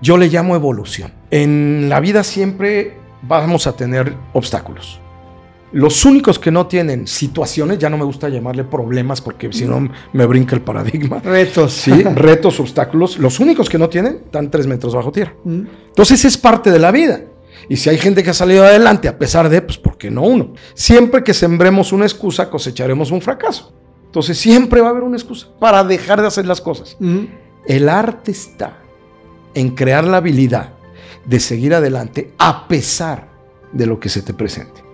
Yo le llamo evolución. En la vida siempre vamos a tener obstáculos. Los únicos que no tienen situaciones, ya no me gusta llamarle problemas porque si no me brinca el paradigma. Retos. Sí, retos, obstáculos. Los únicos que no tienen están tres metros bajo tierra. Entonces es parte de la vida. Y si hay gente que ha salido adelante a pesar de, pues ¿por qué no uno? Siempre que sembremos una excusa cosecharemos un fracaso. Entonces siempre va a haber una excusa para dejar de hacer las cosas. El arte está en crear la habilidad de seguir adelante a pesar de lo que se te presente.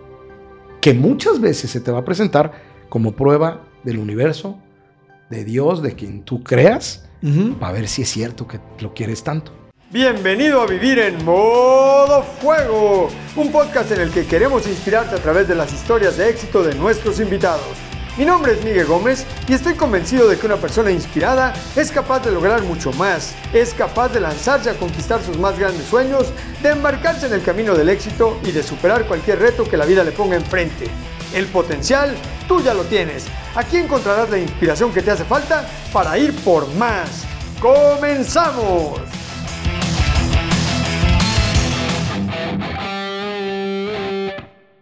Que muchas veces se te va a presentar como prueba del universo, de Dios, de quien tú creas, para ver si es cierto que lo quieres tanto. Bienvenido a Vivir en Modo Fuego, un podcast en el que queremos inspirarte a través de las historias de éxito de nuestros invitados. Mi nombre es Miguel Gómez y estoy convencido de que una persona inspirada es capaz de lograr mucho más, es capaz de lanzarse a conquistar sus más grandes sueños, de embarcarse en el camino del éxito y de superar cualquier reto que la vida le ponga enfrente. El potencial tú ya lo tienes. Aquí encontrarás la inspiración que te hace falta para ir por más. ¡Comenzamos!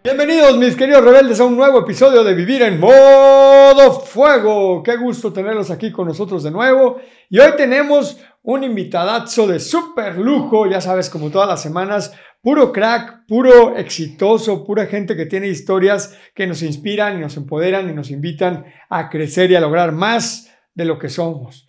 Bienvenidos mis queridos rebeldes a un nuevo episodio de Vivir en Modo Fuego. Qué gusto tenerlos aquí con nosotros de nuevo. Y hoy tenemos un invitadazo de súper lujo, ya sabes, como todas las semanas, puro crack, puro exitoso, pura gente que tiene historias que nos inspiran y nos empoderan y nos invitan a crecer y a lograr más de lo que somos.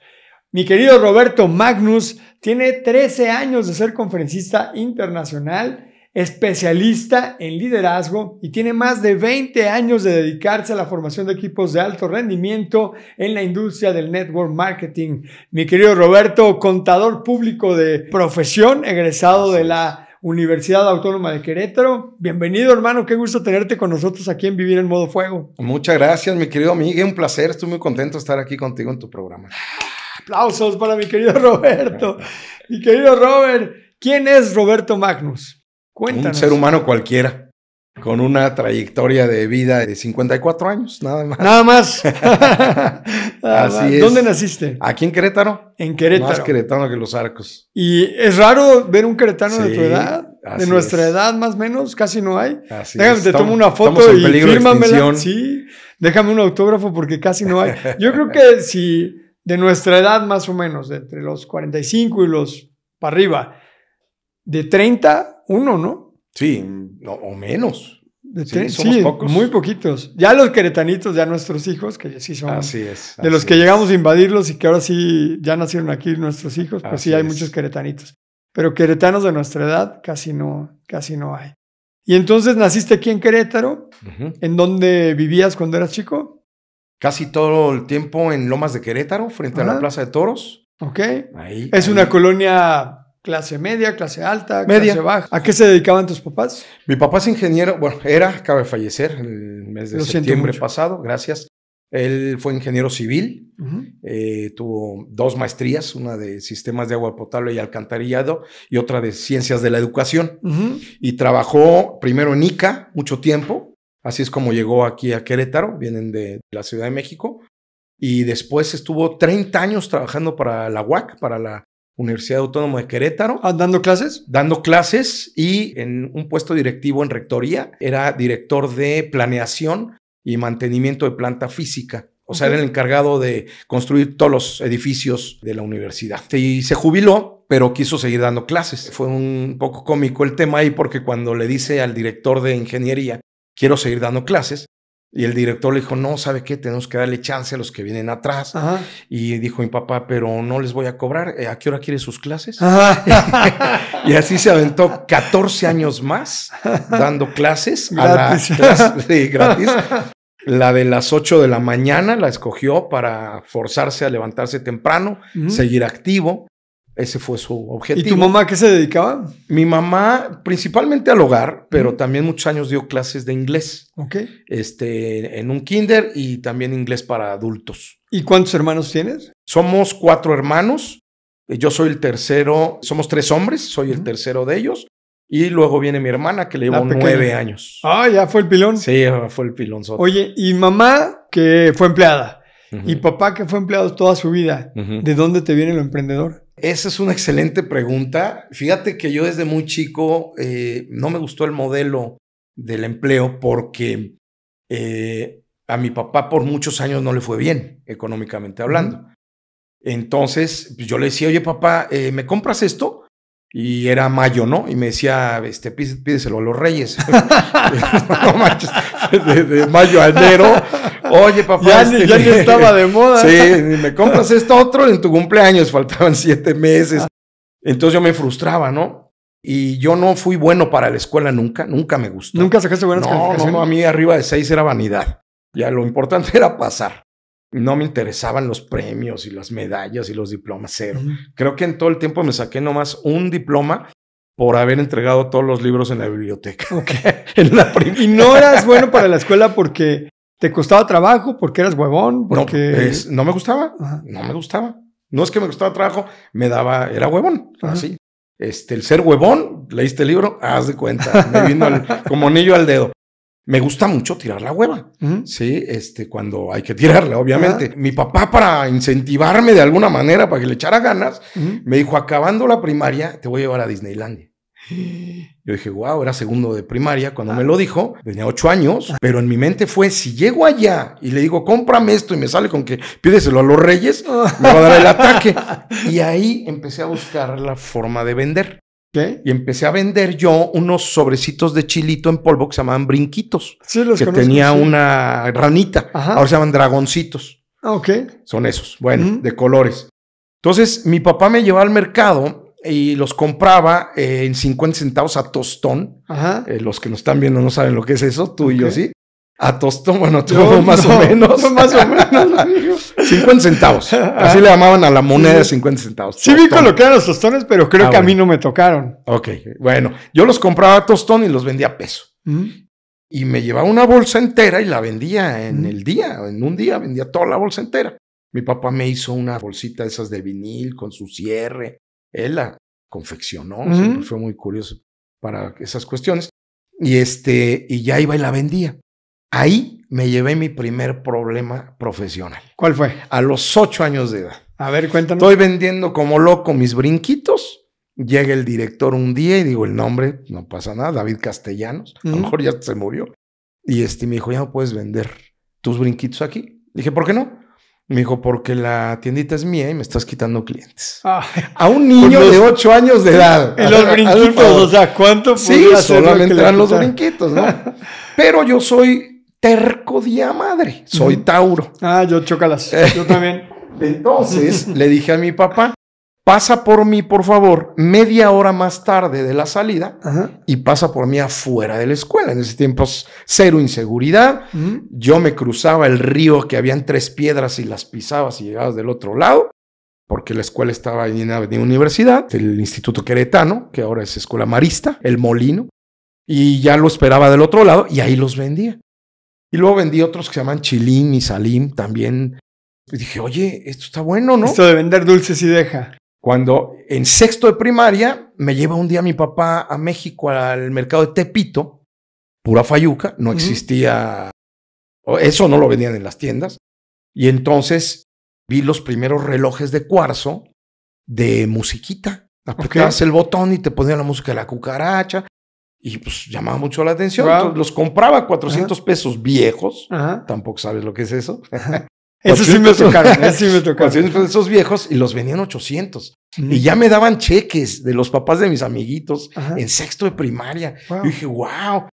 Mi querido Roberto Magnus tiene 13 años de ser conferencista internacional especialista en liderazgo y tiene más de 20 años de dedicarse a la formación de equipos de alto rendimiento en la industria del network marketing. Mi querido Roberto, contador público de profesión, egresado de la Universidad Autónoma de Querétaro. Bienvenido, hermano. Qué gusto tenerte con nosotros aquí en Vivir en Modo Fuego. Muchas gracias, mi querido Miguel. Un placer. Estoy muy contento de estar aquí contigo en tu programa. Aplausos para mi querido Roberto. mi querido Robert, ¿quién es Roberto Magnus? Un ser humano cualquiera, con una trayectoria de vida de 54 años, nada más. Nada más. Así es. ¿Dónde naciste? Aquí en Querétaro. En Querétaro. Más queretano que los arcos. Y es raro ver un queretano de tu edad. De nuestra edad, más o menos, casi no hay. Así Déjame, te tomo una foto y fírmamela. Sí, déjame un autógrafo porque casi no hay. Yo creo que si de nuestra edad, más o menos, de entre los 45 y los para arriba, de 30, uno, ¿no? Sí, o menos. sí, somos pocos. muy poquitos. Ya los queretanitos, ya nuestros hijos, que sí son. Así es. De los que llegamos a invadirlos y que ahora sí ya nacieron aquí nuestros hijos, pues sí hay muchos queretanitos. Pero queretanos de nuestra edad casi no, casi no hay. Y entonces naciste aquí en Querétaro, ¿en dónde vivías cuando eras chico? Casi todo el tiempo en Lomas de Querétaro, frente a la Plaza de Toros. Ok. Ahí, es una colonia clase media, clase alta, media. clase baja. ¿A qué se dedicaban tus papás? Mi papá es ingeniero, bueno, era, acaba de fallecer el mes de septiembre pasado, gracias. Él fue ingeniero civil, eh, tuvo dos maestrías, una de sistemas de agua potable y alcantarillado y otra de ciencias de la educación. Y trabajó primero en ICA mucho tiempo, así es como llegó aquí a Querétaro, vienen de la Ciudad de México. Y después estuvo 30 años trabajando para la UAC, para la Universidad Autónoma de Querétaro. Ah, ¿Dando clases? Dando clases y en un puesto directivo en rectoría. Era director de planeación y mantenimiento de planta física. O sea, era el encargado de construir todos los edificios de la universidad. Y se jubiló, pero quiso seguir dando clases. Fue un poco cómico el tema ahí porque cuando le dice al director de ingeniería, quiero seguir dando clases, y el director le dijo, no, ¿sabe qué? Tenemos que darle chance a los que vienen atrás. Y dijo mi papá, pero no les voy a cobrar. Eh, ¿A qué hora quiere sus clases? y así se aventó 14 años más dando clases. Gratis. A la, sí, gratis. La de las 8 de la mañana la escogió para forzarse a levantarse temprano, seguir activo. Ese fue su objetivo. ¿Y tu mamá qué se dedicaba? Mi mamá principalmente al hogar, pero también muchos años dio clases de inglés. Ok. Este, en un kinder y también inglés para adultos. ¿Y cuántos hermanos tienes? Somos cuatro hermanos. Yo soy el tercero, somos tres hombres, soy el tercero de ellos. Y luego viene mi hermana que le llevó nueve años. Ah, ya fue el pilón. Sí, fue el pilón. Oye, ¿y mamá que fue empleada? ¿Y papá que fue empleado toda su vida? ¿De dónde te viene lo emprendedor? Esa es una excelente pregunta. Fíjate que yo desde muy chico eh, no me gustó el modelo del empleo porque eh, a mi papá por muchos años no le fue bien, económicamente hablando. Entonces pues, yo le decía, oye papá, eh, ¿me compras esto? Y era mayo, ¿no? Y me decía, este, pídeselo a los reyes. no manches, de, mayo a enero. Oye, papá. Ya, este, ya estaba de moda. Sí, me compras esto otro en tu cumpleaños, faltaban siete meses. Entonces yo me frustraba, ¿no? Y yo no fui bueno para la escuela nunca, nunca me gustó. ¿Nunca sacaste buenas no, calificaciones? No, no, a mí arriba de seis era vanidad. Ya lo importante era pasar. No me interesaban los premios y las medallas y los diplomas, cero. Creo que en todo el tiempo me saqué nomás un diploma por haber entregado todos los libros en la biblioteca. Ok. en la prim- Y no eras bueno para la escuela porque te costaba trabajo, porque eras huevón, no, porque... es- no me gustaba. No me gustaba. No es que me gustaba trabajo, me daba, era huevón, así. Este, el ser huevón, leíste el libro, haz de cuenta, me vino como anillo al dedo. Me gusta mucho tirar la hueva. Sí, este, cuando hay que tirarla, obviamente. Mi papá, para incentivarme de alguna manera, para que le echara ganas, me dijo, acabando la primaria, te voy a llevar a Disneylandia. Yo dije, wow, era segundo de primaria. Cuando me lo dijo, tenía ocho años, pero en mi mente fue, si llego allá y le digo, cómprame esto y me sale con que pídeselo a los reyes, me va a dar el ataque. Y ahí empecé a buscar la forma de vender. ¿Qué? Y empecé a vender yo unos sobrecitos de chilito en polvo que se llamaban brinquitos, Sí, los que conozco, tenía sí. una ranita. Ajá. Ahora se llaman dragoncitos. Ah, ok. Son esos, bueno, de colores. Entonces, mi papá me llevaba al mercado y los compraba eh, en 50 centavos a tostón. Ajá. Eh, los que nos están viendo no saben lo que es eso, tú y yo sí. A tostón, bueno, tú Yo más no, o menos. Más o menos, amigo. 50 centavos. Así le llamaban a la moneda de 50 centavos. Sí vi eran los tostones, pero creo Ah, que a mí no me tocaron. Ok, bueno, yo los compraba a tostón y los vendía a peso. Ujú. Y me llevaba una bolsa entera y la vendía en Ujú. el día. En un día vendía toda la bolsa entera. Mi papá me hizo una bolsita de esas de vinil con su cierre. Él la confeccionó. Siempre fue muy curioso para esas cuestiones. Y este, y ya iba y la vendía. Ahí me llevé mi primer problema profesional. ¿Cuál fue? A los ocho años de edad. A ver, cuéntanos. Estoy vendiendo como loco mis brinquitos. Llega el director un día y digo el nombre, no pasa nada, David Castellanos. A lo mejor ya se murió. Y este me dijo, ya no puedes vender tus brinquitos aquí. Dije, ¿por qué no? Me dijo, porque la tiendita es mía y me estás quitando clientes. Ah, A un niño los- de ocho años de edad. en los brinquitos, o sea, ¿cuánto Sí, solamente eran los brinquitos, ¿no? Pero yo soy terco día madre. Soy. Tauro. Ah, yo chócalas. Yo también. Entonces le dije a mi papá, pasa por mí, por favor, media hora más tarde de la salida Ajá. y pasa por mí afuera de la escuela. En ese tiempo, cero inseguridad. Yo me cruzaba el río que habían tres piedras y las pisabas y llegabas del otro lado, porque la escuela estaba en avenida universidad, el Instituto Queretano, que ahora es Escuela Marista, el Molino, y ya lo esperaba del otro lado y ahí los vendía. Y luego vendí otros que se llaman Chilín y Salim también. Y dije, oye, esto está bueno, ¿no? Esto de vender dulces y deja. Cuando en sexto de primaria me lleva un día mi papá a México al mercado de Tepito, pura fayuca, no existía, eso no lo vendían en las tiendas. Y entonces vi los primeros relojes de cuarzo de musiquita. Apretabas el botón y te ponían la música de la cucaracha. Y pues llamaba mucho la atención. Wow. Entonces, los compraba a 400 pesos viejos. Ajá. Tampoco sabes lo que es eso. Eso sí me 400. tocaron. Eso sí me 400 tocaron. pesos viejos y los vendían 800. Ujú. Y ya me daban cheques de los papás de mis amiguitos Ajá. en sexto de primaria. Wow. Yo dije, wow.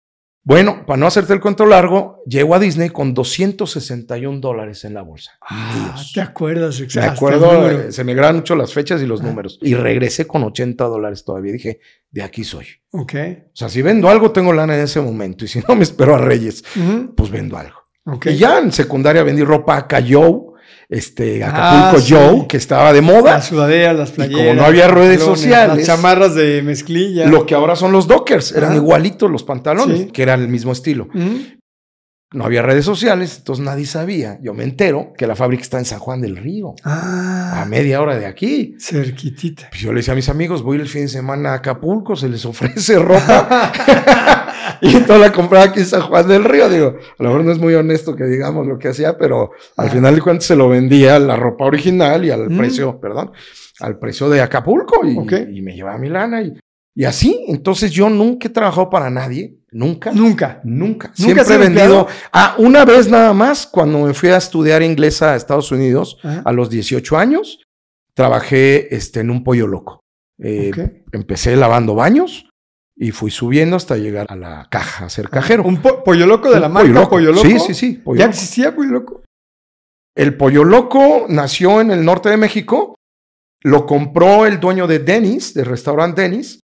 Bueno, para no hacerte el cuento largo, llego a Disney con 261 dólares en la bolsa. Ah. ¿Te acuerdas? Me exacto, acuerdo, el número. eh, se me graban mucho las fechas y los Ah. números. Y regresé con 80 dólares todavía. Dije, de aquí soy. Ok. O sea, si vendo algo, tengo lana en ese momento. Y si no me espero a Reyes, pues vendo algo. Ok. Y ya en secundaria vendí ropa a Joe, este, Ah, Acapulco sí. Joe, que estaba de moda. Las sudaderas, las playeras. como no había redes pantalones, sociales, Las chamarras de mezclilla. Lo que ahora son los Dockers, eran Ajá. igualitos los pantalones, Sí. que eran el mismo estilo. No había redes sociales, entonces nadie sabía. Yo me entero que la fábrica está en San Juan del Río, a Ah, media hora de aquí. cerquitita. Pues yo le decía a mis amigos, voy el fin de semana a Acapulco, se les ofrece ropa. y entonces la compraba aquí en San Juan del Río. Digo, a lo mejor no es muy honesto que digamos lo que hacía, pero al Ah. final de cuentas se lo vendía la ropa original y al Mm. precio, perdón, al precio de Acapulco y, Ok. y me llevaba mi lana y, y así. Entonces yo nunca he trabajado para nadie, nunca. Nunca. Nunca. ¿Nunca Siempre he vendido. Ah, una vez nada más, cuando me fui a estudiar inglés a Estados Unidos, Ajá. a los 18 años, trabajé este, en un pollo loco. Eh, Ok. Empecé lavando baños y fui subiendo hasta llegar a la caja, a ser cajero. Un po- pollo loco de la marca Pollo Loco. Sí, sí, sí. pollo ¿Ya loco. existía Pollo Loco? El pollo loco nació en el norte de México. Lo compró el dueño de Dennis, del restaurante Dennis,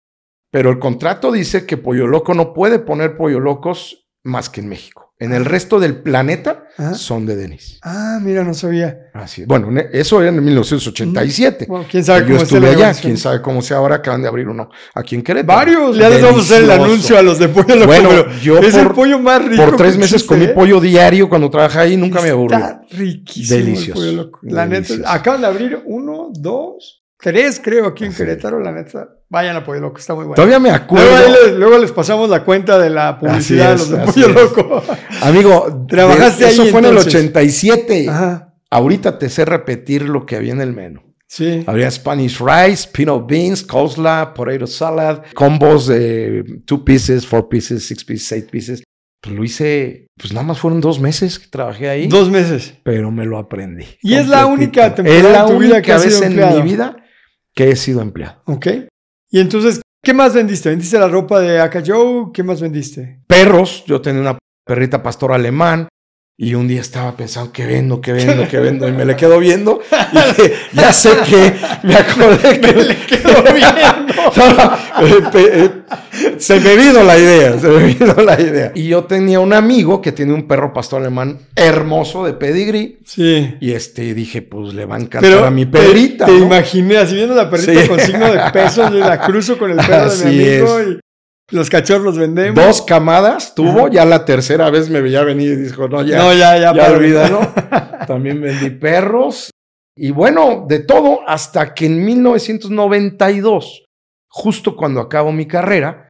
pero el contrato dice que Pollo Loco no puede poner pollo locos más que en México. En el resto del planeta son de Dennis. Ah, mira, no sabía. Así es. Bueno, eso era en 1987. Bueno, quién sabe Yo cómo la estuve allá, quién sabe cómo sea ahora, acaban de abrir uno aquí en Querétaro. Varios, ya les vamos a hacer el anuncio a los de Pollo Loco. Bueno, yo es el pollo más rico. Por tres meses comí ¿eh? pollo diario cuando trabajé ahí, nunca me aburrí. Está riquísimo Delicioso, el pollo loco. La delicioso. neta, acaban de abrir uno, dos, tres, creo, aquí en Sí. Querétaro. La neta, vayan a Pollo Loco, está muy bueno. Todavía me acuerdo. Luego, les, luego les pasamos la cuenta de la publicidad a los de Pollo es. Loco. Amigo, Trabajaste de- eso ahí, fue en el entonces. 87. Ajá, Ahorita te sé repetir lo que había en el menú. sí. Había Spanish rice, peanut beans, coleslaw, potato salad, combos de two pieces, four pieces, six pieces, eight pieces. Pues lo hice, pues nada más fueron dos meses que trabajé ahí, Dos meses. pero me lo aprendí. Y es la única temporada Es la en única vez mi vida que he sido empleado. Ok. Y entonces, ¿qué más vendiste? ¿Vendiste la ropa de Aka Joe? ¿Qué más vendiste? Perros, yo tenía una perrita pastor alemán y un día estaba pensando qué vendo, qué vendo, qué vendo y me le quedo viendo y dije, ya sé que me acordé que le quedó viendo. se me vino la idea, se me vino la idea. Y yo tenía un amigo que tiene un perro pastor alemán hermoso de pedigrí Sí. y este dije, pues le va a encantar a mi perrita. Te, ¿no? imaginé así viendo la perrita Sí. con signo de peso, y la cruzo con el perro de Así mi amigo es. y los cachorros vendemos. Dos camadas tuvo, Ajá. ya la tercera vez me veía venir y dijo, no, ya, no, ya, ya, ya olvídalo. También vendí perros. Y bueno, de todo, hasta que en 1992, justo cuando acabo mi carrera,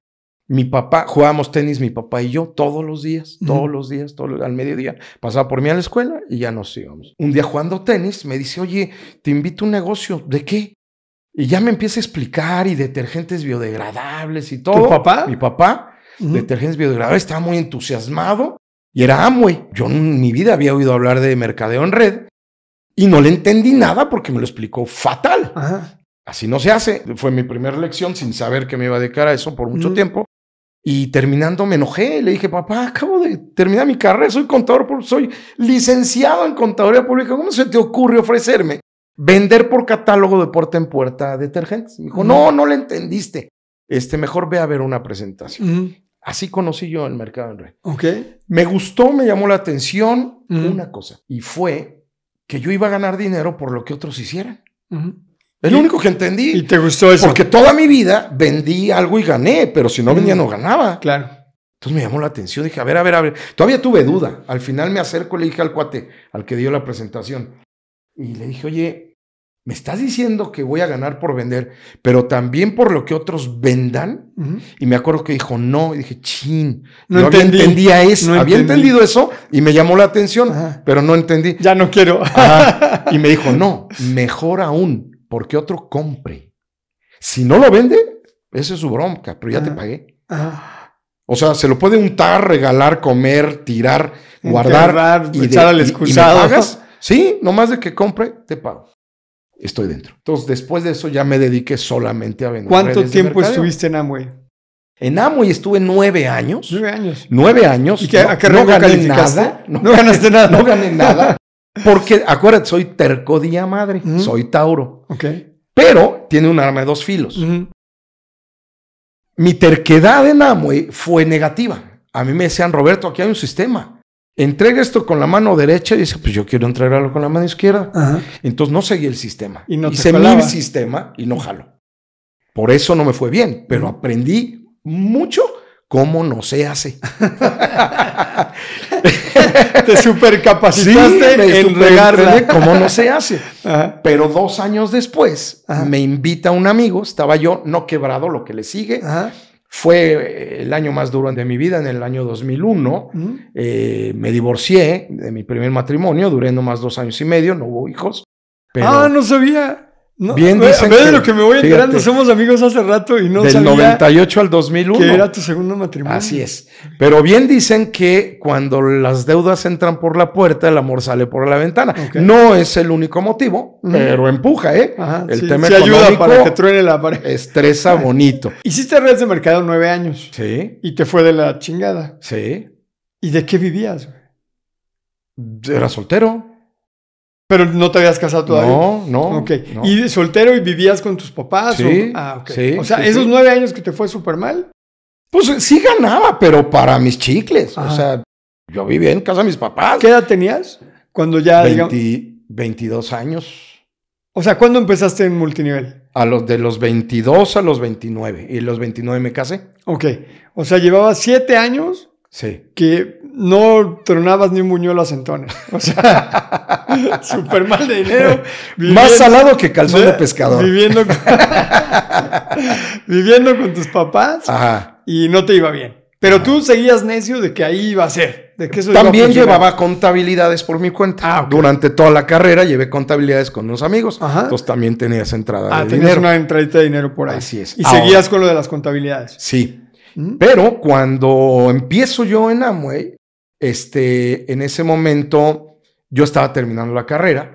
mi papá, jugábamos tenis, mi papá y yo, todos los días, todos los días, todos al mediodía. Pasaba por mí a la escuela y ya nos íbamos. Un día jugando tenis, me dice, oye, te invito a un negocio. ¿De qué? Y ya me empieza a explicar y detergentes biodegradables y todo. papá? Mi papá detergentes biodegradables, estaba muy entusiasmado y era Amway. Yo en mi vida había oído hablar de mercadeo en red y no le entendí nada porque me lo explicó fatal. Ajá. Así no se hace. Fue mi primera lección sin saber que me iba a dedicar a eso por mucho tiempo. Y terminando me enojé, le dije, papá, acabo de terminar mi carrera, soy contador, soy licenciado en contaduría pública, ¿cómo se te ocurre ofrecerme vender por catálogo de puerta en puerta detergentes? Me dijo, no, no le entendiste. Este, mejor ve a ver una presentación. Así conocí yo el mercado en red. Ok. Me gustó, me llamó la atención una cosa, y fue que yo iba a ganar dinero por lo que otros hicieran. Es lo único que entendí. ¿Y te gustó eso? porque toda mi vida vendí algo y gané, pero si no vendía no ganaba. Claro. Entonces me llamó la atención, dije, a ver, a ver, a ver. Todavía tuve duda. Al final me acerco y le dije al cuate, al que dio la presentación, y le dije, oye, me estás diciendo que voy a ganar por vender, pero también por lo que otros vendan. Y me acuerdo que dijo, no, y dije, chin, No no entendí. entendía eso, No había entendí. entendido eso y me llamó la atención, Ajá. pero no entendí. Ya no quiero. Ajá. Y me dijo, no, mejor aún, porque otro compre. Si no lo vende, esa es su bronca, pero ya te pagué. O sea, se lo puede untar, regalar, comer, tirar, guardar y, de- echar al y- y me excusado. pagas. Sí, nomás de que compre, te pago. Estoy dentro. Entonces, después de eso ya me dediqué solamente a vender. ¿Cuánto redes tiempo estuviste en Amway? En Amway estuve nueve años. Nueve años. Nueve años. ¿Y qué- no, a qué no gané nada. No ganaste nada. No gané nada. Porque, acuérdate, soy terco día madre. Soy Tauro. Ok. Pero tiene un arma de dos filos. Mi terquedad en Amway fue negativa. A mí me decían, Roberto, aquí hay un sistema. Entrega esto con la mano derecha y dice, pues yo quiero entregarlo con la mano izquierda. Ajá. Entonces no seguí el sistema. Y no Hice mi sistema y no jalo. Por eso no me fue bien, pero aprendí mucho cómo no se hace. Te supercapacitaste me en regarla. cómo no se hace. Ajá. Pero dos años después Ajá. me invita un amigo, estaba yo no quebrado, lo que le sigue, Ajá. Fue eh, el año más duro de mi vida, en el año 2001. Ujú. Eh, me divorcié de mi primer matrimonio, duré nomás dos años y medio, no hubo hijos. Pero Ah, no sabía. No, Bien dicen de que- lo que me voy enterando. fíjate. Somos amigos hace rato y no del sabía 98 al 2001. que era tu segundo matrimonio. Así es. Pero bien dicen que cuando las deudas entran por la puerta, el amor sale por la ventana. No es el único motivo, pero empuja, ¿eh? Ajá, el sí, tema sí ayuda económico para que truene la pared. estresa bonito. Hiciste redes de mercado nueve años Sí, y te fue de la chingada. sí. ¿Y de qué vivías? Era soltero. Pero no te habías casado todavía. No, no. Ok. no. ¿Y de soltero y vivías con tus papás? Sí, o- Ah, ok. sí, O sea, sí, esos sí. nueve años que te fue súper mal. Pues sí ganaba, pero para mis chicles. Ajá. O sea, yo vivía en casa de mis papás. ¿Qué edad tenías? Cuando ya, digamos. 20 22 años. O sea, ¿cuándo empezaste en multinivel? A los de los 22 a los 29. Y los 29 me casé. Ok. O sea, llevabas siete años Sí. que no tronabas ni un buñuelo a centones. O sea, súper mal de dinero. Más salado que calzón de pescador. Viviendo con, viviendo con tus papás Ajá. y no te iba bien. Pero tú seguías necio de que ahí iba a ser, de que eso iba a También llevaba contabilidades por mi cuenta. Ah. Durante toda la carrera llevé contabilidades con unos amigos. Ajá. Entonces también tenía esa entrada Ah, de tenías dinero. una entradita de dinero por ahí. Así es. Y Ahora- seguías con lo de las contabilidades. Sí. ¿Mm? Pero cuando empiezo yo en Amway, este, en ese momento yo estaba terminando la carrera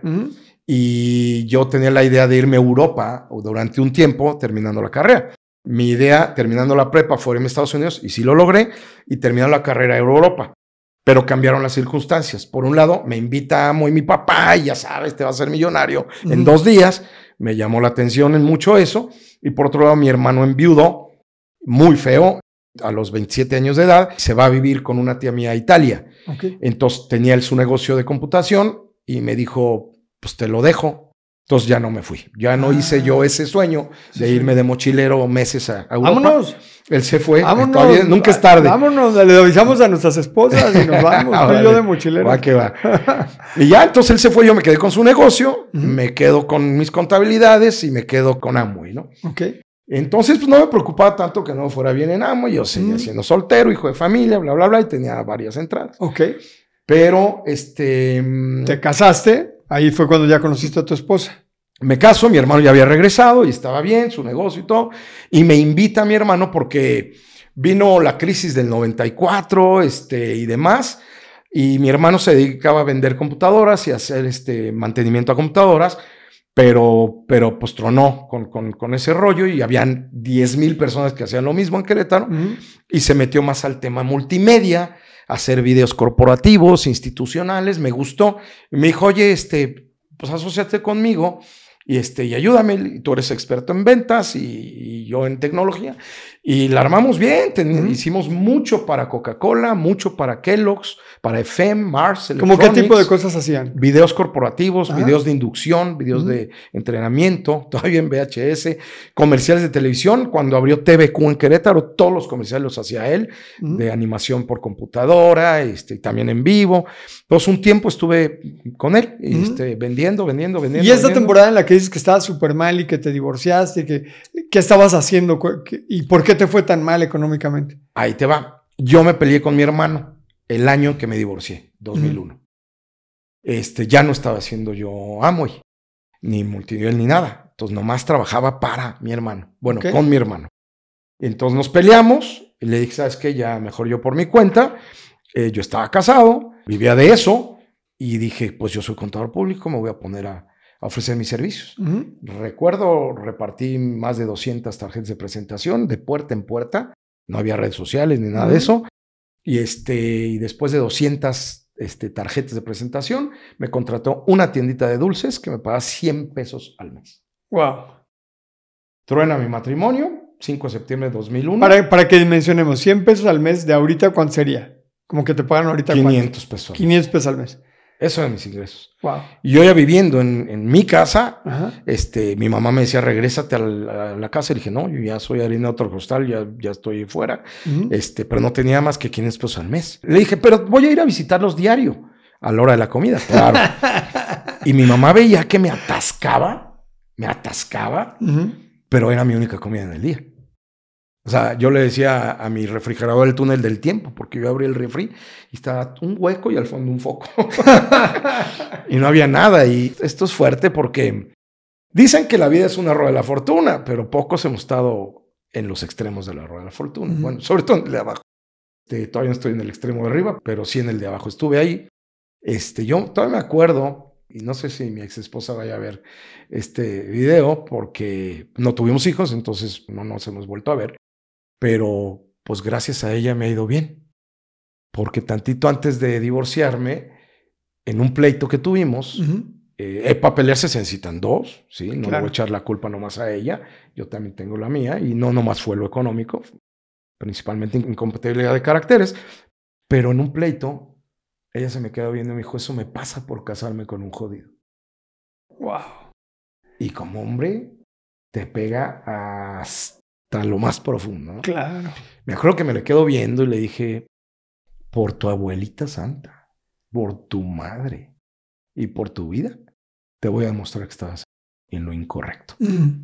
y yo tenía la idea de irme a Europa o durante un tiempo terminando la carrera. Mi idea, terminando la prepa, fue irme a Estados Unidos y sí lo logré y terminando la carrera en Europa. Pero cambiaron las circunstancias. Por un lado, me invita Amo y mi papá, y ya sabes, te vas a ser millonario en dos días. Me llamó la atención en mucho eso. Y por otro lado, mi hermano enviudó, muy feo, a los 27 años de edad, se va a vivir con una tía mía a Italia. Ok. Entonces tenía él su negocio de computación y me dijo, pues te lo dejo. Entonces ya no me fui. Ya no Ah. hice yo ese sueño de sí. irme de mochilero meses a, a Europa. Vámonos. Él se fue. Vámonos. Todavía- nunca es tarde. Vámonos. Le avisamos a nuestras esposas y nos vamos. tú y yo de mochilero. Va que va. Y ya, entonces él se fue, yo me quedé con su negocio, me quedo con mis contabilidades y me quedo con Amway, ¿no? Ok. Entonces, pues no me preocupaba tanto que no fuera bien en Amway, yo seguía Ujú. siendo soltero, hijo de familia, bla, bla, bla, y tenía varias entradas. Ok. Pero, este, mm, Te casaste. Ahí fue cuando ya conociste a tu esposa. me caso, mi hermano ya había regresado y estaba bien, su negocio y todo, y me invita a mi hermano porque vino la crisis del 94 este, y demás, y mi hermano se dedicaba a vender computadoras y a hacer este mantenimiento a computadoras, pero, pero pues tronó con, con, con ese rollo y habían 10 mil personas que hacían lo mismo en Querétaro y se metió más al tema multimedia, hacer videos corporativos, institucionales, me gustó. Y me dijo, oye, este, pues asóciate conmigo y, este, y ayúdame, tú eres experto en ventas y, y yo en tecnología. Y la armamos bien, ten- hicimos mucho para Coca-Cola, mucho para Kellogg's, para FM, Mars. ¿Cómo qué tipo de cosas hacían? Videos corporativos, Ah. videos de inducción, videos de entrenamiento, todavía en VHS, comerciales de televisión. Cuando abrió TVQ en Querétaro, todos los comerciales los hacía él, de animación por computadora, este, y también en vivo. Entonces, un tiempo estuve con él, este, vendiendo, vendiendo, vendiendo. Y esta vendiendo. temporada en la que dices que estabas súper mal y que te divorciaste, que, ¿qué estabas haciendo? ¿Y por qué te fue tan mal económicamente? Ahí te va. Yo me peleé con mi hermano el año que me divorcié, 2001. Este, ya no estaba haciendo yo Amway, ni multinivel ni nada. Entonces nomás trabajaba para mi hermano. Bueno, con mi hermano. Entonces nos peleamos y le dije, ¿sabes qué? Ya mejor yo por mi cuenta. Eh, yo estaba casado, vivía de eso y dije, pues yo soy contador público, me voy a poner a, a ofrecer mis servicios. Recuerdo, repartí más de 200 tarjetas de presentación de puerta en puerta. No había redes sociales ni nada de eso. Y, este, y después de 200 este, tarjetas de presentación, me contrató una tiendita de dulces que me pagaba 100 pesos al mes. Wow. Truena mi matrimonio, 5 de septiembre de 2001. Para, para que dimensionemos, 100 pesos al mes de ahorita, ¿cuánto sería? Como que te pagan ahorita cuánto? 500 pesos. al mes. 500 pesos al mes. Eso eran mis ingresos. Wow. Y yo ya viviendo en, en mi casa, Ajá. este, mi mamá me decía, regrésate a la, a la casa. Y dije, no, yo ya soy harina de otro costal, ya, ya estoy fuera. Este, pero no tenía más que 500 pesos al mes. Le dije, pero voy a ir a visitarlos diario a la hora de la comida, claro. y mi mamá veía que me atascaba, me atascaba, pero era mi única comida en el día. O sea, yo le decía a mi refrigerador el túnel del tiempo, porque yo abrí el refri y estaba un hueco y al fondo un foco. y no había nada. Y esto es fuerte porque dicen que la vida es una rueda de la fortuna, pero pocos hemos estado en los extremos de la rueda de la fortuna. Bueno, sobre todo en el de abajo. Este, todavía no estoy en el extremo de arriba, pero sí en el de abajo. Estuve ahí. Este, yo todavía me acuerdo, y no sé si mi ex esposa vaya a ver este video, porque no tuvimos hijos, entonces no nos hemos vuelto a ver pero pues gracias a ella me ha ido bien. Porque tantito antes de divorciarme, en un pleito que tuvimos, eh, para pelearse se necesitan dos, ¿sí? No le voy a echar la culpa nomás a ella, yo también tengo la mía, y no nomás fue lo económico, principalmente incompatibilidad de caracteres, pero en un pleito, ella se me quedó viendo y me dijo, eso me pasa por casarme con un jodido. Wow. Y como hombre, te pega hasta lo más profundo. Claro. Me acuerdo que me le quedo viendo y le dije, por tu abuelita santa, por tu madre y por tu vida, te voy a demostrar que estabas en lo incorrecto. Mm.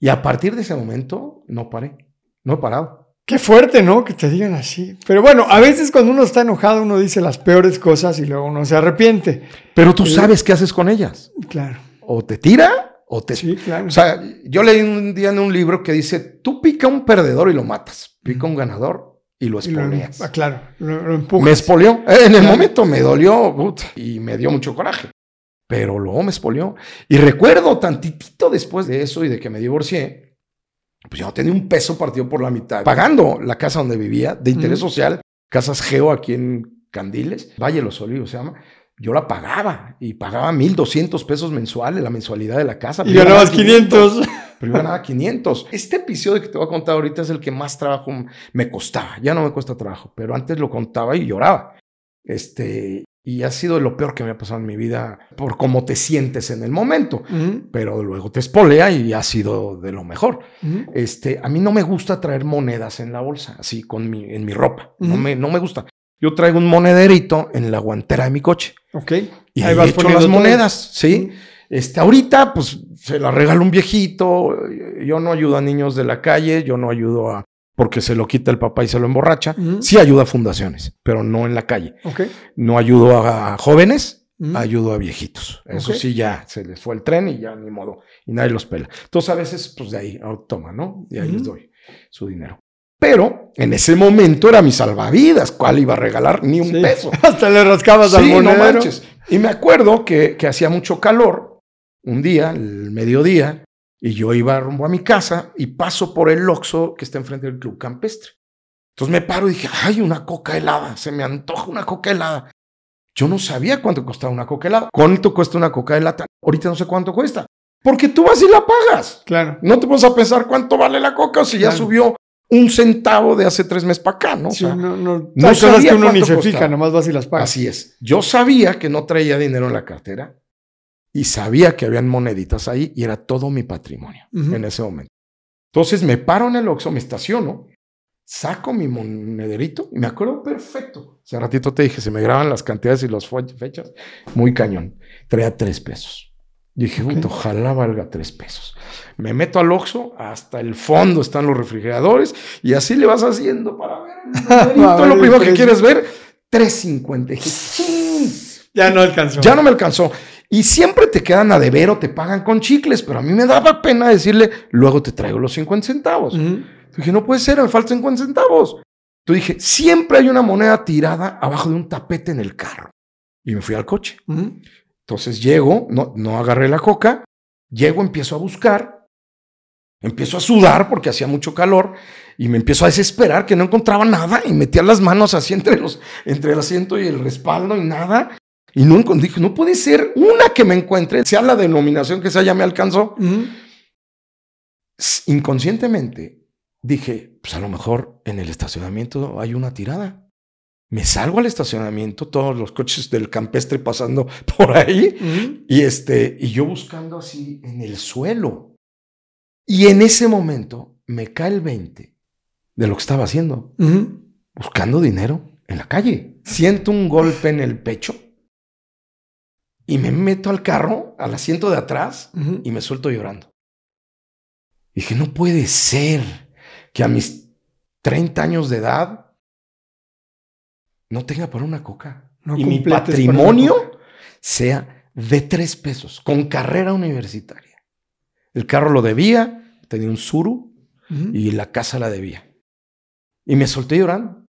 Y a partir de ese momento no paré, no he parado. Qué fuerte, ¿no? Que te digan así. Pero bueno, a veces cuando uno está enojado uno dice las peores cosas y luego uno se arrepiente. Pero tú sabes qué haces con ellas. Claro. O te tira o, te, sí, claro. o sea, yo leí un día en un libro que dice, tú pica un perdedor y lo matas, pica un ganador y lo espoleas. Ah, claro, lo, Me espolió. En el momento me dolió y me dio mucho coraje, pero luego me espolió. Y recuerdo tantitito después de eso y de que me divorcié, pues yo tenía un peso partido por la mitad, pagando la casa donde vivía, de interés social, Casas Geo aquí en Candiles, Valle Los Olivos se llama yo la pagaba y pagaba 1.200 pesos mensuales la mensualidad de la casa. Y ganabas 500. Pero yo ganaba 500. Este episodio que te voy a contar ahorita es el que más trabajo me costaba. Ya no me cuesta trabajo, pero antes lo contaba y lloraba. Este, y ha sido lo peor que me ha pasado en mi vida por cómo te sientes en el momento. Pero luego te espolea y ha sido de lo mejor. Este, a mí no me gusta traer monedas en la bolsa, así con mi, en mi ropa. no, me, no me gusta. Yo traigo un monederito en la guantera de mi coche. Ok. Y ahí, vas hecho las monedas, ¿sí? Este, ahorita, pues, se la regala un viejito. Yo no ayudo a niños de la calle, yo no ayudo a porque se lo quita el papá y se lo emborracha. Sí ayudo a fundaciones, pero no en la calle. Okay. No ayudo a jóvenes, ayudo a viejitos. Eso sí, ya se les fue el tren y ya ni modo. Y nadie los pela. Entonces, a veces, pues de ahí, oh, toma, ¿no? Y ahí les doy su dinero. Pero en ese momento era mi salvavidas. ¿Cuál iba a regalar? Ni un peso. Hasta le rascabas al monedero. No manches. Y me acuerdo que, que hacía mucho calor un día, el mediodía, y yo iba rumbo a mi casa y paso por el Oxxo que está enfrente del Club Campestre. Entonces me paro y dije, ay, una coca helada, se me antoja una coca helada. Yo no sabía cuánto costaba una coca helada. ¿Cuánto cuesta una coca helada? Ahorita no sé cuánto cuesta. Porque tú vas y la pagas. Claro. No te pones a pensar cuánto vale la coca o si ya subió un centavo de hace tres meses para acá, ¿no? Sí, no, no, no sabía que uno ni se fija, nomás vas y las pagas. Así es. Yo sabía que no traía dinero en la cartera y sabía que habían moneditas ahí y era todo mi patrimonio en ese momento. Entonces me paro en el Oxxo, me estaciono, saco mi monederito y me acuerdo perfecto. Hace ratito te dije, se me graban las cantidades y las fechas. Muy cañón. Traía tres pesos. Dije, ojalá valga tres pesos. Me meto al Oxxo, hasta el fondo están los refrigeradores y así le vas haciendo para ver. todo lo primero que quieres ver, 3.50. Ya no alcanzó. Ya no me alcanzó. Y siempre te quedan a deber o te pagan con chicles, pero a mí me daba pena decirle, luego te traigo los 50 centavos. Dije, no puede ser, me faltan 50 centavos. Tú dije, siempre hay una moneda tirada abajo de un tapete en el carro. Y me fui al coche. Entonces llego, no, no agarré la coca, llego, empiezo a buscar, empiezo a sudar porque hacía mucho calor y me empiezo a desesperar que no encontraba nada y metía las manos así entre, los, entre el asiento y el respaldo y nada. Y no dije, no puede ser una que me encuentre, sea la denominación que sea, ya me alcanzó. Inconscientemente dije, pues a lo mejor en el estacionamiento hay una tirada. Me salgo al estacionamiento, todos los coches del campestre pasando por ahí, y, este, y yo buscando así en el suelo. Y en ese momento me cae el 20 de lo que estaba haciendo, buscando dinero en la calle. Siento un golpe en el pecho y me meto al carro, al asiento de atrás, y me suelto llorando. dije, no puede ser. que a mis 30 años de edad no tenga para una coca. No y mi patrimonio sea de tres pesos, con carrera universitaria. El carro lo debía, tenía un suru y la casa la debía. Y me solté llorando.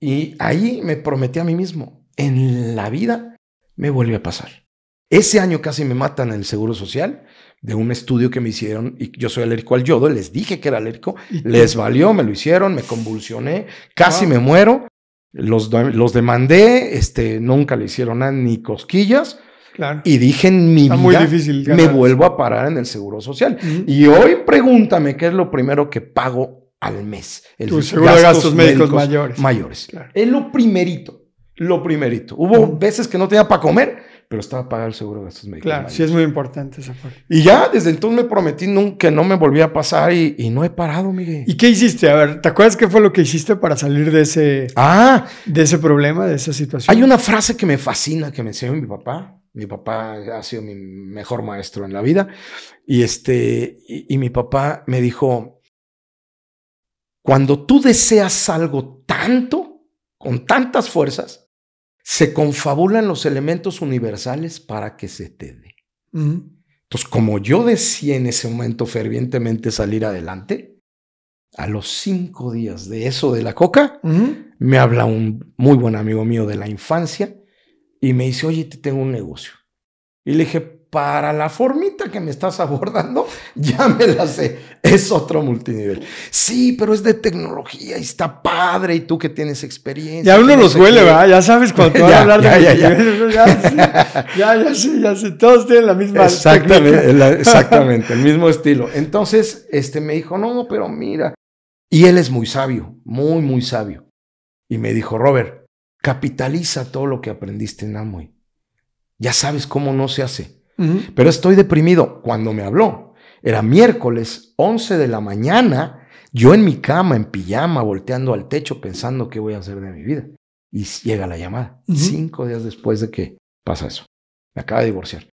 Y ahí me prometí a mí mismo, en la vida me vuelve a pasar. Ese año casi me matan en el Seguro Social de un estudio que me hicieron y yo soy alérgico al yodo, les dije que era alérgico, les valió, me lo hicieron, me convulsioné, casi Wow. me muero, los, los demandé, este, nunca le hicieron nada, ni cosquillas Claro. y dije en mi Está vida muy difícil me vuelvo a parar en el Seguro Social. Y hoy pregúntame qué es lo primero que pago al mes. El Tu seguro de gastos médicos mayores. Mayores. Claro. Es lo primerito. Lo primerito. Hubo veces que no tenía para comer, pero estaba pagado el seguro de gastos médicos Claro, mayores. sí es muy importante esa parte. Y ya desde entonces me prometí que no me volvía a pasar y, y no he parado, Miguel. ¿Y qué hiciste? A ver, ¿te acuerdas qué fue lo que hiciste para salir de ese, Ah, de ese problema, de esa situación? hay una frase que me fascina que me enseñó mi papá. Mi papá ha sido mi mejor maestro en la vida. Y este, y, y mi papá me dijo: Cuando tú deseas algo tanto, con tantas fuerzas, se confabulan los elementos universales para que se te dé. Ujú. Entonces, como yo decía en ese momento fervientemente salir adelante, a los cinco días de eso de la coca, Ujú. me habla un muy buen amigo mío de la infancia y me dice, oye, te tengo un negocio. Y le dije, para la formita que me estás abordando, ya me la sé. Es otro multinivel. Sí, pero es de tecnología y está padre y tú que tienes experiencia. Ya uno los huele, qué". ¿verdad? Ya sabes cuando van a hablar de ya, ya, ya. multinivel, ya, sí, ya, ya sé, ya sé. Todos tienen la misma Exactamente, la- exactamente, el mismo estilo. Entonces, este me dijo, no, pero mira. Y él es muy sabio, muy, muy sabio. Y me dijo, Robert, capitaliza todo lo que aprendiste en Amway. Ya sabes cómo no se hace. Pero estoy deprimido. Cuando me habló, era miércoles, 11 de la mañana, yo en mi cama, en pijama, volteando al techo, pensando qué voy a hacer de mi vida. Y llega la llamada, cinco días después de que pasa eso. Me acaba de divorciar.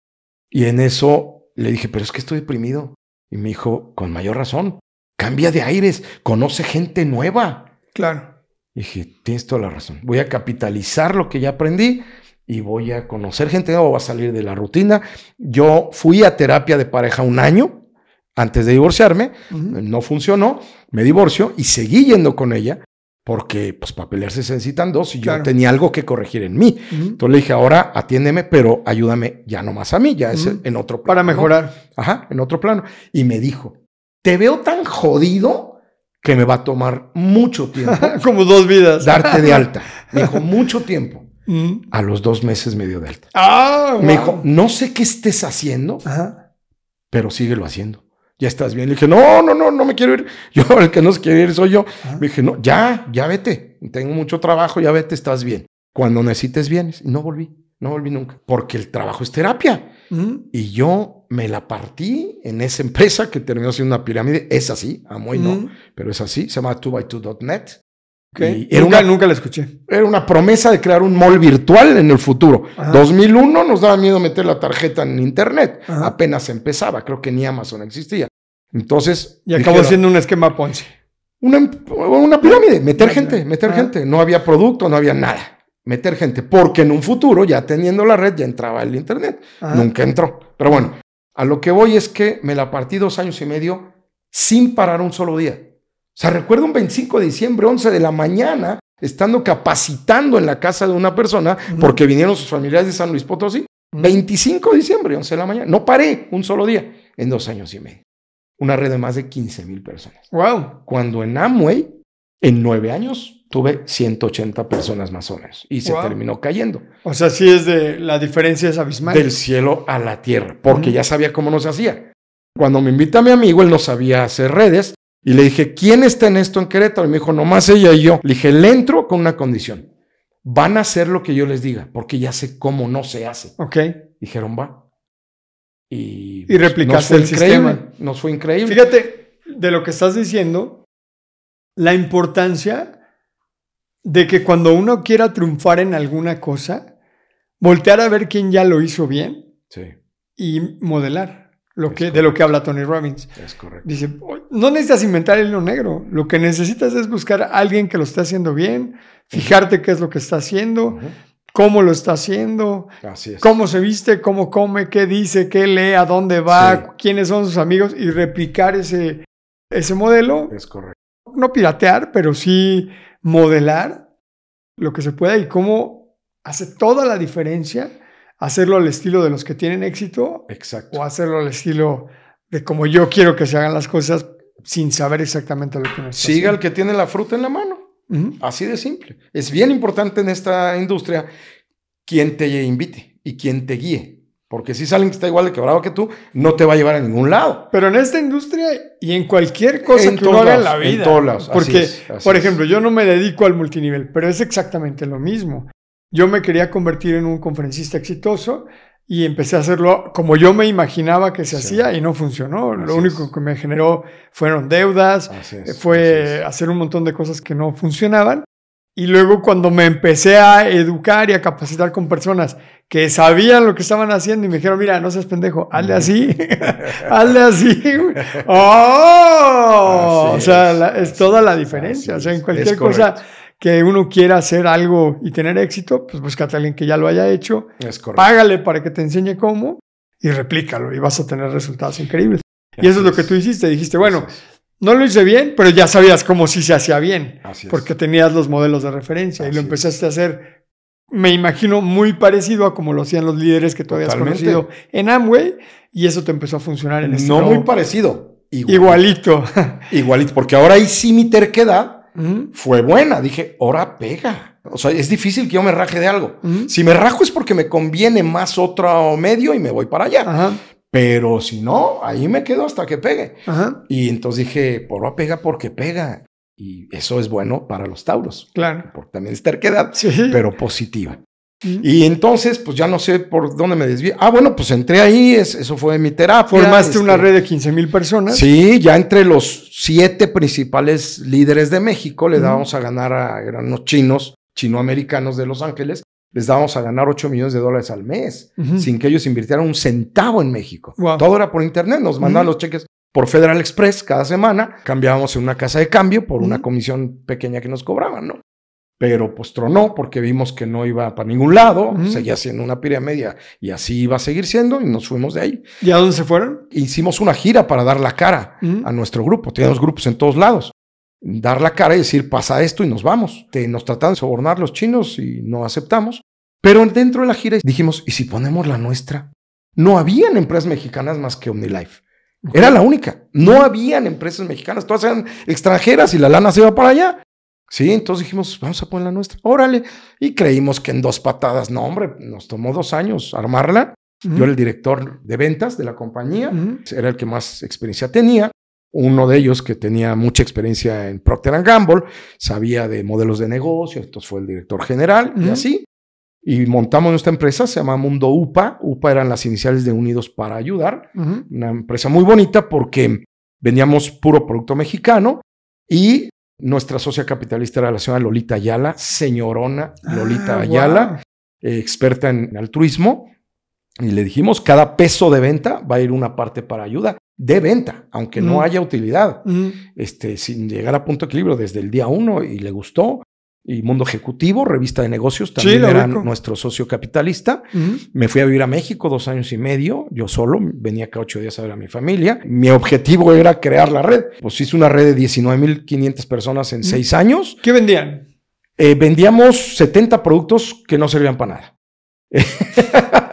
Y en eso le dije, pero es que estoy deprimido. Y me dijo, con mayor razón, cambia de aires, conoce gente nueva. Claro. Y dije, tienes toda la razón. Voy a capitalizar lo que ya aprendí y voy a conocer gente nueva, voy a salir de la rutina. Yo fui a terapia de pareja un año antes de divorciarme, no funcionó, me divorcio y seguí yendo con ella porque pues para pelearse se necesitan dos y Claro. yo tenía algo que corregir en mí. Entonces le dije, ahora atiéndeme, pero ayúdame ya no más a mí, ya es en otro plano. Para mejorar. Ajá, en otro plano. Y me dijo, te veo tan jodido que me va a tomar mucho tiempo Como dos vidas. darte de alta. Me dijo, mucho tiempo. Ujú. A los dos meses me dio de alta. Ah, Me wow. dijo, no sé qué estés haciendo, Ajá. pero síguelo haciendo. Ya estás bien. Le dije, no, no, no, no me quiero ir. Yo, el que no se quiere ir soy yo. Ajá. Me dije, no, ya, ya vete. Tengo mucho trabajo, ya vete, estás bien. Cuando necesites vienes. Y no volví, no volví nunca. Porque el trabajo es terapia. Ujú. Y yo me la partí en esa empresa que terminó siendo una pirámide. Es así, amo y no, Ujú. pero es así. Se llama 2by2.net. Era Nunca, una- nunca la escuché. Era una promesa de crear un mall virtual en el futuro. Ajá. 2001 nos daba miedo meter la tarjeta en internet. Ajá. Apenas empezaba, creo que ni Amazon existía. Entonces, Y acabó siendo un esquema Ponzi. una, una pirámide, meter gente, meter Ajá. gente. No había producto, no había nada. Meter gente, porque en un futuro, ya teniendo la red, ya entraba el internet. Nunca entró. Pero bueno, a lo que voy es que me la partí dos años y medio sin parar un solo día. O sea, recuerdo un 25 de diciembre, 11 de la mañana, estando capacitando en la casa de una persona, porque vinieron sus familiares de San Luis Potosí. Ujú. 25 de diciembre, 11 de la mañana. No paré un solo día en dos años y medio. Una red de más de 15 mil personas. Wow. Cuando en Amway, en nueve años, tuve 180 personas más o menos. Y se Wow. terminó cayendo. O sea, sí es de. La diferencia es abismal. Del cielo a la tierra, porque ya sabía cómo no se hacía. Cuando me invita mi amigo, él no sabía hacer redes. Y le dije, ¿quién está en esto en Querétaro? Y me dijo, nomás ella y yo. Le dije, le entro con una condición. Van a hacer lo que yo les diga, porque ya sé cómo no se hace. Ok. Dijeron, va. Y, Y replicaste el increíble, sistema. Nos fue increíble. Fíjate de lo que estás diciendo, la importancia de que cuando uno quiera triunfar en alguna cosa, voltear a ver quién ya lo hizo bien Sí. y modelar lo que, de lo que habla Tony Robbins. Es correcto. Dice, no necesitas inventar el hilo negro, lo que necesitas es buscar a alguien que lo esté haciendo bien, fijarte qué es lo que está haciendo, cómo lo está haciendo, Así es. cómo se viste, cómo come, qué dice, qué lee, a dónde va, Sí. quiénes son sus amigos y replicar ese, ese modelo. Es correcto. No piratear, pero sí modelar lo que se pueda y cómo hace toda la diferencia hacerlo al estilo de los que tienen éxito Exacto. o hacerlo al estilo de como yo quiero que se hagan las cosas sin saber exactamente lo que está Siga el que tiene la fruta en la mano. Así de simple. Es bien importante en esta industria quien te invite y quien te guíe. Porque si alguien que está igual de quebrado que tú, no te va a llevar a ningún lado. Pero en esta industria y en cualquier cosa En que uno todos haga en la en vida. todos lados, así Porque, es, así por es. ejemplo, yo no me dedico al multinivel, pero es exactamente lo mismo. Yo me quería convertir en un conferencista exitoso y empecé a hacerlo como yo me imaginaba que se Sí. hacía y no funcionó. lo único es. que me generó fueron deudas, eh, es, fue hacer un montón de cosas que no funcionaban. Y luego cuando me empecé a educar y a capacitar con personas que sabían lo que estaban haciendo y me dijeron, mira, no seas pendejo, hazle así, hazle así. güey". ¡Oh! Así o sea, es, la- es así toda la diferencia. O sea, en cualquier cosa correcto. Que uno quiera hacer algo y tener éxito, pues búscate a alguien que ya lo haya hecho, Es correcto. págale para que te enseñe cómo y replícalo y vas a tener resultados increíbles. Y eso es lo que tú hiciste. Dijiste, bueno, no lo hice bien, pero ya sabías cómo sí se hacía bien, Así es. porque tenías los modelos de referencia y lo es. empezaste a hacer, me imagino, muy parecido a como lo hacían los líderes que tú habías Totalmente. conocido en Amway y eso te empezó a funcionar en este no nuevo- muy parecido. Igual- igualito. Igualito. Porque ahora ahí sí mi terquedad Fue buena. Dije, ahora pega. O sea, es difícil que yo me raje de algo. Si me rajo es porque me conviene más otro medio y me voy para allá. Ajá, Pero si no, ahí me quedo hasta que pegue. ajá, Y entonces dije, por pega porque pega. Y eso es bueno para los tauros. claro. Porque también es terquedad, Sí. pero positiva. Y entonces, pues ya no sé por dónde me desvié. Ah, bueno, pues entré ahí, es- eso fue mi terapia. Formaste este, una red de 15 mil personas. Sí, ya entre los siete principales líderes de México le dábamos a ganar a eran unos chinos, chinoamericanos de Los Ángeles, les dábamos a ganar 8 millones de dólares al mes, sin que ellos invirtieran un centavo en México. Wow. Todo era por internet, nos mandaban los cheques por Federal Express cada semana, cambiábamos en una casa de cambio por una comisión pequeña que nos cobraban, ¿no? Pero pues tronó porque vimos que no iba para ningún lado, seguía siendo una pirámide y así iba a seguir siendo y nos fuimos de ahí. ¿Y a dónde se fueron? Hicimos una gira para dar la cara a nuestro grupo. Teníamos grupos en todos lados. Dar la cara y decir, pasa esto y nos vamos. Te- nos trataban de sobornar los chinos y no aceptamos. Pero dentro de la gira dijimos, ¿y si ponemos la nuestra? No habían empresas mexicanas más que OmniLife. Era la única. No habían empresas mexicanas. Todas eran extranjeras y la lana se iba para allá. Sí, entonces dijimos, vamos a poner la nuestra. Órale. Y creímos que en dos patadas, no, hombre, nos tomó dos años armarla. Ujú. Yo era el director de ventas de la compañía Ujú. era el que más experiencia tenía. Uno de ellos que tenía mucha experiencia en Procter Gamble, sabía de modelos de negocio, entonces fue el director general y Ujú. así. Y montamos nuestra empresa, se llama Mundo UPA. UPA eran las iniciales de Unidos para Ayudar. Una empresa muy bonita porque vendíamos puro producto mexicano y nuestra socia capitalista era la señora Lolita Ayala, señorona Lolita Ah, Ayala wow. eh, experta en altruismo, y le dijimos, cada peso de venta va a ir una parte para ayuda de venta, aunque no Mm. haya utilidad, Ujú. este, sin llegar a punto de equilibrio desde el día uno y le gustó. Y Mundo Ejecutivo, revista de negocios, también era nuestro socio capitalista. Me fui a vivir a México dos años y medio, yo solo, venía cada ocho días a ver a mi familia. Mi objetivo era crear la red. Pues hice una red de 19.500 personas en seis años. ¿Qué vendían? Eh, vendíamos 70 productos que no servían para nada.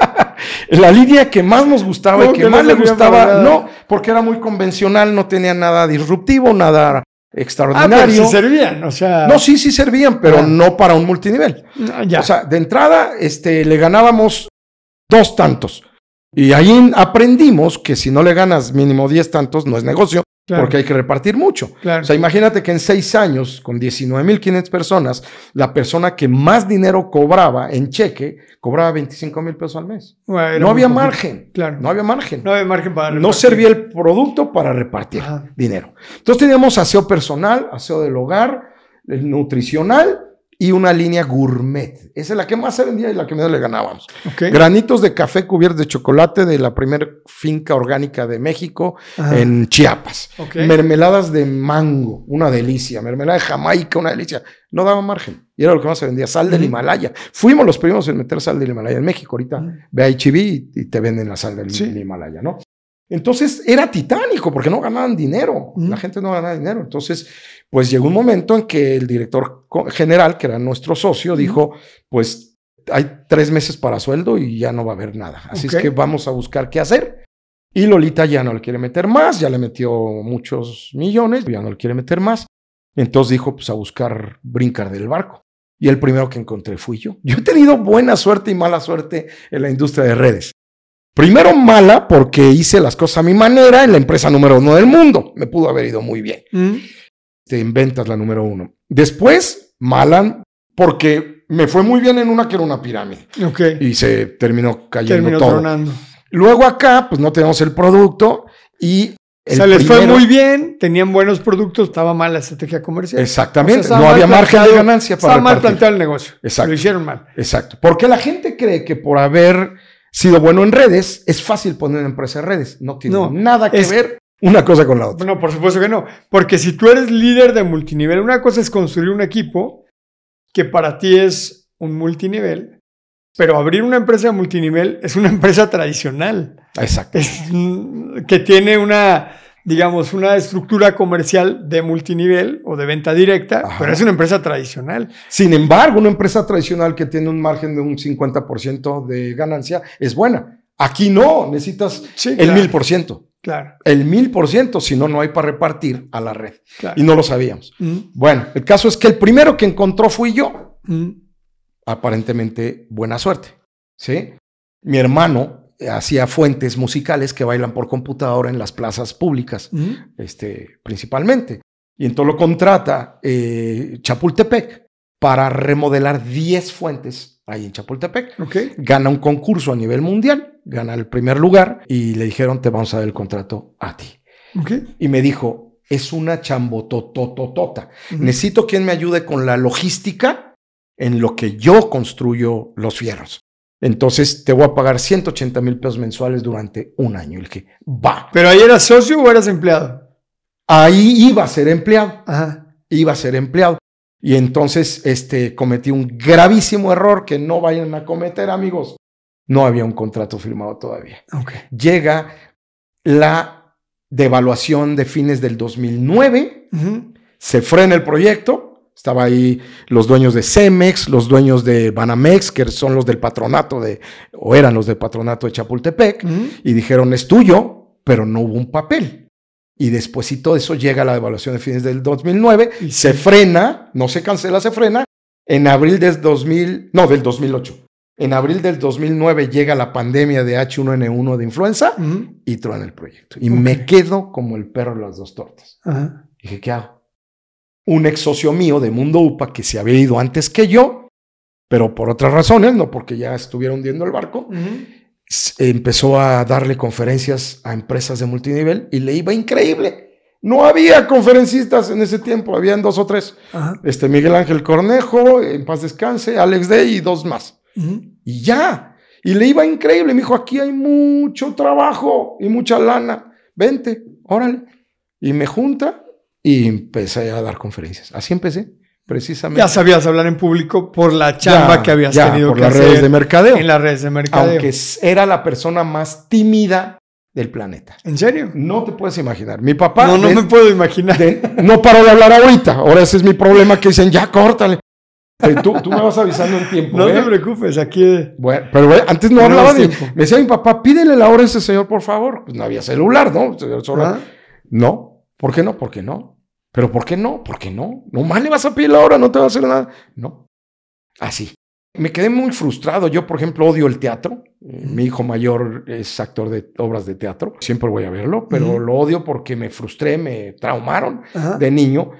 La línea que más nos gustaba y ¿Cómo que, no más le gustaba, no, porque era muy convencional, no tenía nada disruptivo, nada Ah, pero extraordinario. sí servían, o sea. no, sí, sí servían, pero Ah. no para un multinivel. Ah, ya. O sea, de entrada, este, le ganábamos dos tantos. Y ahí aprendimos que si no le ganas mínimo 10 tantos, no es negocio, Claro, porque hay que repartir mucho. claro. O sea, imagínate que en seis años, con 19.500 personas, la persona que más dinero cobraba en cheque, cobraba 25 mil pesos al mes. Bueno, No había margen. Claro. No había margen. No había margen para No repartir. servía el producto para repartir Ajá. dinero. Entonces teníamos aseo personal, aseo del hogar, el nutricional y una línea gourmet. Esa es la que más se vendía y la que menos le ganábamos. Ok. Granitos de café cubiertos de chocolate de la primera finca orgánica de México Ajá. en Chiapas. Ok. Mermeladas de mango, una delicia. Mermelada de Jamaica, una delicia. No daba margen. Y era lo que más se vendía. Sal del. Himalaya. Fuimos los primeros en meter sal del Himalaya en México. Ahorita ve a HB y, y te venden la sal del Sí. Himalaya, ¿no? Entonces era titánico porque no ganaban dinero. La gente no ganaba dinero. Entonces, pues llegó un momento en que el director general, que era nuestro socio, dijo, pues hay tres meses para sueldo y ya no va a haber nada. Así es que vamos a buscar qué hacer. Y Lolita ya no le quiere meter más, ya le metió muchos millones, ya no le quiere meter más. Entonces dijo, pues a buscar brincar del barco. Y el primero que encontré fui yo. Yo he tenido buena suerte y mala suerte en la industria de redes. Primero mala porque hice las cosas a mi manera en la empresa número uno del mundo. Me pudo haber ido muy bien. Mm. Te inventas la número uno. Después, mala porque me fue muy bien en una que era una pirámide Ok. y se terminó cayendo Terminó todo. tronando. Luego acá, pues no tenemos el producto y... O sea, les fue muy bien, tenían buenos productos, estaba mal la estrategia comercial. Exactamente, O sea, estaba no había margen de ganancia para Estaba mal planteado el negocio. Exacto. Lo hicieron mal. Exacto, porque la gente cree que por haber sido bueno en redes es fácil poner una empresa en redes. No tiene No, nada que es- ver una cosa con la otra. No, por supuesto que no. Porque si tú eres líder de multinivel, una cosa es construir un equipo que para ti es un multinivel, pero abrir una empresa de multinivel es una empresa tradicional, Exacto. es, mm, que tiene una, digamos, una estructura comercial de multinivel o de venta directa, Ajá. pero es una empresa tradicional. Sin embargo, una empresa tradicional que tiene un margen de un 50% de ganancia es buena. Aquí no, necesitas Sí, el mil por ciento. Claro, El mil por ciento, si no, no hay para repartir a la red. claro. Y no lo sabíamos. Mm, Bueno, el caso es que el primero que encontró fui yo. mm, aparentemente buena suerte. ¿sí? Mi hermano hacía fuentes musicales que bailan por computadora en las plazas públicas, este, principalmente. Y entonces lo contrata eh, Chapultepec para remodelar 10 fuentes ahí en Chapultepec. Ok. Gana un concurso a nivel mundial, gana el primer lugar y le dijeron, te vamos a dar el contrato a ti. Ok. Y me dijo, es una chambotototota. Ujú. Necesito quien me ayude con la logística en lo que yo construyo los fierros. Entonces te voy a pagar 180 mil pesos mensuales durante un año. Y le dije, va. ¿Pero ahí eras socio o eras empleado? Ahí iba a ser empleado. Ajá. Iba a ser empleado. Y entonces este, cometí un gravísimo error que no vayan a cometer, amigos. No había un contrato firmado todavía. Ok. Llega la devaluación de fines del 2009 Ujú. se frena el proyecto. Estaba ahí los dueños de Cemex, los dueños de Banamex, que son los del patronato de, o eran los del patronato de Chapultepec, y dijeron es tuyo, pero no hubo un papel. Y después y todo eso llega a la devaluación de fines del 2009, Y se frena, no se cancela, se frena. En abril del 2000, no, del 2008. En abril del 2009 llega la pandemia de H1N1 de influenza y truena el proyecto. Y me quedo como el perro de las dos tortas. Dije, ¿qué hago? Un ex socio mío de Mundo UPA que se había ido antes que yo, pero por otras razones, no porque ya estuviera hundiendo el barco, empezó a darle conferencias a empresas de multinivel y le iba increíble. No había conferencistas en ese tiempo, habían dos o tres. Ajá. Este Miguel Ángel Cornejo, en paz descanse, Alex Day y dos más. Y ya. Y le iba increíble. Me dijo, aquí hay mucho trabajo y mucha lana. Vente, órale. Y me junta y empecé a dar conferencias. Así empecé, precisamente. Ya sabías hablar en público por la chamba Ya, que habías ya, tenido por que las hacer redes de mercadeo. en las redes de mercadeo. Aunque era la persona más tímida del planeta. ¿En serio? No te puedes imaginar. Mi papá no, no de- me puedo imaginar. de- no paró de hablar ahorita. Ahora ese es mi problema que dicen, ya córtale. Eh, Tú, tú me vas avisando en tiempo. no ¿eh? te preocupes, aquí. Bueno, pero eh, antes no hablaba ni. tiempo. Me decía mi papá, pídele la hora a ese señor, por favor. Pues no había celular, ¿no? Solo- Ajá. No. ¿Por qué no? ¿Por qué no? ¿Pero por qué no? ¿Por qué no? No más le vas a pedir la hora, no te va a hacer nada. No. Así. Me quedé muy frustrado. Yo, por ejemplo, odio el teatro. Mi hijo mayor es actor de obras de teatro. Siempre voy a verlo, pero Ujú. lo odio porque me frustré, me traumaron Ajá. de niño.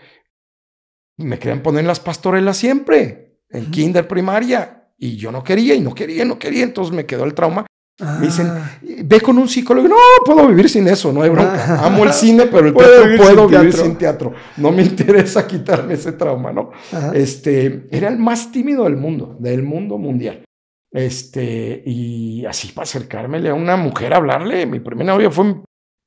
Me querían poner en las pastorelas siempre, en Ujú. kinder primaria. Y yo no quería, y no quería, y no quería. Entonces me quedó el trauma. Me dicen, Ah. ve con un psicólogo. No, puedo vivir sin eso, no hay bronca. Ah. Amo el cine, pero el Puedo vivir puedo sin vivir teatro. sin teatro. No me interesa quitarme ese trauma, ¿no? Ajá. Este, era el más tímido del mundo, del mundo mundial. Este, y así para acercármele a una mujer a hablarle, mi primera novia fue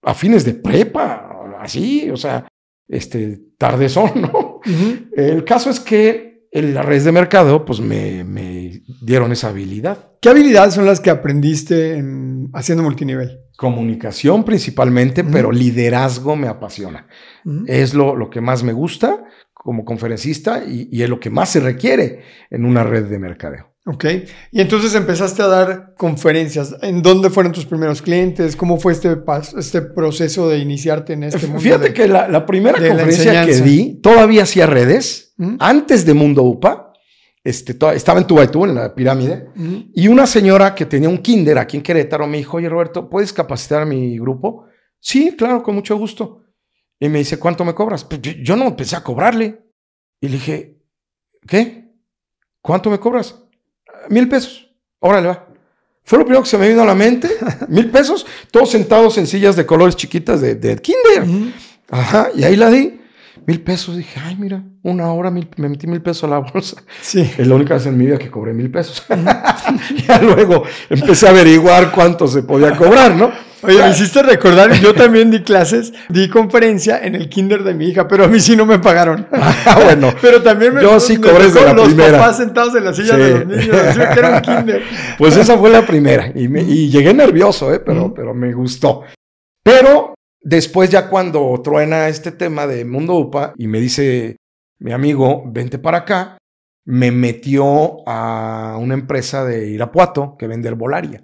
a fines de prepa, así, o sea, este, tardezón, ¿no? Ujú. El caso es que en las redes de mercado, pues me, me dieron esa habilidad. ¿Qué habilidades son las que aprendiste en- haciendo multinivel? Comunicación principalmente, pero liderazgo me apasiona. Es lo, lo que más me gusta como conferencista y, y es lo que más se requiere en una red de mercadeo. Ok. Y entonces empezaste a dar conferencias. ¿En dónde fueron tus primeros clientes? ¿Cómo fue este, pas- este proceso de iniciarte en este mundo? Fíjate de- que la, la primera la conferencia que di, todavía hacía redes, antes de Mundo UPA, este, to- estaba en Tubaitú, en la pirámide, y una señora que tenía un kinder aquí en Querétaro me dijo, oye Roberto, ¿puedes capacitar a mi grupo? Sí, claro, con mucho gusto. Y me dice, ¿cuánto me cobras? Pues yo, yo no empecé a cobrarle. Y le dije, ¿qué? ¿Cuánto me cobras? Mil pesos. Órale, va. Fue lo primero que se me vino a la mente. Mil pesos, todos sentados en sillas de colores chiquitas de, de kinder. Ajá, y ahí la di. Mil pesos. Dije, ay, mira, una hora mil- me metí mil pesos a la bolsa. Sí. Es la única vez en mi vida que cobré mil pesos. ya luego empecé a averiguar cuánto se podía cobrar, ¿no? Oye, me hiciste recordar, yo también di clases, di conferencia en el kinder de mi hija, pero a mí sí no me pagaron. Ah, bueno. Pero también me, Yo sí cobré tocó la los primera. papás sentados en las sillas Sí. de los niños, que era un kinder. Pues esa fue la primera. Y, me- y llegué nervioso, ¿eh? pero, pero me gustó. Pero después ya cuando truena este tema de Mundo UPA y me dice mi amigo, vente para acá, me metió a una empresa de Irapuato que vende herbolaria.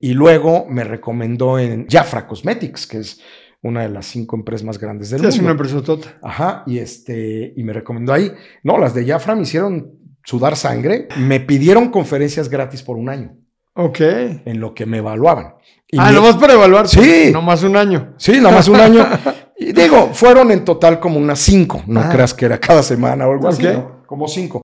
Y luego me recomendó en Jafra Cosmetics, que es una de las cinco empresas más grandes del Sí, es mundo. una empresa tota. Ajá, y este, y me recomendó ahí. No, las de Jafra me hicieron sudar sangre. Me pidieron conferencias gratis por un año, Ok. en lo que me evaluaban. Y ah, nomás para evaluar. Sí. Nomás un año. Sí, nada más un año. Y digo, fueron en total como unas cinco. No Ajá. creas que era cada semana o algo así. ¿no? Como cinco.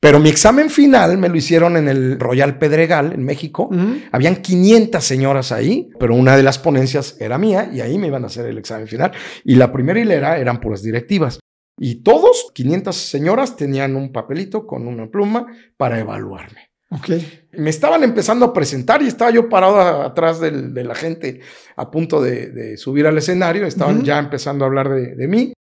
Pero mi examen final me lo hicieron en el Royal Pedregal, en México. Habían 500 señoras ahí, pero una de las ponencias era mía y ahí me iban a hacer el examen final. Y la primera hilera eran puras directivas. Y todos, 500 señoras, tenían un papelito con una pluma para evaluarme. Ok. Me estaban empezando a presentar y estaba yo parado a- atrás del- de la gente a punto de, de subir al escenario. Estaban ya empezando a hablar de, de mí.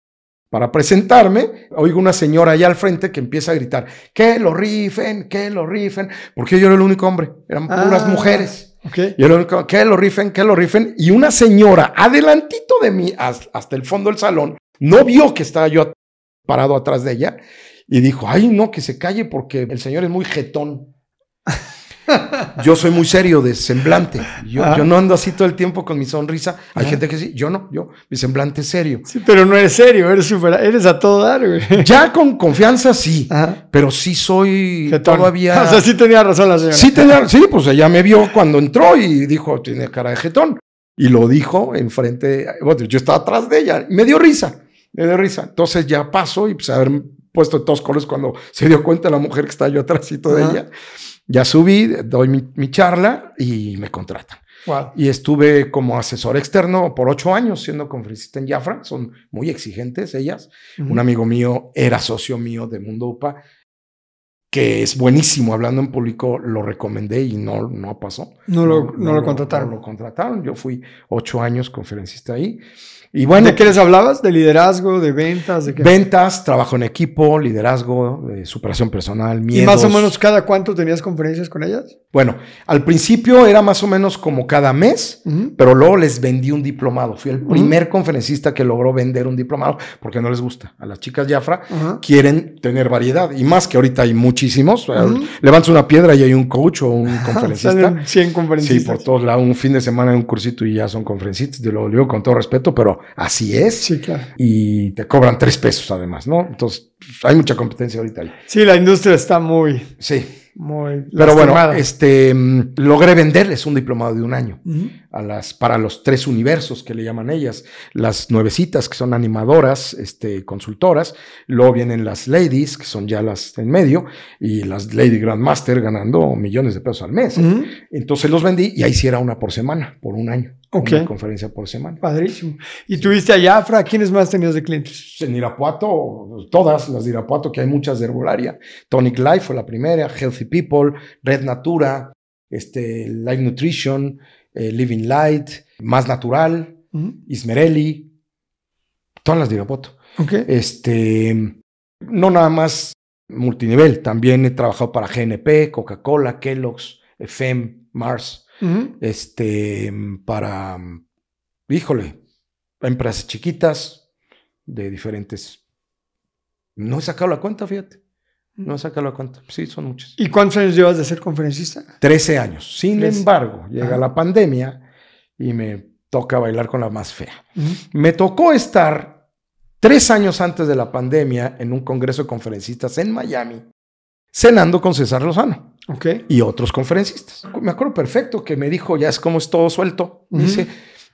Para presentarme, oigo una señora allá al frente que empieza a gritar, que lo rifen, que lo rifen, porque yo era el único hombre, eran puras Ah. mujeres. Ok. Yo era el único, que lo rifen, que lo rifen. Y una señora adelantito de mí, has- hasta el fondo del salón, no vio que estaba yo parado atrás de ella y dijo, ay, no, que se calle porque el señor es muy jetón. Yo soy muy serio de semblante. Yo, Ah. yo no ando así todo el tiempo con mi sonrisa. Hay Ah. gente que sí, yo no, yo, mi semblante es serio. Sí, pero no eres serio, eres super, eres a todo dar, güey. Ya con confianza sí, Ajá. pero sí soy Jetón. todavía... O sea, sí tenía razón la señora. Sí, tenía, sí, pues ella me vio cuando entró y dijo, tiene cara de jetón. Y lo dijo enfrente, bueno, yo estaba atrás de ella. Y me dio risa, me dio risa. Entonces ya pasó y pues haber puesto de todos colores cuando se dio cuenta la mujer que estaba yo atrásito de Ajá. ella. Ya subí, doy mi, mi charla y me contratan. Wow. Y estuve como asesor externo por ocho años siendo conferencista en Jafra. Son muy exigentes ellas. Un amigo mío era socio mío de Mundo UPA, que es buenísimo hablando en público, lo recomendé y no, no pasó. No lo, no lo contrataron. No lo contrataron. Yo fui ocho años conferencista ahí. Y bueno, ¿De qué les hablabas? ¿De liderazgo? ¿De ventas? ¿De qué? ventas, trabajo en equipo, liderazgo, eh, superación personal, miedos. ¿Y más o menos cada cuánto tenías conferencias con ellas? Bueno, al principio era más o menos como cada mes, pero luego les vendí un diplomado. Fui el primer conferencista que logró vender un diplomado porque no les gusta. A las chicas Jafra quieren tener variedad y más que ahorita hay muchísimos. Levantas una piedra y hay un coach o un conferencista. Salen 100 Sí, conferencistas. por todos lados, un fin de semana en un cursito y ya son conferencistas. Te lo digo con todo respeto, pero así es. Sí, claro. Y te cobran tres pesos además, ¿no? Entonces, hay mucha competencia ahorita ahí. Sí, la industria está muy, Sí. Muy Pero bueno, este, mm, logré venderles un diplomado de un año. A las, para los tres universos que le llaman ellas, las nuevecitas que son animadoras, este, consultoras, luego vienen las ladies, que son ya las en medio, y las Lady Grandmaster ganando millones de pesos al mes. Entonces los vendí y ahí sí era una por semana, por un año. Ok. Una conferencia por semana. Padrísimo. ¿Y tuviste a Jafra? ¿Quiénes más tenías de clientes? En Irapuato, todas las de Irapuato, que hay muchas de herbolaria. Tonic Life fue la primera, Healthy People, Red Natura, este, Life Nutrition, eh, Living Light, Más Natural. Ismerelli, todas las de Irapuato. Este, no nada más multinivel, también he trabajado para GNP, Coca-Cola, Kellogg's, FM, Mars, este, para, híjole, empresas chiquitas de diferentes. No he sacado la cuenta, fíjate. No he sacado la cuenta. Sí, son muchas. ¿Y cuántos años llevas de ser conferencista? 13 años. Sin Trece. embargo, llega Ajá. la pandemia y me toca bailar con la más fea. Me tocó estar tres años antes de la pandemia en un congreso de conferencistas en Miami, cenando con César Lozano Ok. y otros conferencistas. Me acuerdo perfecto que me dijo, ya es como es todo suelto. Me Ujú. dice,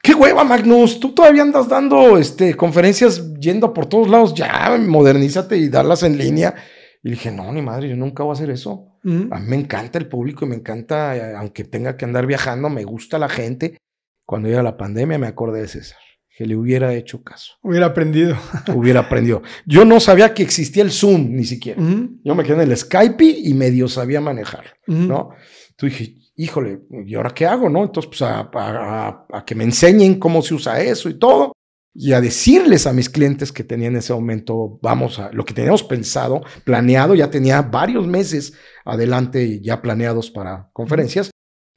qué hueva, Magnus, tú todavía andas dando este, conferencias yendo por todos lados, ya modernízate y darlas en línea. Y dije, no, ni madre, yo nunca voy a hacer eso. A mí me encanta el público y me encanta, eh, aunque tenga que andar viajando, me gusta la gente. Cuando llega la pandemia me acordé de César, que le hubiera hecho caso, Hubiera aprendido. hubiera aprendido. Yo no sabía que existía el Zoom ni siquiera. Yo me quedé en el Skype y medio sabía manejar. ¿no? Entonces dije, híjole, ¿y ahora qué hago, no? Entonces, pues a, a- a- a que me enseñen cómo se usa eso y todo. Y a decirles a mis clientes que tenía en ese momento, vamos a lo que teníamos pensado, planeado, ya tenía varios meses adelante ya planeados para conferencias.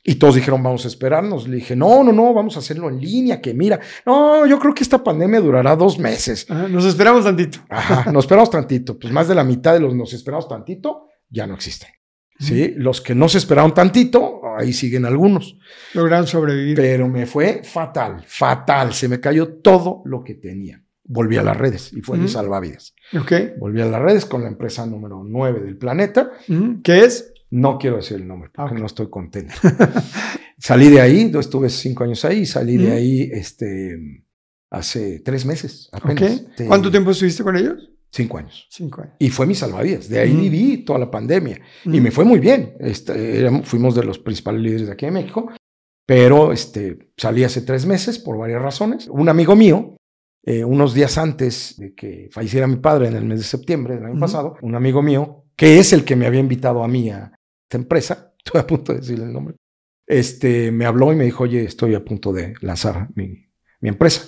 Y todos dijeron, vamos a esperarnos. Le dije, no, no, no, vamos a hacerlo en línea, que mira, no, yo creo que esta pandemia durará dos meses. Ajá, Nos esperamos tantito. Ajá, nos esperamos tantito. Pues más de la mitad de los nos esperamos tantito ya no existen. Sí, los que no se esperaron tantito, ahí siguen algunos. Lograron sobrevivir. Pero me fue fatal, fatal. Se me cayó todo lo que tenía. Volví a las redes y fue mi salvavidas. Ok. Volví a las redes con la empresa número 9 del planeta. Ujú. ¿Qué es? No quiero decir el nombre porque Ok. no estoy contento. salí de ahí, yo estuve cinco años ahí, salí de ahí este, hace tres meses apenas. ¿Cuánto tiempo estuviste con ellos? Cinco años. Cinco años. Y fue mi salvavidas. De ahí viví toda la pandemia. Y me fue muy bien. Este, éramos- fuimos de los principales líderes de aquí de México. Pero este, salí hace tres meses por varias razones. Un amigo mío, eh, unos días antes de que falleciera mi padre en el mes de septiembre del año pasado, un amigo mío, que es el que me había invitado a mí a esta empresa, estoy a punto de decirle el nombre, este, me habló y me dijo, oye, estoy a punto de lanzar mi, mi empresa.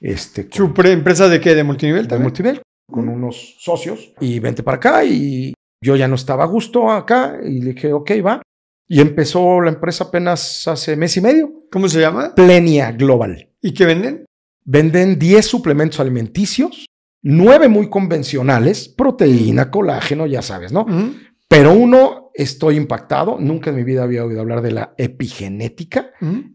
Este, ¿Su pre- empresa de qué? ¿De multinivel de también? multivel con unos socios y vente para acá y yo ya no estaba a gusto acá y le dije, ok, va. Y empezó la empresa apenas hace mes y medio. ¿Cómo se llama? Plenia Global. ¿Y qué venden? Venden 10 suplementos alimenticios, 9 muy convencionales, proteína, colágeno, ya sabes, ¿no? Pero uno, estoy impactado, nunca en mi vida había oído hablar de la epigenética,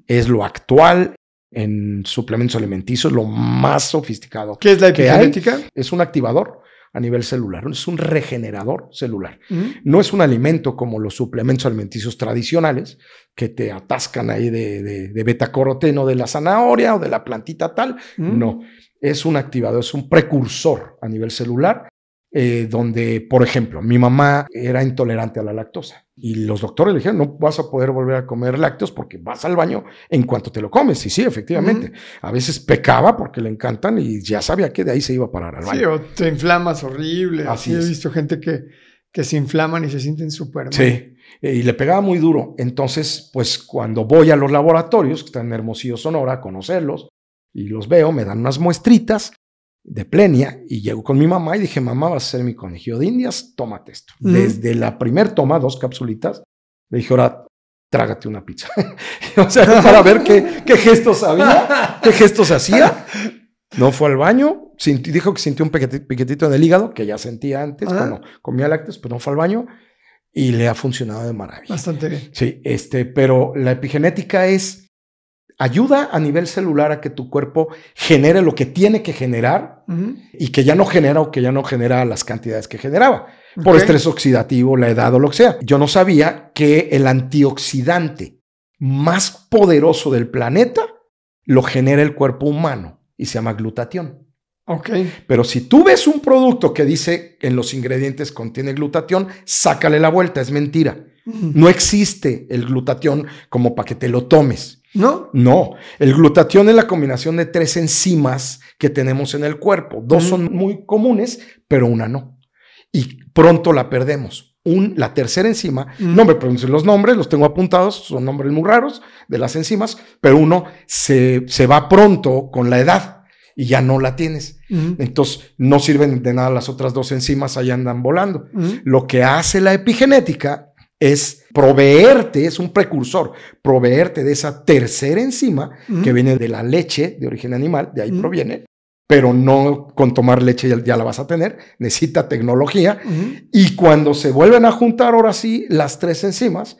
es lo actual en suplementos alimenticios, lo más sofisticado. ¿Qué es la epigenética? Es un activador a nivel celular, es un regenerador celular. No es un alimento como los suplementos alimenticios tradicionales que te atascan ahí de, de, de betacoroteno de la zanahoria o de la plantita tal. No, es un activador, es un precursor a nivel celular, eh, donde, por ejemplo, mi mamá era intolerante a la lactosa y los doctores le dijeron, no vas a poder volver a comer lácteos porque vas al baño en cuanto te lo comes. Y sí, efectivamente, a veces pecaba porque le encantan y ya sabía que de ahí se iba a parar al baño. Sí, o te inflamas horrible. Así he visto gente que, que se inflaman y se sienten súper mal. Sí, eh, y le pegaba muy duro. Entonces, pues cuando voy a los laboratorios, que están en Hermosillo, Sonora, a conocerlos, y los veo, me dan unas muestritas de plenia, y llego con mi mamá y dije, mamá, vas a ser mi conejillo de indias, tómate esto. Mm. Desde la primer toma, dos capsulitas, le dije, ahora trágate una pizza. o sea, para ver qué, qué gestos había, qué gestos hacía. No fue al baño, dijo que sintió un piqueti- piquetito en el hígado, que ya sentía antes Ah. cuando comía lácteos, pero no fue al baño y le ha funcionado de maravilla. Bastante bien. Sí, este, pero la epigenética es ayuda a nivel celular a que tu cuerpo genere lo que tiene que generar y que ya no genera o que ya no genera las cantidades que generaba por estrés oxidativo, la edad o lo que sea. Yo no sabía que el antioxidante más poderoso del planeta lo genera el cuerpo humano y se llama glutatión. Ok. Pero si tú ves un producto que dice en los ingredientes contiene glutatión, sácale la vuelta, es mentira. No existe el glutatión como para que te lo tomes. ¿No? No, el glutatión es la combinación de tres enzimas que tenemos en el cuerpo. Dos son muy comunes, pero una no. Y pronto la perdemos. Un, la tercera enzima, no me pronuncian los nombres, los tengo apuntados, son nombres muy raros de las enzimas, pero uno se, se va pronto con la edad y ya no la tienes. Entonces, no sirven de nada las otras dos enzimas, ahí andan volando. Lo que hace la epigenética es proveerte, es un precursor, proveerte de esa tercera enzima que viene de la leche de origen animal, de ahí proviene, pero no con tomar leche ya, la vas a tener, necesita tecnología. Y cuando se vuelven a juntar ahora sí las tres enzimas,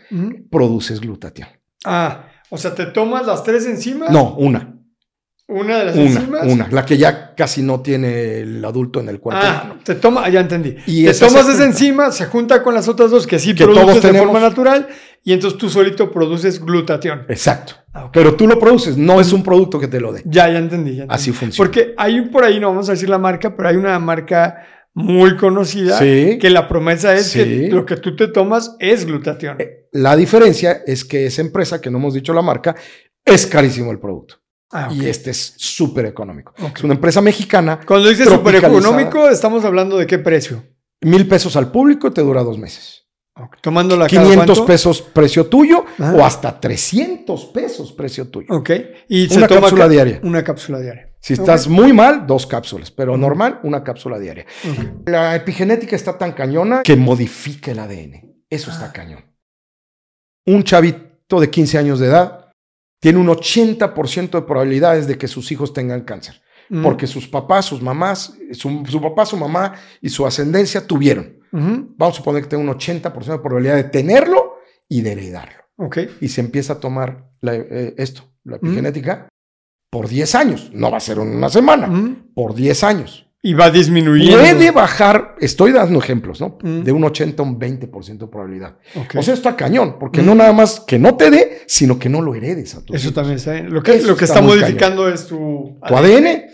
produces glutatión. Ah, o sea, ¿te tomas las tres enzimas? No, una. ¿Una de las una, enzimas? Una, la que ya casi no tiene el adulto en el cuerpo Ah, humano. te toma, ya entendí. Y te esa tomas esa enzima, se junta con las otras dos que sí Que produces todos de forma natural y entonces tú solito produces glutatión. Exacto. Ah. Pero tú lo produces, no es un producto que te lo dé. Ya, ya entendí. ya entendí. Así funciona. Porque hay por ahí, no vamos a decir la marca, pero hay una marca muy conocida Sí. que la promesa es que lo que tú te tomas es glutatión. La diferencia es que esa empresa, que no hemos dicho la marca, es carísimo el producto. Ah. Y este es súper económico. Es una empresa mexicana, Cuando dices tropicalizada. económico, estamos hablando de qué precio. mil pesos al público, te dura dos meses. Ok. Tomándola cada 500 cuánto? pesos precio tuyo Ajá. o hasta 300 pesos precio tuyo. Ok. Y Una cápsula ca- diaria. Una cápsula diaria. Si estás muy mal, dos cápsulas, pero normal, una cápsula diaria. La epigenética está tan cañona que modifica el ADN. Eso está Ah. cañón. Un chavito de 15 años de edad tiene un 80% de probabilidades de que sus hijos tengan cáncer. Mm. Porque sus papás, sus mamás, su, su papá, su mamá y su ascendencia tuvieron. Vamos a suponer que tenga un 80% de probabilidad de tenerlo y de heredarlo. Ok. Y se empieza a tomar la- eh, esto, la epigenética, por 10 años. No va a ser en una semana, Mm. por 10 años. Y va disminuyendo. Puede bajar, estoy dando ejemplos, ¿no? Mm. De un 80 a un 20% de probabilidad. O sea, está cañón, porque Mm. no nada más que no te dé, sino que no lo heredes a tu Eso también está. Lo que, Eso lo que está modificando es tu Tu ADN,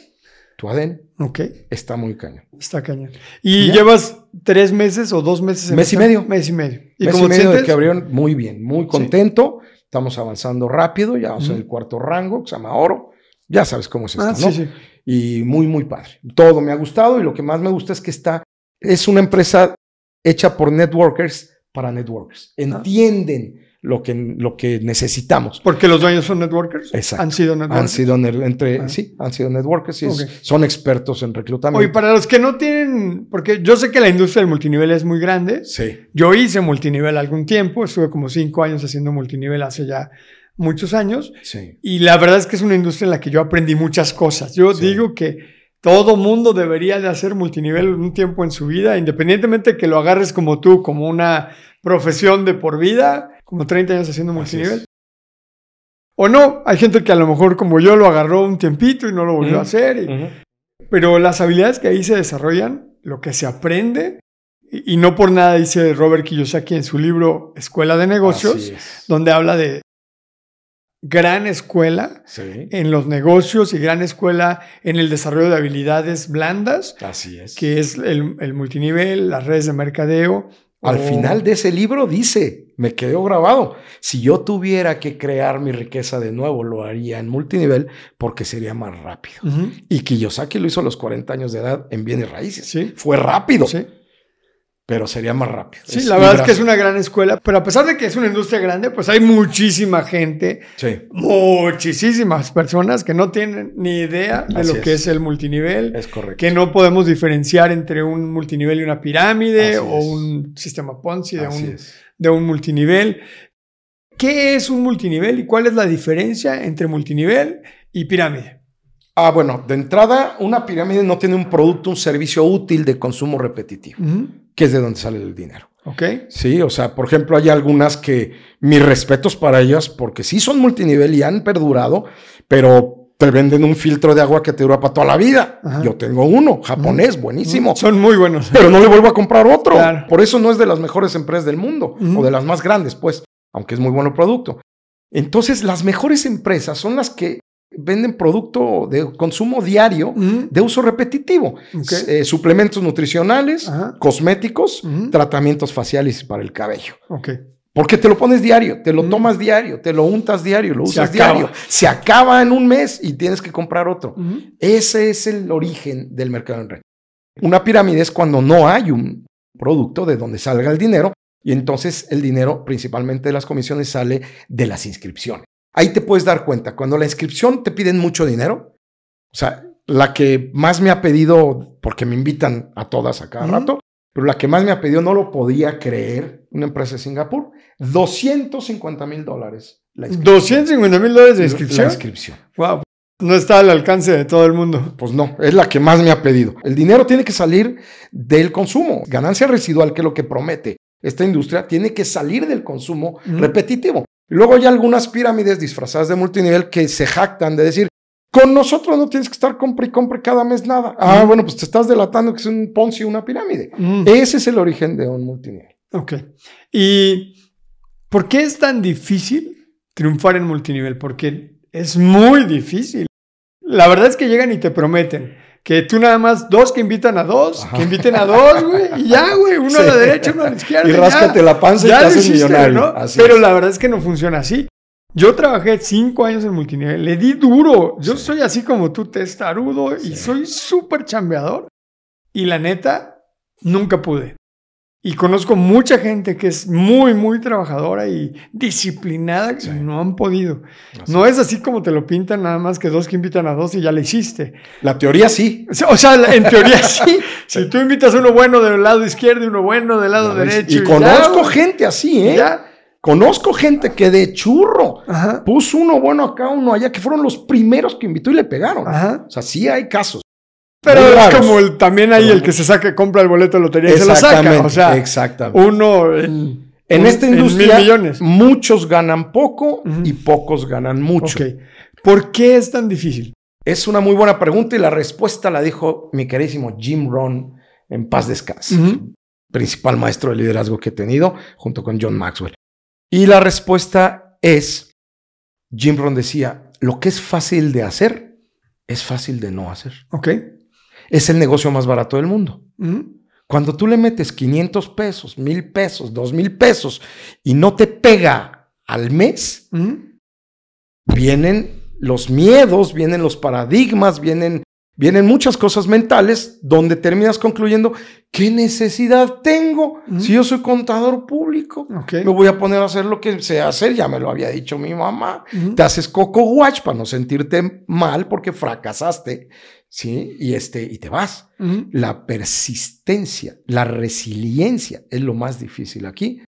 tu ADN Ok, está muy cañón. está cañón. ¿Y Ya. llevas tres meses o dos meses? en Mes y medio. Mes y medio. ¿Y Mes y medio de que abrieron muy bien, muy contento. Estamos avanzando rápido, ya vamos en el cuarto rango, que se llama oro. Ya sabes cómo es esto, Ah, ¿no? sí, sí. y muy, muy padre. Todo me ha gustado y lo que más me gusta es que está, es una empresa hecha por networkers para networkers. Ah. Entienden lo, que, lo que necesitamos. Porque los dueños son networkers. Exacto. Han sido Han networkers. sido, ne- entre, Ah. sí, han sido networkers y son expertos en reclutamiento. Oye, para los que no tienen, porque yo sé que la industria del multinivel es muy grande. Sí, Yo hice multinivel algún tiempo, estuve como cinco años haciendo multinivel hace ya muchos años. sí. Y la verdad es que es una industria en la que yo aprendí muchas cosas. Yo Sí. digo que todo mundo debería de hacer multinivel un tiempo en su vida, independientemente que lo agarres como tú, como una profesión de por vida, como 30 años haciendo multinivel. O no, hay gente que a lo mejor como yo lo agarró un tiempito y no lo volvió a hacer. y- pero las habilidades que ahí se desarrollan, lo que se aprende, y, y no por nada dice Robert Kiyosaki en su libro Escuela de Negocios, donde habla de gran escuela Sí, en los negocios y gran escuela en el desarrollo de habilidades blandas, así es. que es el, el multinivel, las redes de mercadeo. Al o- final de ese libro dice, me quedó grabado, si yo tuviera que crear mi riqueza de nuevo, lo haría en multinivel porque sería más rápido. Y Kiyosaki lo hizo a los 40 años de edad en bienes raíces. Sí. Fue rápido, Sí, pero sería más rápido. Sí, Es la verdad es que es una gran escuela, pero a pesar de que es una industria grande, pues hay muchísima gente, Sí, muchísimas personas que no tienen ni idea de Así lo que es. el multinivel, es correcto. que no podemos diferenciar entre un multinivel y una pirámide Así o es. un sistema Ponzi de Así un, es. de un multinivel. ¿Qué es un multinivel y cuál es la diferencia entre multinivel y pirámide? Ah, bueno, de entrada, una pirámide no tiene un producto, un servicio útil de consumo repetitivo, Ujú, que es de donde sale el dinero. ¿Ok? Sí, o sea, por ejemplo, hay algunas que mis respetos para ellas, porque sí son multinivel y han perdurado, pero te venden un filtro de agua que te dura para toda la vida. Ajá. Yo tengo uno, japonés, buenísimo. Son muy buenos. Pero no le vuelvo a comprar otro. Claro. Por eso no es de las mejores empresas del mundo, o de las más grandes, pues, aunque es muy bueno el producto. Entonces, las mejores empresas son las que venden producto de consumo diario de uso repetitivo. Eh, suplementos nutricionales, Ajá. cosméticos, tratamientos faciales para el cabello. Porque te lo pones diario, te lo Mm. tomas diario, te lo untas diario, lo usas diario. Se acaba en un mes y tienes que comprar otro. Ese es el origen del mercado en red. Una pirámide es cuando no hay un producto de donde salga el dinero y entonces el dinero, principalmente de las comisiones, sale de las inscripciones. Ahí te puedes dar cuenta, cuando la inscripción te piden mucho dinero, o sea, la que más me ha pedido, porque me invitan a todas a cada rato, pero la que más me ha pedido no lo podía creer, una empresa de Singapur, 250 mil dólares. la inscripción. 250 mil dólares de La inscripción. inscripción. Wow. No está al alcance de todo el mundo. Pues no, es la que más me ha pedido. El dinero tiene que salir del consumo. Ganancia residual, que es lo que promete esta industria, tiene que salir del consumo repetitivo. Y luego hay algunas pirámides disfrazadas de multinivel que se jactan de decir, con nosotros no tienes que estar compre y compre cada mes nada. Ah, bueno, pues te estás delatando que es un Ponzi, una pirámide. Mm. Ese es el origen de un multinivel. Ok. ¿Y por qué es tan difícil triunfar en multinivel? Porque es muy difícil. La verdad es que llegan y te prometen que tú nada más dos que invitan a dos, Ajá. que inviten a dos, güey, y ya, güey, uno a la derecha, uno a la izquierda. Y ya. ráscate la panza y te haces millonario. ¿no? Pero es. la verdad es que no funciona así. Yo trabajé cinco años en multinivel, le di duro. Yo Sí. soy así como tú, testarudo, y soy súper chambeador. Y la neta, nunca pude. Y conozco mucha gente que es muy, muy trabajadora y disciplinada Sí. y no han podido. Así No es así como te lo pintan, nada más que dos que invitan a dos y ya le hiciste. La teoría sí. O sea, en teoría sí. Si tú invitas a uno bueno del lado izquierdo y uno bueno del lado derecho. y conozco gente así, ¿eh? ya. Conozco gente que de churro Ajá. puso uno bueno acá, uno allá, que fueron los primeros que invitó y le pegaron. Ajá. O sea, sí hay casos. Pero es como el, también hay el que se saca, compra el boleto de lotería y se lo saca. O sea, exactamente. uno en, En un- esta industria, mil millones. muchos ganan poco y pocos ganan mucho. Ok. ¿Por qué es tan difícil? Es una muy buena pregunta y la respuesta la dijo mi queridísimo Jim Rohn en paz descanse, Ujú. principal maestro de liderazgo que he tenido junto con John Maxwell. Y la respuesta es, Jim Rohn decía, lo que es fácil de hacer es fácil de no hacer. Ok. Es el negocio más barato del mundo. Cuando tú le metes 500 pesos, 1000 pesos, 2000 pesos y no te pega al mes, vienen los miedos, vienen los paradigmas, vienen, vienen muchas cosas mentales donde terminas concluyendo, ¿qué necesidad tengo si yo soy contador público? Me voy a poner a hacer lo que sé hacer, ya me lo había dicho mi mamá. Te haces coco watch para no sentirte mal porque fracasaste, ¿sí? Y, este, y te vas. La persistencia, la resiliencia es lo más difícil aquí.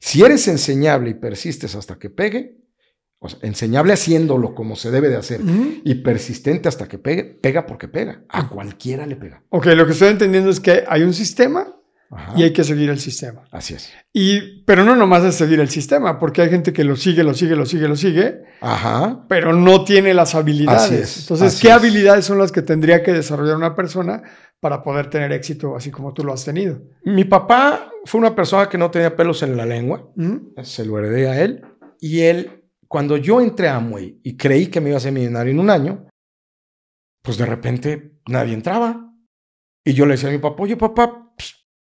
Si eres enseñable y persistes hasta que pegue, o sea, enseñable haciéndolo como se debe de hacer y persistente hasta que pegue, pega porque pega. A cualquiera le pega. Ok, lo que estoy entendiendo es que hay un sistema Ajá. y hay que seguir el sistema. Así es. Y, pero no nomás es seguir el sistema, porque hay gente que lo sigue, lo sigue, lo sigue, lo sigue, Ajá. pero no tiene las habilidades. Así es, Entonces, así ¿qué es. habilidades son las que tendría que desarrollar una persona para poder tener éxito así como tú lo has tenido? Mi papá fue una persona que no tenía pelos en la lengua. Se lo heredé a él. Y él, cuando yo entré a Amway y creí que me iba a ser millonario en un año, pues de repente nadie entraba. Y yo le decía a mi papá, oye papá,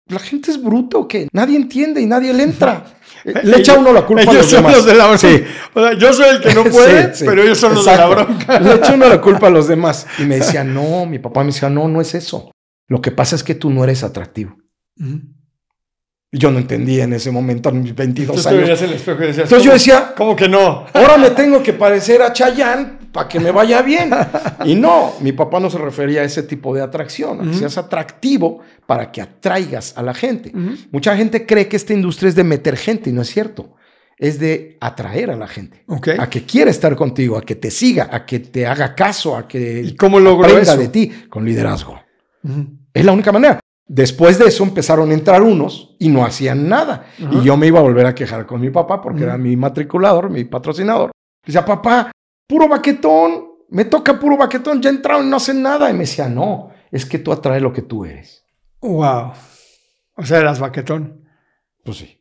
la gente es bruta o qué? Nadie entiende y nadie le entra. Eh, Le echa uno la culpa a Ellos los son demás. los de la bronca. Sí. O sea, yo soy el que no puede, Sí, sí. pero ellos son los de la bronca. Le echa uno la culpa a los demás. Y me decía, no, mi papá me decía, no, no es eso. Lo que pasa es que tú no eres atractivo. Yo no entendía en ese momento, en mis 22 Entonces te años. decías, Entonces yo ¿cómo- decía, ¿Cómo que no? ahora me tengo que parecer a Chayanne para que me vaya bien. Y no, mi papá no se refería a ese tipo de atracción, a que seas atractivo para que atraigas a la gente. Mucha gente cree que esta industria es de meter gente y no es cierto. Es de atraer a la gente. A que quiera estar contigo, a que te siga, a que te haga caso, a que ¿Y cómo logro eso? de ti con liderazgo. Es la única manera. Después de eso empezaron a entrar unos y no hacían nada. Ajá. Y yo me iba a volver a quejar con mi papá porque era mi matriculador, mi patrocinador. Decía, papá, puro baquetón, me toca puro baquetón, ya entraron y no hacen nada. Y me decía, no, es que tú atraes lo que tú eres. Wow. O sea, eras baquetón. Pues sí.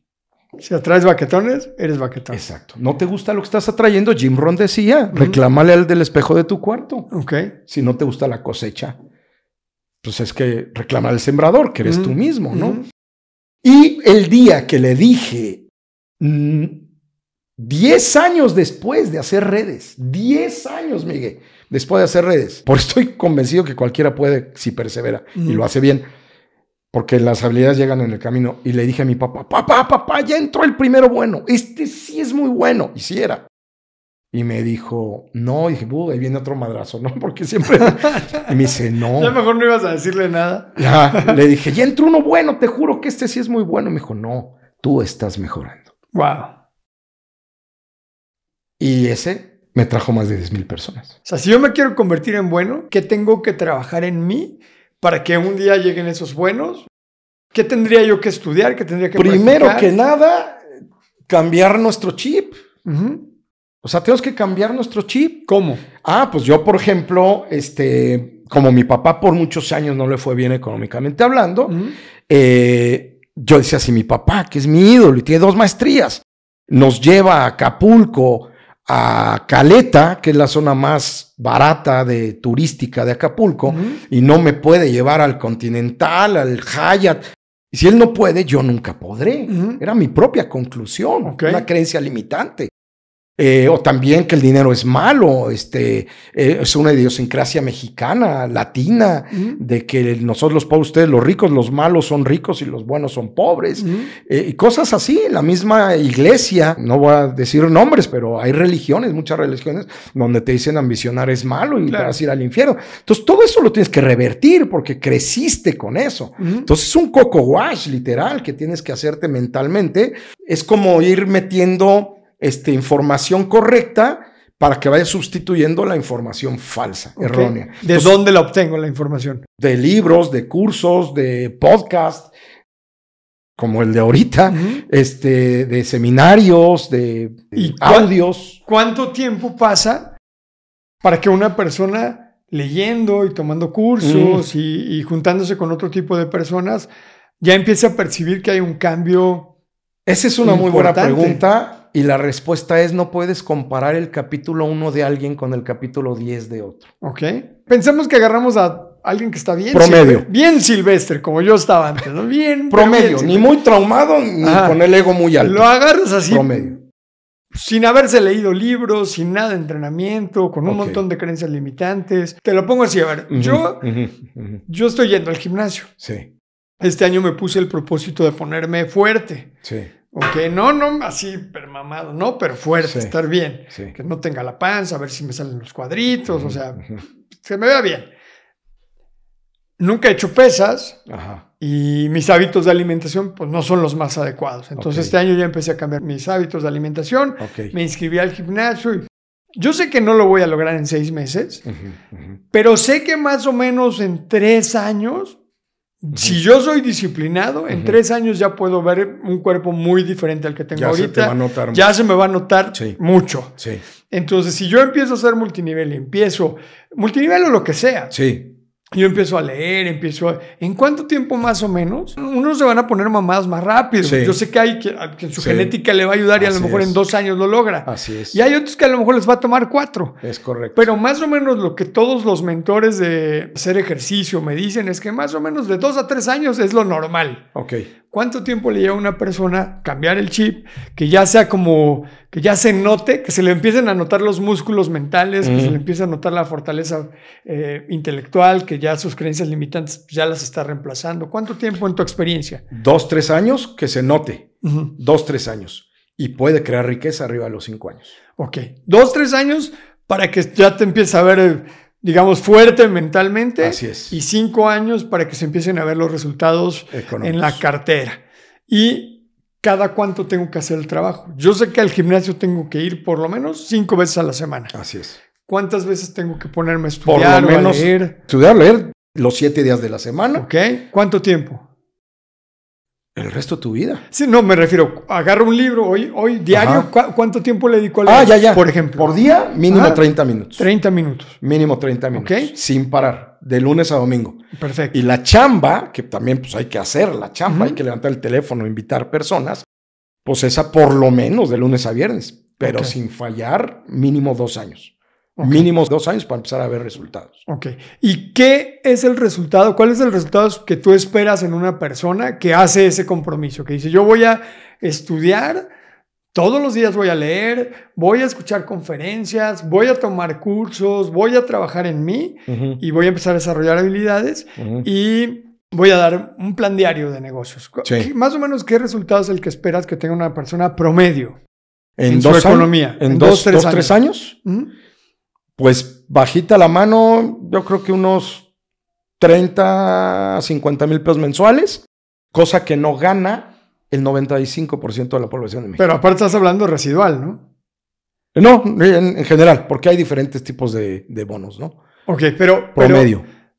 Si atraes baquetones, eres baquetón. Exacto. ¿No te gusta lo que estás atrayendo? Jim Ron decía, reclámale al del espejo de tu cuarto. Ok. Si no te gusta la cosecha, pues es que reclama al sembrador, que eres tú mismo, ¿no? Y el día que le dije, 10 años después de hacer redes, 10 años, Miguel, después de hacer redes, porque estoy convencido que cualquiera puede si persevera y lo hace bien porque las habilidades llegan en el camino. Y le dije a mi papá, papá, papá, ya entró el primero bueno, este sí es muy bueno. Y sí era. Y me dijo, no, y dije, ahí viene otro madrazo, ¿no? Porque siempre... y me dice, no. Ya mejor no ibas a decirle nada. Ya, le dije, ya entró uno bueno, te juro que este sí es muy bueno. Y me dijo, no, tú estás mejorando. Wow. Y ese me trajo más de 10 mil personas. O sea, si yo me quiero convertir en bueno, ¿qué tengo que trabajar en mí para que un día lleguen esos buenos? ¿Qué tendría yo que estudiar? ¿Qué tendría que Primero que nada, cambiar nuestro chip. O sea, tenemos que cambiar nuestro chip. ¿Cómo? Ah, pues yo, por ejemplo, este, como mi papá por muchos años no le fue bien económicamente hablando, eh, yo decía, si mi papá, que es mi ídolo y tiene dos maestrías, nos lleva a Acapulco, a Caleta, que es la zona más barata de turística de Acapulco, y no me puede llevar al Continental, al Hyatt. Y si él no puede, yo nunca podré. Era mi propia conclusión, una creencia limitante. Eh, o también que el dinero es malo, este, eh, es una idiosincrasia mexicana, latina, de que nosotros los pobres, ustedes los ricos, los malos son ricos y los buenos son pobres, eh, y cosas así. La misma iglesia, no voy a decir nombres, pero hay religiones, muchas religiones, donde te dicen ambicionar es malo y te vas a ir al infierno. Entonces, todo eso lo tienes que revertir porque creciste con eso. Entonces, es un coco wash literal que tienes que hacerte mentalmente. Es como ir metiendo este, información correcta para que vaya sustituyendo la información falsa, errónea. ¿De dónde la obtengo la información? De libros, de cursos, de podcast, como el de ahorita, este, de seminarios, de, audios. ¿Cuánto tiempo pasa para que una persona leyendo y tomando cursos y, y, juntándose con otro tipo de personas ya empiece a percibir que hay un cambio? Esa es una muy buena pregunta y la respuesta es, no puedes comparar el capítulo 1 de alguien con el capítulo 10 de otro. Ok. Pensemos que agarramos a alguien que está bien. Promedio. bien silvestre, como yo estaba antes, ¿no? Bien. Promedio. ni muy traumado, ni con el ego muy alto. Lo agarras así. Promedio. Sin haberse leído libros, sin nada de entrenamiento, con un montón de creencias limitantes. Te lo pongo así, a ver, yo, yo estoy yendo al gimnasio. Sí. Este año me puse el propósito de ponerme fuerte. Sí. Ok, no, no así permamado, no, pero fuerte, estar bien. Que no tenga la panza, a ver si me salen los cuadritos, o sea, que me vea bien. Nunca he hecho pesas y mis hábitos de alimentación pues no son los más adecuados. Entonces este año ya empecé a cambiar mis hábitos de alimentación, me inscribí al gimnasio y yo sé que no lo voy a lograr en seis meses, pero sé que más o menos en tres años si yo soy disciplinado, en tres años ya puedo ver un cuerpo muy diferente al que tengo ahorita. ya se me va a notar mucho. Sí. Entonces, si yo empiezo a hacer multinivel y empiezo, multinivel o lo que sea, sí. Yo empiezo a leer, empiezo a... ¿En cuánto tiempo más o menos? Unos se van a poner mamadas más rápido. Yo sé que hay que, su genética le va a ayudar y a lo mejor en dos años lo logra. Así es. Y hay otros que a lo mejor les va a tomar cuatro. Es correcto. Pero más o menos lo que todos los mentores de hacer ejercicio me dicen es que más o menos de dos a tres años es lo normal. Ok. ¿Cuánto tiempo le lleva a una persona cambiar el chip? Que ya sea como, que ya se note, que se le empiecen a notar los músculos mentales, que se le empiece a notar la fortaleza eh, intelectual, que ya sus creencias limitantes ya las está reemplazando. ¿Cuánto tiempo en tu experiencia? Dos, tres años que se note. Dos, tres años. Y puede crear riqueza arriba de los cinco años. Ok. Dos, tres años para que ya te empiece a ver... Eh, digamos, fuerte mentalmente. Así es. Y cinco años para que se empiecen a ver los resultados en la cartera. Y cada cuánto tengo que hacer el trabajo. Yo sé que al gimnasio tengo que ir por lo menos cinco veces a la semana. Así es. ¿Cuántas veces tengo que ponerme a estudiar por lo menos, leer? Estudiar, leer los siete días de la semana. Ok. ¿Cuánto tiempo? El resto de tu vida. Sí, no, me refiero, agarro un libro hoy, hoy diario, ¿cuánto tiempo le dedico al Ah, ya, ya. Por ejemplo. Por día, mínimo 30 minutos. 30 minutos. Mínimo 30 minutos. Ok. Sin parar, de lunes a domingo. Perfecto. Y la chamba, que también pues hay que hacer la chamba, hay que levantar el teléfono, invitar personas, Pues esa por lo menos de lunes a viernes, pero sin fallar, mínimo dos años. Ok. Mínimo dos años para empezar a ver resultados. Ok. ¿Y qué es el resultado? ¿Cuál es el resultado que tú esperas en una persona que hace ese compromiso? Que dice, yo voy a estudiar, todos los días voy a leer, voy a escuchar conferencias, voy a tomar cursos, voy a trabajar en mí Ujú, y voy a empezar a desarrollar habilidades ujú. y voy a dar un plan diario de negocios. Sí. ¿Qué- Más o menos, ¿qué resultado es el que esperas que tenga una persona promedio? En, en su dos años- economía, en, en dos, dos, tres dos, tres años, ¿Mm? Pues bajita la mano, yo creo que unos 30, 50 mil pesos mensuales, cosa que no gana el 95% de la población de México. Pero aparte estás hablando residual, ¿no? no, en, en general, porque hay diferentes tipos de, de bonos, ¿no? Ok, pero... pero-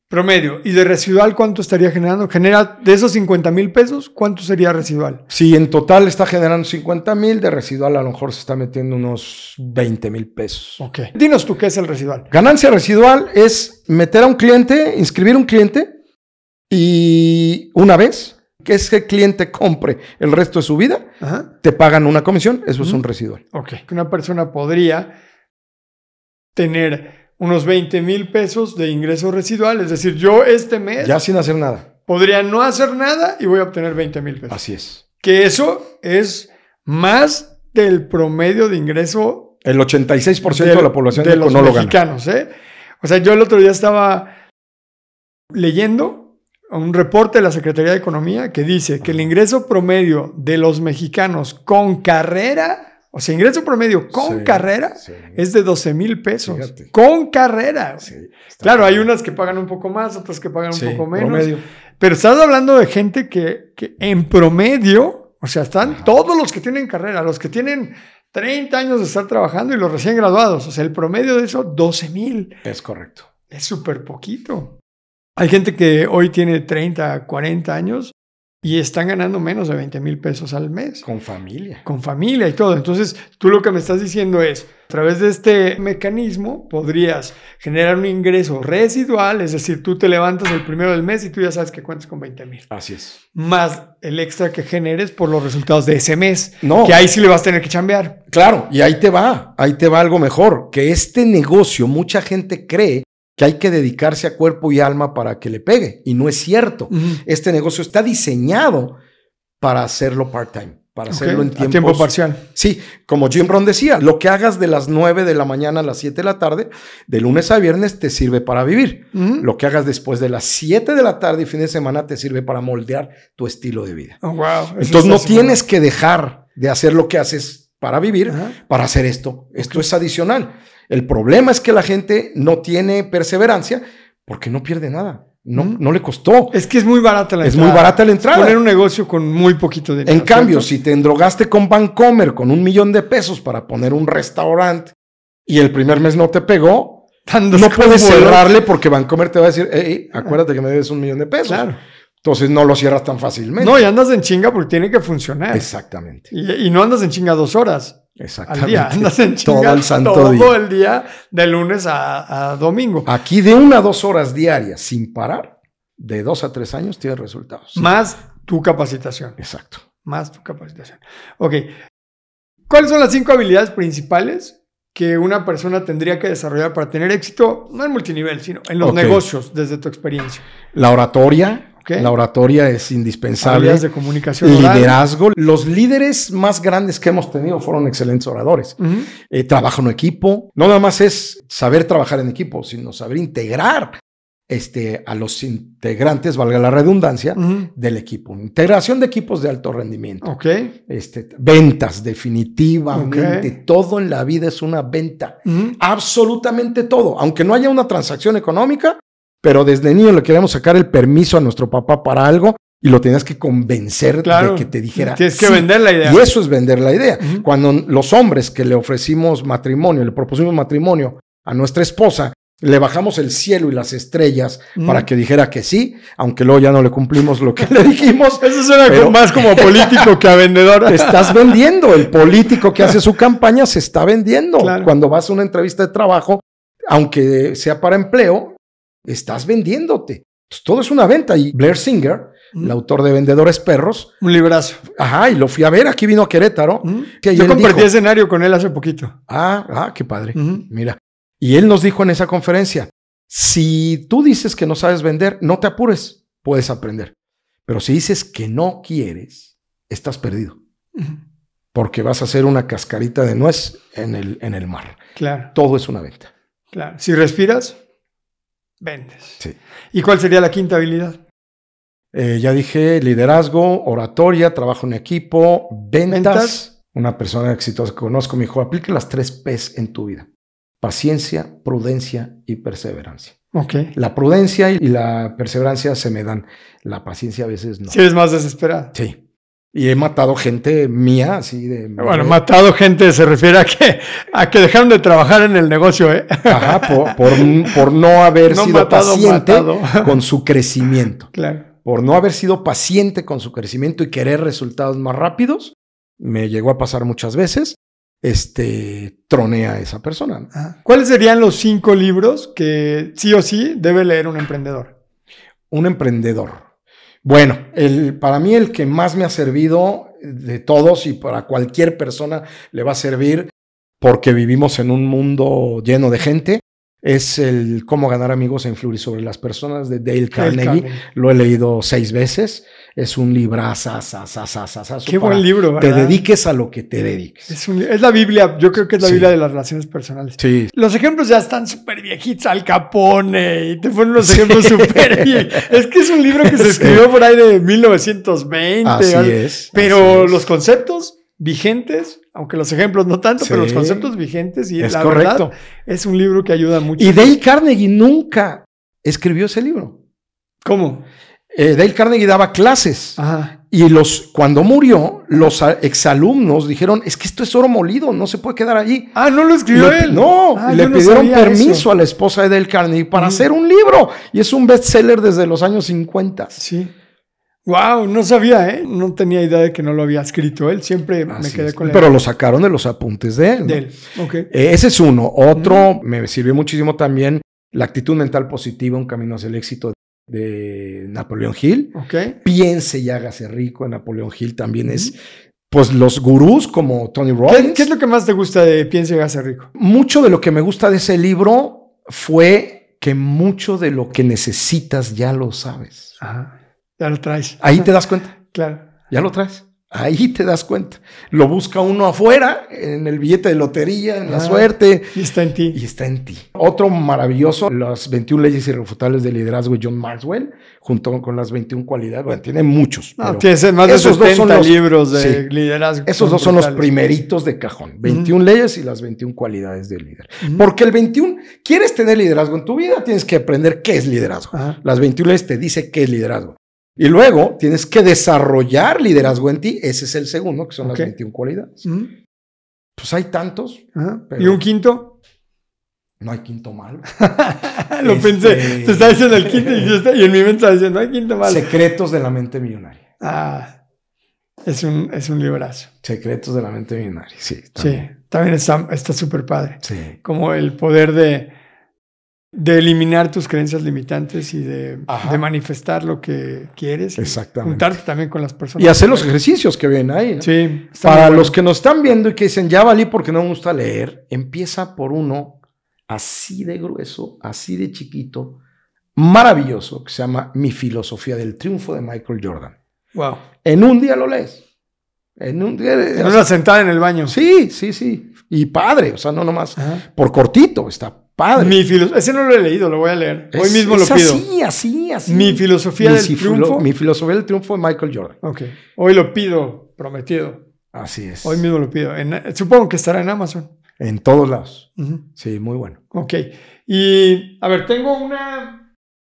Promedio. ¿Y de residual cuánto estaría generando? Genera de esos 50 mil pesos, ¿cuánto sería residual? Si en total está generando 50 mil, de residual a lo mejor se está metiendo unos 20 mil pesos. Ok. Dinos tú qué es el residual. Ganancia residual es meter a un cliente, inscribir un cliente y una vez que ese cliente compre el resto de su vida, Ajá. te pagan una comisión, eso es un residual. Ok. Una persona podría tener unos 20 mil pesos de ingreso residual. Es decir, yo este mes Ya sin hacer nada. podría no hacer nada y voy a obtener 20 mil pesos. Así es. Que eso es más del promedio de ingreso El 86% de, la población de los no lo gana. mexicanos. ¿eh? O sea, yo el otro día estaba leyendo un reporte de la Secretaría de Economía que dice que el ingreso promedio de los mexicanos con carrera, o sea, ingreso promedio con Sí, carrera, sí. es de 12 mil pesos. Fíjate. Con carrera. Sí, Claro, hay unas que pagan un poco más, otras que pagan Sí, un poco menos. promedio. Pero estás hablando de gente que, que en promedio, o sea, están Ajá. todos los que tienen carrera, los que tienen 30 años de estar trabajando y los recién graduados. O sea, el promedio de eso, 12 mil. Es correcto. Es súper poquito. Hay gente que hoy tiene 30, 40 años y están ganando menos de 20 mil pesos al mes. Con familia. Con familia y todo. Entonces, tú lo que me estás diciendo es, a través de este mecanismo podrías generar un ingreso residual, es decir, tú te levantas el primero del mes y tú ya sabes que cuentas con 20 mil Así es. más el extra que generes por los resultados de ese mes. No. Que ahí sí le vas a tener que chambear. Claro, y ahí te va, ahí te va algo mejor, que este negocio mucha gente cree que hay que dedicarse a cuerpo y alma para que le pegue, y no es cierto. Este negocio está diseñado para hacerlo part-time, para hacerlo en a tiempo parcial. Sí, como Jim Brown decía, lo que hagas de las 9 de la mañana a las 7 de la tarde, de lunes a viernes, te sirve para vivir. Lo que hagas después de las 7 de la tarde y fin de semana te sirve para moldear tu estilo de vida. Oh, wow. Entonces no tienes que dejar de hacer lo que haces para vivir, Ajá. para hacer esto. Esto es adicional. El problema es que la gente no tiene perseverancia porque no pierde nada. No, Mm. no le costó. Es que es muy barata la Es entrada. muy barata la entrada. Poner un negocio con muy poquito dinero. En cambio, si te endrogaste con Bancomer con un millón de pesos para poner un restaurante y el primer mes no te pegó, no puedes cerrarle porque Bancomer te va a decir, "Ey, acuérdate que me debes un millón de pesos. Claro. Entonces no lo cierras tan fácilmente. No, y andas en chinga porque tiene que funcionar. Exactamente. Y, y no andas en chinga dos horas Exactamente. al día. Andas en chinga Todo el santo todo día. el día, de lunes a, a domingo. Aquí de una a dos horas diarias sin parar, de dos a tres años tienes resultados. Más tu capacitación. Exacto. Más tu capacitación. Ok. ¿Cuáles son las cinco habilidades principales que una persona tendría que desarrollar para tener éxito, no en multinivel, sino en los negocios, desde tu experiencia? La oratoria. La oratoria es indispensable. Habilidades de comunicación oral. Liderazgo. Los líderes más grandes que hemos tenido fueron excelentes oradores. Eh, trabajo en equipo. No nada más es saber trabajar en equipo, sino saber integrar este, a los integrantes, valga la redundancia, del equipo. Integración de equipos de alto rendimiento. Ok. Este, ventas, definitivamente. Todo en la vida es una venta. Absolutamente todo. Aunque no haya una transacción económica, pero desde niño le queríamos sacar el permiso a nuestro papá para algo y lo tenías que convencer Claro. de que te dijera. Tienes que sí. vender la idea. Y eso es vender la idea. Cuando los hombres que le ofrecimos matrimonio, le propusimos matrimonio a nuestra esposa, le bajamos el cielo y las estrellas para que dijera que sí, aunque luego ya no le cumplimos lo que le dijimos. Eso suena Pero- más como político que a vendedor. Te estás vendiendo. El político que hace su campaña se está vendiendo. Claro. Cuando vas a una entrevista de trabajo, aunque sea para empleo, estás vendiéndote. Todo es una venta. Y Blair Singer el autor de Vendedores Perros. Un librazo. Ajá, y lo fui a ver, aquí vino a Querétaro. ¿Mm? que Yo compartí dijo- escenario con él hace poquito. Ah, ah, qué padre. Mira. Y él nos dijo en esa conferencia, si tú dices que no sabes vender, no te apures, puedes aprender. Pero si dices que no quieres, estás perdido, porque vas a hacer una cascarita de nuez en el, en el mar. Claro, Todo es una venta. claro. Si respiras, vendes. Sí. ¿Y cuál sería la quinta habilidad? Eh, ya dije liderazgo, oratoria, trabajo en equipo, ventas. Ventas. Una persona exitosa que conozco me dijo, aplique las tres P's en tu vida. Paciencia, prudencia y perseverancia. Ok. La prudencia y la perseverancia se me dan. La paciencia a veces no. Si eres más desesperado. Sí. Y he matado gente mía, así de... Bueno, matado gente se refiere a que, a que dejaron de trabajar en el negocio, ¿eh? Ajá, por, por, por no haber No sido matado, paciente matado. con su crecimiento. Claro. Por no haber sido paciente con su crecimiento y querer resultados más rápidos, me llegó a pasar muchas veces, este, troné a esa persona. Ajá. ¿Cuáles serían los cinco libros que sí o sí debe leer un emprendedor? Un emprendedor. Bueno, el, para mí el que más me ha servido de todos y para cualquier persona le va a servir porque vivimos en un mundo lleno de gente es el Cómo ganar amigos e influir sobre las personas de Dale Carnegie. Carnegie. Lo he leído seis veces. Es un librazo. Qué buen libro, Te ¿verdad? dediques a lo que te dediques. Es, un- es la Biblia, yo creo que es la Sí. Biblia de las relaciones personales. Sí. Los ejemplos ya están súper viejitos, Al Capone, y te ponen unos ejemplos súper bien. Es que es un libro que se Sí. escribió por ahí de 1920. Así es. Pero así es. los conceptos vigentes, aunque los ejemplos no tanto, pero los conceptos vigentes y Es la correcto. verdad es un libro que ayuda mucho. Y Dale Carnegie nunca escribió ese libro. ¿Cómo? Eh, Dale Carnegie daba clases. Ajá. Y los, cuando murió, los exalumnos dijeron, es que esto es oro molido, no se puede quedar allí. Ah, no lo escribió Le- él. No, Ah, le no pidieron permiso eso. a la esposa de Dale Carnegie para Mm. hacer un libro. Y es un bestseller desde los años 50. Sí. Wow, no sabía, ¿eh? No tenía idea de que no lo había escrito él. Siempre me quedé con la Pero lo sacaron de los apuntes de él. ¿no? de él. Ok. Eh, Ese es uno. Otro me sirvió muchísimo también la actitud mental positiva, un camino hacia el éxito de Napoleón Hill. Ok. Piense y hágase rico. En Napoleón Hill también es, pues, los gurús como Tony ¿Qué, Robbins. qué es lo que más te gusta de Piense y hágase rico? Mucho de lo que me gusta de ese libro fue que mucho de lo que necesitas ya lo sabes. Ajá. Ya lo traes. Ahí te das cuenta. Claro. Ya lo traes. Ahí te das cuenta. Lo busca uno afuera, en el billete de lotería, en la Ah. suerte, Y está en ti. y está en ti. Otro maravilloso, las 21 leyes irrefutables del liderazgo de John Maxwell, junto con las 21 cualidades. Bueno, tiene muchos. No, pero tienes más de esos dos 70 son los- libros de sí. liderazgo. esos dos son los primeritos de cajón. 21 leyes y las 21 cualidades del líder. Porque el 21, ¿quieres tener liderazgo en tu vida? Tienes que aprender qué es liderazgo. Ajá. Las 21 leyes te dice qué es liderazgo. Y luego tienes que desarrollar liderazgo en ti. Ese es el segundo, que son las 21 cualidades. Pues hay tantos. Pero- ¿Y un quinto? no hay quinto malo. Lo Este- pensé. Te estaba diciendo el quinto y, yo estaba- y en mi mente estaba diciendo, no hay quinto malo. Secretos de la mente millonaria. Ah, es un, es un librazo. Secretos de la mente millonaria. Sí. Sí, también. también está está súper padre. Sí. Como el poder de, de eliminar tus creencias limitantes y de, manifestar lo que quieres. Exactamente. Juntarte también con las personas. Y hacer los ejercicios que ven ahí. ¿no? Sí. Para los que nos están viendo y que dicen, ya valí porque no me gusta leer, empieza por uno así de grueso, así de chiquito, maravilloso, que se llama Mi filosofía del triunfo de Michael Jordan. Wow. En un día lo lees. En un día. En una sentada en el baño. Sí, sí, sí. Y padre, o sea, no nomás Ajá. por cortito, está padre. Mi Ese no lo he leído, lo voy a leer. Hoy Es- mismo es lo pido. Así, así, así. Mi filosofía Mi del triunfo. Mi filosofía del triunfo de Michael Jordan. Ok. Hoy lo pido, prometido. Así es. Hoy mismo lo pido. En- supongo que estará en Amazon. En todos lados. Sí, muy bueno. Ok. Y a ver, tengo una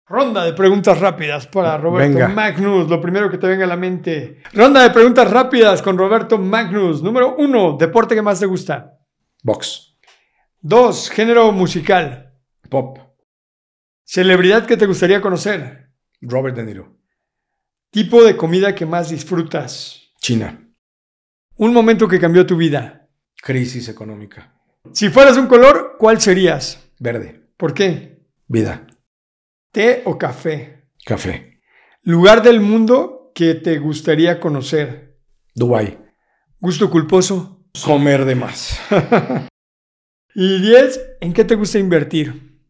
ronda de preguntas rápidas para Roberto Venga. Magnus. Lo primero que te venga a la mente. Ronda de preguntas rápidas con Roberto Magnus. Número uno, deporte que más te gusta. Box. Dos, género musical. Pop. Celebridad que te gustaría conocer. Robert De Niro. Tipo de comida que más disfrutas. China. Un momento que cambió tu vida. Crisis económica. Si fueras un color, ¿cuál serías? Verde. ¿Por qué? Vida. ¿Té o café? Café. Lugar del mundo que te gustaría conocer. Dubai. Gusto culposo. Comer de más. y 10. ¿En qué te gusta invertir?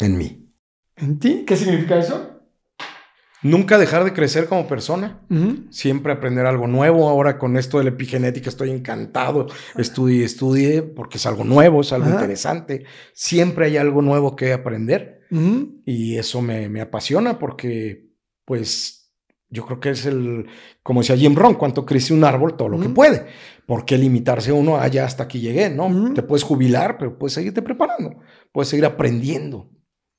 En mí. ¿En ti? ¿Qué significa eso? Nunca dejar de crecer como persona. Siempre aprender algo nuevo. Ahora con esto de la epigenética estoy encantado. Estudie, estudie, porque es algo nuevo, es algo interesante. Siempre hay algo nuevo que aprender. Ujú. Y eso me, me apasiona porque, pues, yo creo que es el, como decía Jim Rohn, cuánto crece un árbol, todo lo que puede. ¿Por qué limitarse uno a ya hasta aquí llegué? No, Ujú. te puedes jubilar, pero puedes seguirte preparando. Puedes seguir aprendiendo.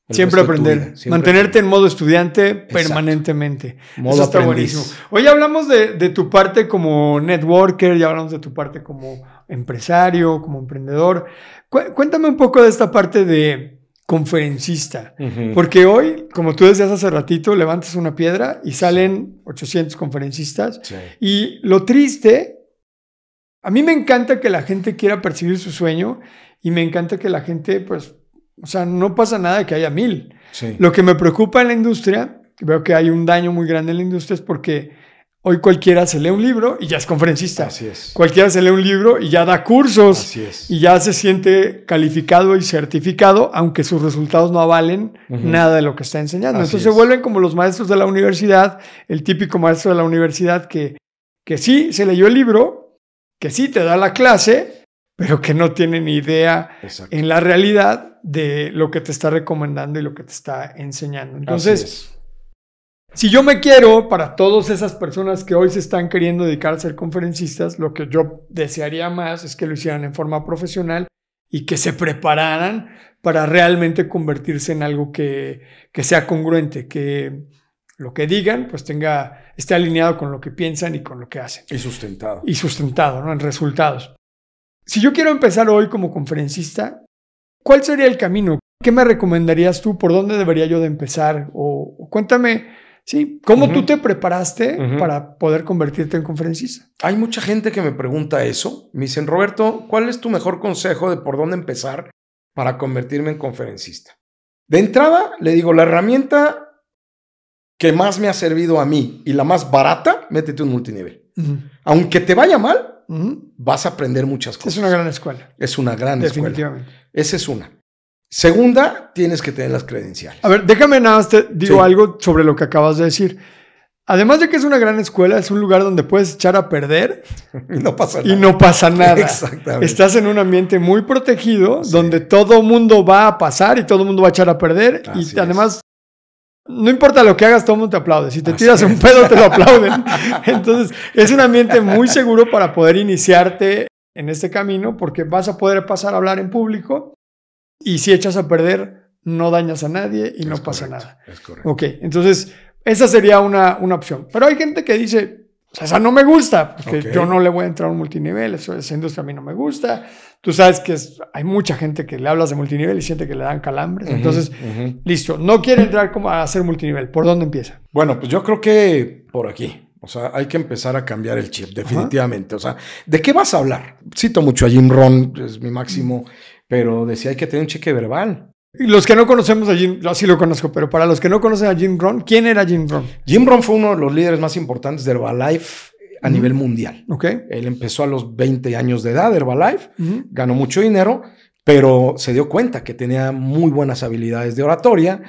Siempre aprender. Siempre Mantenerte en modo estudiante permanentemente. Modo Eso está aprendiz. buenísimo. Hoy hablamos de, de tu parte como networker, ya hablamos de tu parte como empresario, como emprendedor. Cu- cuéntame un poco de esta parte de conferencista. Ujú. Porque hoy, como tú decías hace ratito, levantas una piedra y salen 800 conferencistas. Sí. Y lo triste, a mí me encanta que la gente quiera perseguir su sueño y me encanta que la gente, pues, o sea, no pasa nada de que haya mil. Sí. Lo que me preocupa en la industria, veo que hay un daño muy grande en la industria, es porque hoy cualquiera se lee un libro y ya es conferencista. Así es. Cualquiera se lee un libro y ya da cursos Así es. y ya se siente calificado y certificado, aunque sus resultados no avalen nada de lo que está enseñando. Así Entonces se vuelven como los maestros de la universidad, el típico maestro de la universidad que, que sí se leyó el libro, que sí te da la clase, pero que no tiene ni idea Exacto. en la realidad de lo que te está recomendando y lo que te está enseñando. Entonces, si yo me quiero, para todas esas personas que hoy se están queriendo dedicar a ser conferencistas, lo que yo desearía más es que lo hicieran en forma profesional y que se prepararan para realmente convertirse en algo que, que sea congruente, que lo que digan pues tenga, esté alineado con lo que piensan y con lo que hacen Y sustentado. y sustentado ¿no? en resultados. Si yo quiero empezar hoy como conferencista, ¿cuál sería el camino? ¿Qué me recomendarías tú? ¿Por dónde debería yo de empezar? O, cuéntame, sí, ¿cómo Ujú. tú te preparaste para poder convertirte en conferencista? Hay mucha gente que me pregunta eso. Me dicen, Roberto, ¿cuál es tu mejor consejo de por dónde empezar para convertirme en conferencista? De entrada, le digo, la herramienta que más me ha servido a mí y la más barata, métete un multinivel. Aunque te vaya mal, vas a aprender muchas cosas. Es una gran escuela, Es una gran escuela. definitivamente. Esa es una. Segunda, tienes que tener las credenciales. A ver, déjame nada más te digo Sí. algo sobre lo que acabas de decir. Además de que es una gran escuela, es un lugar donde puedes echar a perder Y no pasa nada. y no pasa nada. Exactamente. Estás en un ambiente muy protegido Sí. donde todo mundo va a pasar y todo mundo va a echar a perder. Así y es. No importa lo que hagas, todo el mundo te aplaude. Si te Así tiras un pedo, te lo aplauden. Entonces, es un ambiente muy seguro para poder iniciarte en este camino porque vas a poder pasar a hablar en público y si echas a perder, no dañas a nadie y no pasa nada. Es correcto. Ok, entonces esa sería una, una opción. Pero hay gente que dice, "O sea, esa no me gusta, porque Ok. yo no le voy a entrar a un multinivel, eso, esa industria a mí no me gusta. Tú sabes que es- hay mucha gente que le hablas de multinivel y siente que le dan calambres. Ujú, Entonces, ujú. listo, no quiere entrar como a hacer multinivel. ¿Por dónde empieza? Bueno, pues yo creo que por aquí. O sea, hay que empezar a cambiar el chip, definitivamente. O sea, ¿de qué vas a hablar? Cito mucho a Jim Ron, es mi máximo, pero decía hay que tener un cheque verbal. Los que no conocemos a Jim, yo sí lo conozco, pero para los que no conocen a Jim Rohn, ¿quién era Jim Rohn? Jim Ron fue uno de los líderes más importantes de Herbalife a nivel mundial. ¿Ok? Él empezó a los 20 años de edad Herbalife, ganó mucho dinero, pero se dio cuenta que tenía muy buenas habilidades de oratoria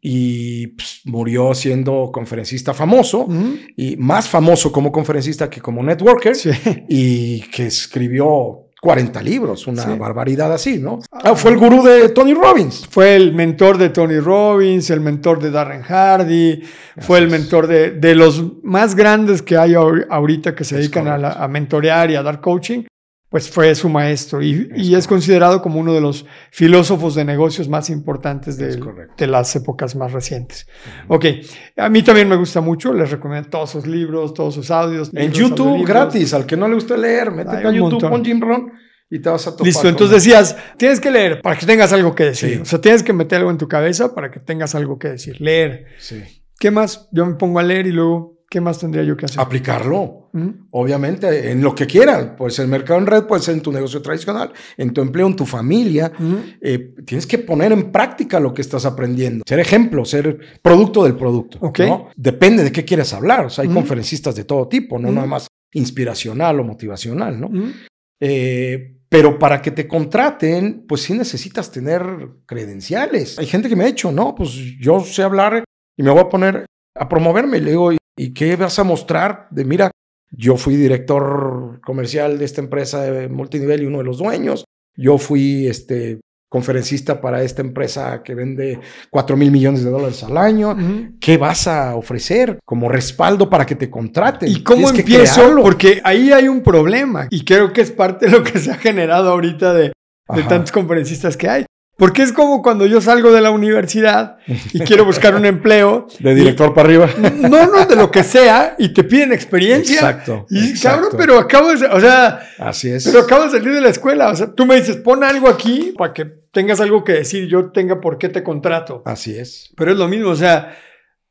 y pues, murió siendo conferencista famoso y más famoso como conferencista que como networker. Sí. y que escribió 40 libros, una Sí. barbaridad así, ¿no? Ah, fue el gurú de Tony Robbins. Fue el mentor de Tony Robbins, el mentor de Darren Hardy, fue el mentor de, de los más grandes que hay ahor- ahorita que se dedican a, la- a mentorear y a dar coaching, pues fue su maestro y, y es considerado como uno de los filósofos de negocios más importantes de las épocas más recientes. Ok, a mí también me gusta mucho, les recomiendo todos sus libros, todos sus audios. En YouTube, gratis, al que no le guste leer, métete a YouTube, pon Jim Ron y te vas a topar. Listo, entonces decías, tienes que leer para que tengas algo que decir. Sí. O sea, tienes que meter algo en tu cabeza para que tengas algo que decir. Leer. Sí. ¿Qué más? Yo me pongo a leer y luego ¿Qué más tendría yo que hacer? Aplicarlo, ¿Mm? obviamente, en lo que quieran. Puede ser mercado en red, puede ser en tu negocio tradicional, en tu empleo, en tu familia. ¿Mm? Eh, tienes que poner en práctica lo que estás aprendiendo. Ser ejemplo, ser producto del producto. Ok. ¿no? Depende de qué quieres hablar. O sea, hay Ujú. conferencistas de todo tipo, no nada más inspiracional o motivacional, ¿no? ¿Mm? Eh, pero para que te contraten, pues sí necesitas tener credenciales. Hay gente que me ha dicho, no, pues yo sé hablar y me voy a poner a promoverme. Y le digo, ¿y- ¿y qué vas a mostrar? De mira, yo fui director comercial de esta empresa de multinivel y uno de los dueños. Yo fui este conferencista para esta empresa que vende 4 mil millones de dólares al año. ¿Qué vas a ofrecer como respaldo para que te contraten? ¿Y cómo Tienes empiezo? Porque ahí hay un problema y creo que es parte de lo que se ha generado ahorita de, de tantos conferencistas que hay. Porque es como cuando yo salgo de la universidad y quiero buscar un empleo. De director para arriba. no, no, de lo que sea, y te piden experiencia. Exacto. Y exacto. cabrón, pero acabo de, o sea, Así es. pero acabo de salir de la escuela. O sea, tú me dices, pon algo aquí para que tengas algo que decir, yo tenga por qué te contrato. Así es. Pero es lo mismo, o sea,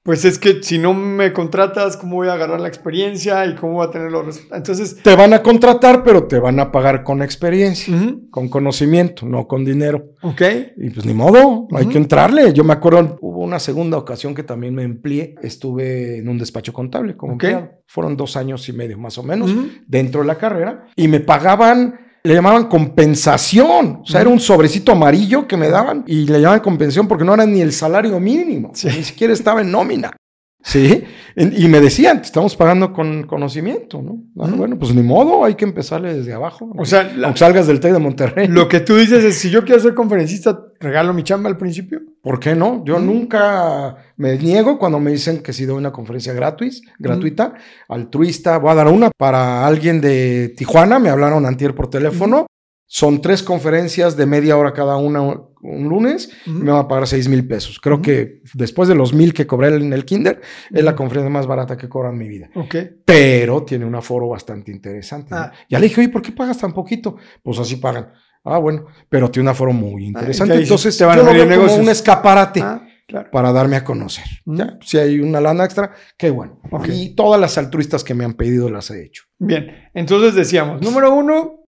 pues es que si no me contratas, ¿cómo voy a agarrar la experiencia y cómo voy a tener los resultados? Entonces, Te van a contratar, pero te van a pagar con experiencia, con conocimiento, no con dinero. ok. Y pues ni modo, hay que entrarle. Yo me acuerdo, hubo una segunda ocasión que también me empleé. Estuve en un despacho contable como Ok. empleado. Fueron dos años y medio más o menos dentro de la carrera y me pagaban. Le llamaban compensación, o sea, era un sobrecito amarillo que me daban y le llamaban compensación porque no era ni el salario mínimo, Sí. ni siquiera estaba en nómina. Sí, y me decían, te estamos pagando con conocimiento, ¿no? Ah. Bueno, pues ni modo, hay que empezarle desde abajo. O sea, la- aunque salgas del TEC de Monterrey. lo que tú dices es, si yo quiero ser conferencista, regalo mi chamba al principio. ¿Por qué no? Yo nunca me niego cuando me dicen que si doy una conferencia gratis, gratuita, altruista. Voy a dar una para alguien de Tijuana. Me hablaron antier por teléfono. Son tres conferencias de media hora cada una un lunes. Me va a pagar seis mil pesos. Creo que después de los mil que cobré en el kinder, es la conferencia más barata que cobro en mi vida. Pero tiene un aforo bastante interesante. ¿no? Ah. Ya le dije, oye, ¿por qué pagas tan poquito? Pues así pagan. Ah, bueno, pero tiene un aforo muy interesante. Ah, sí Entonces, te van yo a lo veo como un escaparate Ah, claro. para darme a conocer. Ya, si hay una lana extra, qué bueno. Y todas las altruistas que me han pedido las he hecho. Bien, entonces decíamos, número uno,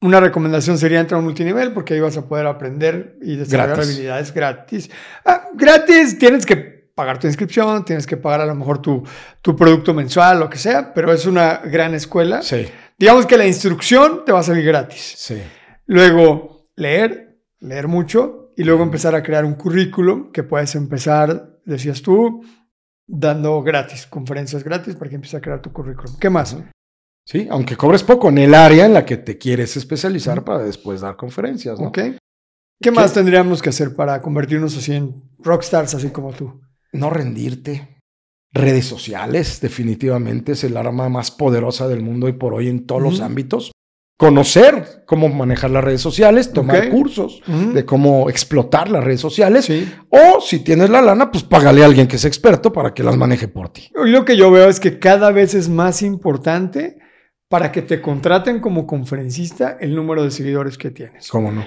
una recomendación sería entrar a un multinivel porque ahí vas a poder aprender y desarrollar Gratis. habilidades gratis. Ah, gratis, tienes que pagar tu inscripción, tienes que pagar a lo mejor tu, tu producto mensual, lo que sea, pero es una gran escuela. Sí, Digamos que la instrucción te va a salir gratis. sí. Luego, leer, leer mucho y luego empezar a crear un currículum que puedes empezar, decías tú, dando gratis, conferencias gratis para que empieces a crear tu currículum. ¿Qué más? Sí, aunque cobres poco en el área en la que te quieres especializar para después dar conferencias. ¿Qué más tendríamos que hacer para convertirnos así en rockstars, así como tú? No rendirte. Redes sociales, definitivamente, es el arma más poderosa del mundo y por hoy en todos los ámbitos. Conocer cómo manejar las redes sociales, tomar cursos de cómo explotar las redes sociales. Sí. O si tienes la lana, pues págale a alguien que es experto para que las maneje por ti. Lo que yo veo es que cada vez es más importante para que te contraten como conferencista el número de seguidores que tienes. ¿Cómo no?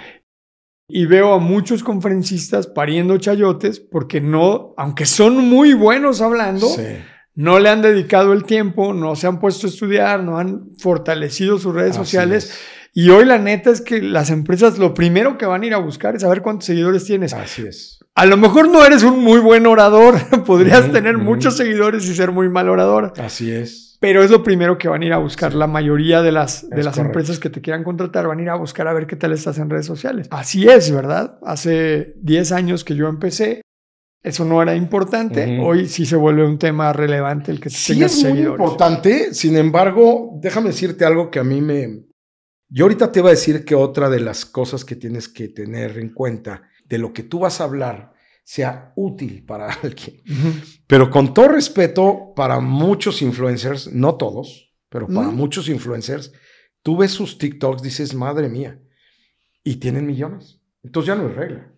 Y veo a muchos conferencistas pariendo chayotes porque no, aunque son muy buenos hablando, Sí. no le han dedicado el tiempo, no se han puesto a estudiar, no han fortalecido sus redes Así sociales. es. Y hoy la neta es que las empresas lo primero que van a ir a buscar es saber cuántos seguidores tienes. Así es. A lo mejor no eres un muy buen orador, podrías tener muchos seguidores y ser muy mal orador, Así es. Pero es lo primero que van a ir a buscar. La mayoría de las, de Es las correcto. empresas que te quieran contratar van a ir a buscar a ver qué tal estás en redes sociales. Así es, ¿verdad? Hace 10 años que yo empecé, eso no era importante. Hoy sí se vuelve un tema relevante el que Sí, tengas es muy importante. Sin embargo, déjame decirte algo que a mí me. Yo ahorita te iba a decir que otra de las cosas que tienes que tener en cuenta de lo que tú vas a hablar sea útil para alguien. Pero con todo respeto para muchos influencers, no todos, pero para muchos influencers, tú ves sus TikToks, dices, madre mía, y tienen millones. Entonces ya no es regla.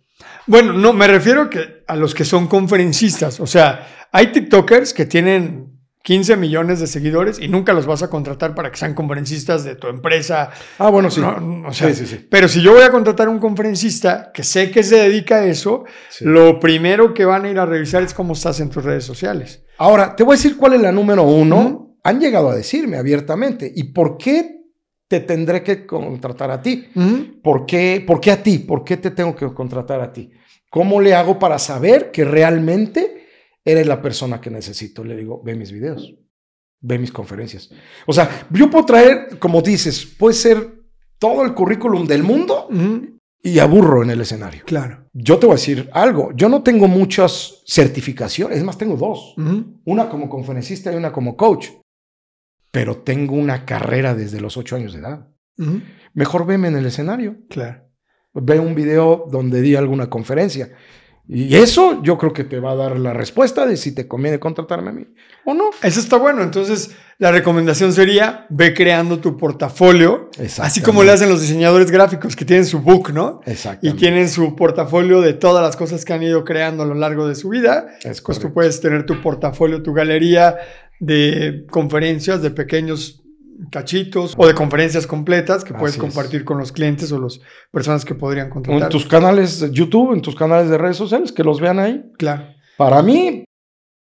Bueno, no, me refiero que a los que son conferencistas. O sea, hay TikTokers que tienen 15 millones de seguidores y nunca los vas a contratar para que sean conferencistas de tu empresa. Ah, bueno, sí. No, o sea, sí, sí, sí. Pero si yo voy a contratar a un conferencista que sé que se dedica a eso, lo primero que van a ir a revisar es cómo estás en tus redes sociales. Ahora, te voy a decir cuál es la número uno. Han llegado a decirme abiertamente. ¿Y por qué te tendré que contratar a ti? ¿Por, qué, ¿Por qué a ti? ¿Por qué te tengo que contratar a ti? ¿Cómo le hago para saber que realmente eres la persona que necesito? Le digo, ve mis videos, ve mis conferencias. O sea, yo puedo traer, como dices, puede ser todo el currículum del mundo y aburro en el escenario. Claro. Yo te voy a decir algo. Yo no tengo muchas certificaciones, es más, tengo dos. Una como conferencista y una como coach. Pero tengo una carrera desde los ocho años de edad. Mejor veme en el escenario. Claro. Ve un video donde di alguna conferencia. Y eso yo creo que te va a dar la respuesta de si te conviene contratarme a mí o no. Eso está bueno. Entonces, la recomendación sería, ve creando tu portafolio, así como le hacen los diseñadores gráficos que tienen su book, ¿no? Exacto. Y tienen su portafolio de todas las cosas que han ido creando a lo largo de su vida. Es pues tú puedes tener tu portafolio, tu galería de conferencias, de pequeños cachitos o de conferencias completas que puedes compartir con los clientes o las personas que podrían contratar. En tus canales de YouTube, en tus canales de redes sociales, que los vean ahí. Claro. Para mí,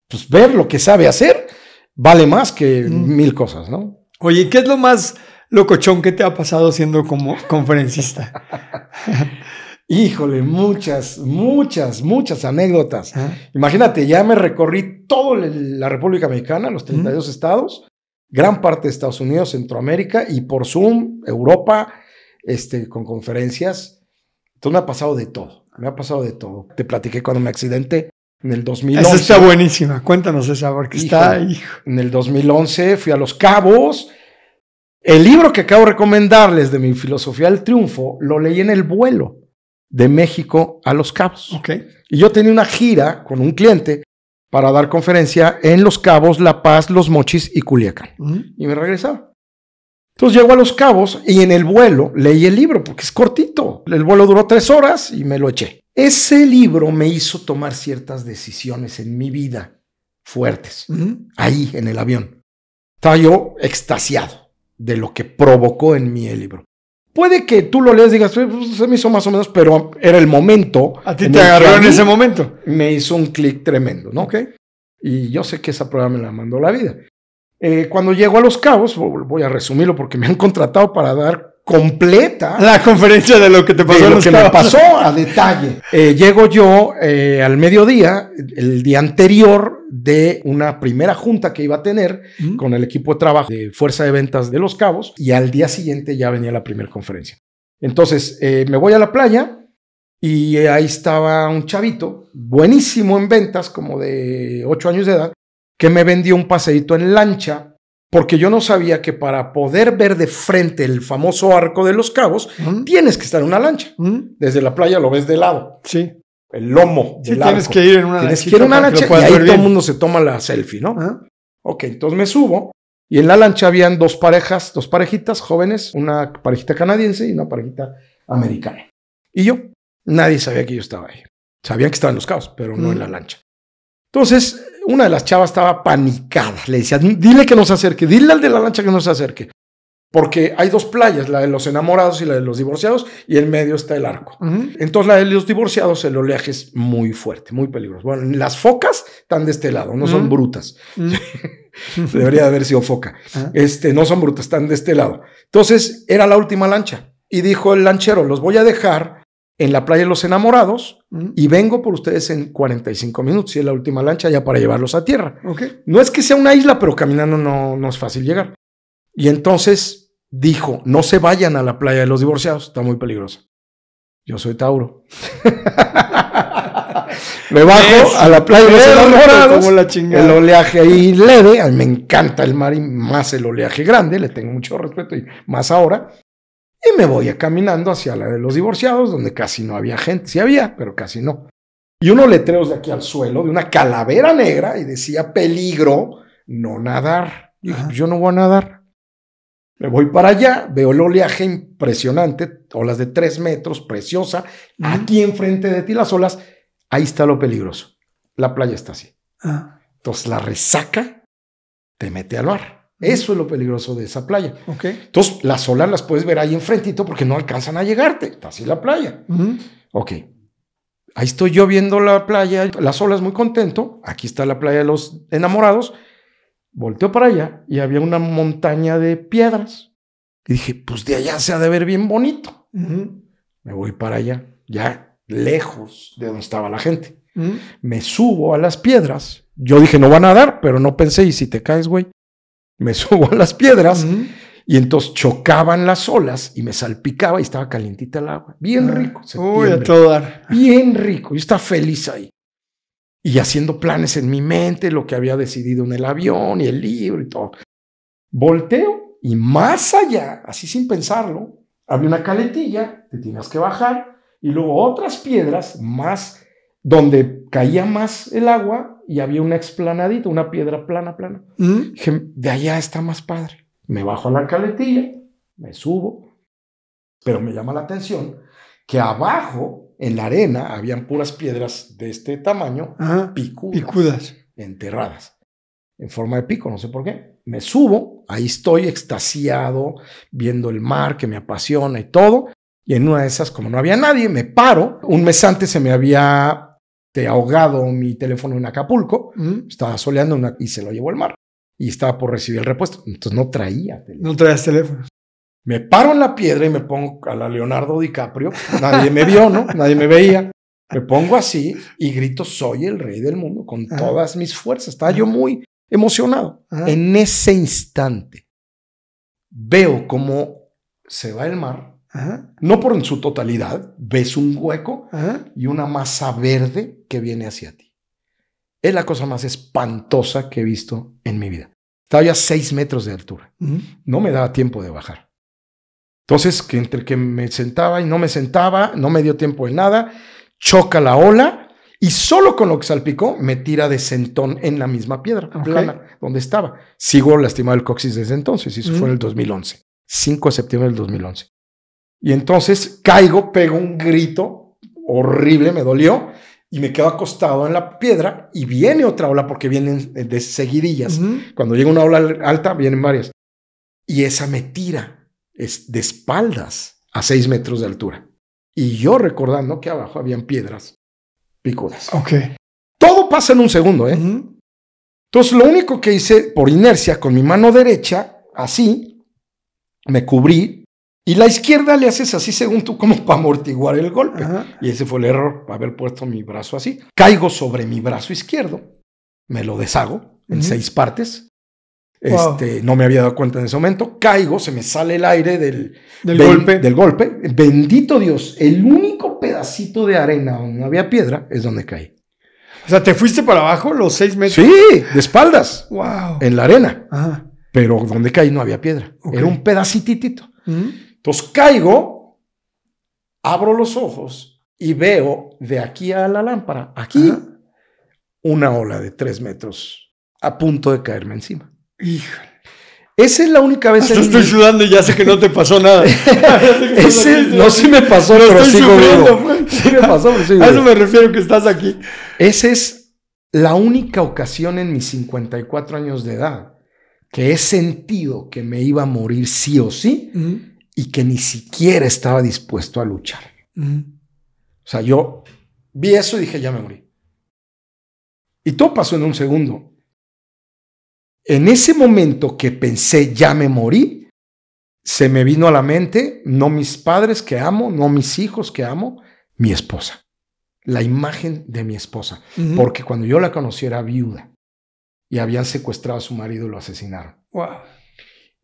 pues ver lo que sabe hacer vale más que mil cosas, ¿no? Oye, ¿qué es lo más locochón que te ha pasado siendo como conferencista? Híjole, muchas, muchas, muchas anécdotas. Imagínate, ya me recorrí toda la República Mexicana, los 32 estados, gran parte de Estados Unidos, Centroamérica y por Zoom, Europa, este, con conferencias. Entonces me ha pasado de todo, me ha pasado de todo. Te platiqué cuando me accidenté en el 2011. Esa está buenísima, cuéntanos esa, porque está, hijo. En el 2011 fui a Los Cabos. El libro que acabo de recomendarles de mi filosofía del triunfo lo leí en el vuelo de México a Los Cabos. Okay. Y yo tenía una gira con un cliente para dar conferencia en Los Cabos, La Paz, Los Mochis y Culiacán. Y me regresaba. Entonces llego a Los Cabos y en el vuelo leí el libro porque es cortito. El vuelo duró tres horas y me lo eché. Ese libro me hizo tomar ciertas decisiones en mi vida fuertes, ahí en el avión. Estaba yo extasiado de lo que provocó en mí el libro. Puede que tú lo leas y digas, pues, se me hizo más o menos, pero era el momento. A ti te agarró en ese momento. Me hizo un clic tremendo, ¿no? Y yo sé que esa prueba me la mandó la vida. Eh, cuando llego a Los Cabos, voy a resumirlo porque me han contratado para dar completa la conferencia de lo que te pasó. De lo que me pasó a detalle. Eh, llego yo eh, al mediodía, el día anterior de una primera junta que iba a tener con el equipo de trabajo de Fuerza de Ventas de Los Cabos y al día siguiente ya venía la primera conferencia. Entonces eh, me voy a la playa y ahí estaba un chavito buenísimo en ventas, como de 8 años de edad, que me vendió un paseíto en lancha porque yo no sabía que para poder ver de frente el famoso arco de los cabos, tienes que estar en una lancha. Desde la playa lo ves de lado. Sí. El lomo. Sí, tienes que ir en una Tienes que ir en una lancha y ahí todo el mundo se toma la selfie, ¿no? Ok, entonces me subo y en la lancha habían dos parejas, dos parejitas jóvenes, una parejita canadiense y una parejita americana. Y yo, nadie sabía que yo estaba ahí. Sabían que estaba en los cabos, pero no en la lancha. Entonces, una de las chavas estaba panicada. Le decía, dile que no se acerque, dile al de la lancha que no se acerque. Porque hay dos playas, la de los enamorados y la de los divorciados, y en medio está el arco. Entonces, la de los divorciados, el oleaje es muy fuerte, muy peligroso. Bueno, las focas están de este lado, no son brutas. Debería haber sido foca. Este, no son brutas, están de este lado. Entonces, era la última lancha. Y dijo el lanchero, los voy a dejar en la playa de los enamorados y vengo por ustedes en 45 minutos y es la última lancha ya para llevarlos a tierra. No es que sea una isla, pero caminando no, no es fácil llegar. Y entonces dijo, no se vayan a la playa de los divorciados, está muy peligrosa. Yo soy Tauro. me bajo a la playa de los enamorados. Como la el oleaje ahí leve. A mí me encanta el mar y más el oleaje grande. Le tengo mucho respeto y más ahora. Y me voy a caminando hacia la de los divorciados, donde casi no había gente. Sí había, pero casi no. Y unos letreros de aquí al suelo, de una calavera negra, y decía peligro, no nadar. Y dije, yo no voy a nadar. Me voy para allá, veo el oleaje impresionante, olas de tres metros, preciosa. Aquí enfrente de ti las olas, ahí está lo peligroso. La playa está así. Ah. Entonces la resaca te mete al mar. Eso es lo peligroso de esa playa. Okay. Entonces, las olas las puedes ver ahí enfrentito porque no alcanzan a llegarte. Está así la playa. Ok. Ahí estoy yo viendo la playa, las olas muy contento. Aquí está la playa de los enamorados. Volteo para allá y había una montaña de piedras. Y dije, pues de allá se ha de ver bien bonito. Me voy para allá, ya lejos de donde estaba la gente. Me subo a las piedras. Yo dije, no van a dar, pero no pensé, ¿y si te caes, güey? Me subo a las piedras y entonces chocaban las olas y me salpicaba y estaba calientita el agua. Bien rico. Uy, a todo dar. Bien rico. Yo estaba feliz ahí. Y haciendo planes en mi mente, lo que había decidido en el avión y el libro y todo. Volteo y más allá, así sin pensarlo, había una caletilla, te tienes que bajar y luego otras piedras más donde caía más el agua y había una explanadita, una piedra plana, plana. Dije, de allá está más padre. Me bajo a la caletilla, me subo, pero me llama la atención que abajo, en la arena, habían puras piedras de este tamaño, picudas, picudas, enterradas, en forma de pico, no sé por qué. Me subo, ahí estoy extasiado, viendo el mar que me apasiona y todo. Y en una de esas, como no había nadie, me paro. Un mes antes se me había ahogado mi teléfono en Acapulco, estaba soleando una, y se lo llevó el mar y estaba por recibir el repuesto. Entonces no traía teléfono. No traías teléfono. Me paro en la piedra y me pongo a la Leonardo DiCaprio. Nadie me vio, ¿no? Nadie me veía. Me pongo así y grito, soy el rey del mundo con todas mis fuerzas. Estaba yo muy emocionado. En ese instante veo cómo se va el mar. No por en su totalidad, ves un hueco y una masa verde que viene hacia ti. Es la cosa más espantosa que he visto en mi vida. Estaba ya a seis metros de altura. No me daba tiempo de bajar. Entonces, que entre que me sentaba y no me sentaba, no me dio tiempo de nada, choca la ola y solo con lo que salpicó me tira de sentón en la misma piedra plana donde estaba. Sigo lastimado el coxis desde entonces, y eso fue en el 2011, 5 de septiembre del 2011. Y entonces caigo, pego un grito horrible, me dolió y me quedo acostado en la piedra y viene otra ola porque vienen de seguidillas. Cuando llega una ola alta, vienen varias. Y esa me tira es de espaldas a seis metros de altura. Y yo recordando que abajo habían piedras picudas. Ok. Todo pasa en un segundo, ¿eh? Entonces, lo único que hice por inercia con mi mano derecha, así, me cubrí y la izquierda le haces así según tú, como para amortiguar el golpe. Y ese fue el error, haber puesto mi brazo así. Caigo sobre mi brazo izquierdo, me lo deshago en seis partes. Este, no me había dado cuenta en ese momento. Caigo, se me sale el aire del, del golpe. Del golpe. Bendito Dios, el único pedacito de arena donde no había piedra es donde caí. O sea, ¿te fuiste para abajo los seis metros? Sí, de espaldas. Wow. En la arena. Pero donde caí no había piedra. Era un pedacitito. Entonces caigo, abro los ojos y veo de aquí a la lámpara, aquí, una ola de tres metros a punto de caerme encima. Híjole. Esa es la única vez. Hasta estoy sudando y ya sé que no te pasó nada. Ese, no, sí me pasó, pero sigo vivo. Sí me pasó, pero sigo A eso me refiero que estás aquí. Esa es la única ocasión en mis 54 años de edad que he sentido que me iba a morir sí o sí y que ni siquiera estaba dispuesto a luchar. O sea, yo vi eso y dije, ya me morí. Y todo pasó en un segundo. En ese momento que pensé, ya me morí, se me vino a la mente, no mis padres que amo, no mis hijos que amo, mi esposa. La imagen de mi esposa. Porque cuando yo la conocí era viuda y habían secuestrado a su marido y lo asesinaron. Wow.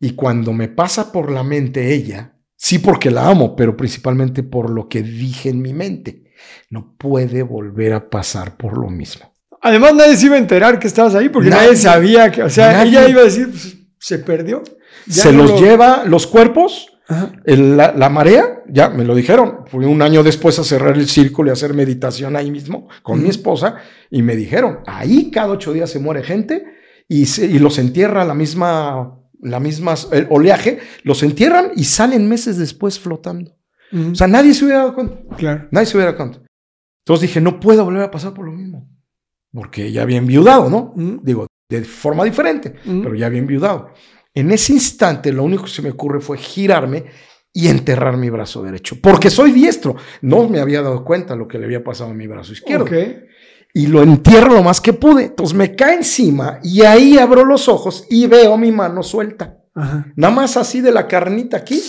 Y cuando me pasa por la mente ella, sí porque la amo, pero principalmente por lo que dije en mi mente, no puede volver a pasar por lo mismo. Además, nadie se iba a enterar que estabas ahí porque nadie, sabía que, o sea, ella iba a decir, pues, se perdió. se los lleva los cuerpos, la, marea, ya me lo dijeron. Fui un año después a cerrar el círculo y a hacer meditación ahí mismo con mi esposa y me dijeron, ahí cada ocho días se muere gente y, y los entierra la misma la misma el oleaje, los entierran y salen meses después flotando. O sea, nadie se hubiera dado cuenta. Claro. Nadie se hubiera dado cuenta. Entonces dije, no puedo volver a pasar por lo mismo. Porque ya había enviudado, ¿no? Digo, de forma diferente, pero ya había enviudado. En ese instante, lo único que se me ocurre fue girarme y enterrar mi brazo derecho, porque soy diestro. No me había dado cuenta lo que le había pasado a mi brazo izquierdo. Ok. Y lo entierro lo más que pude. Entonces me cae encima y ahí abro los ojos y veo mi mano suelta. Ajá. Nada más así de la carnita aquí.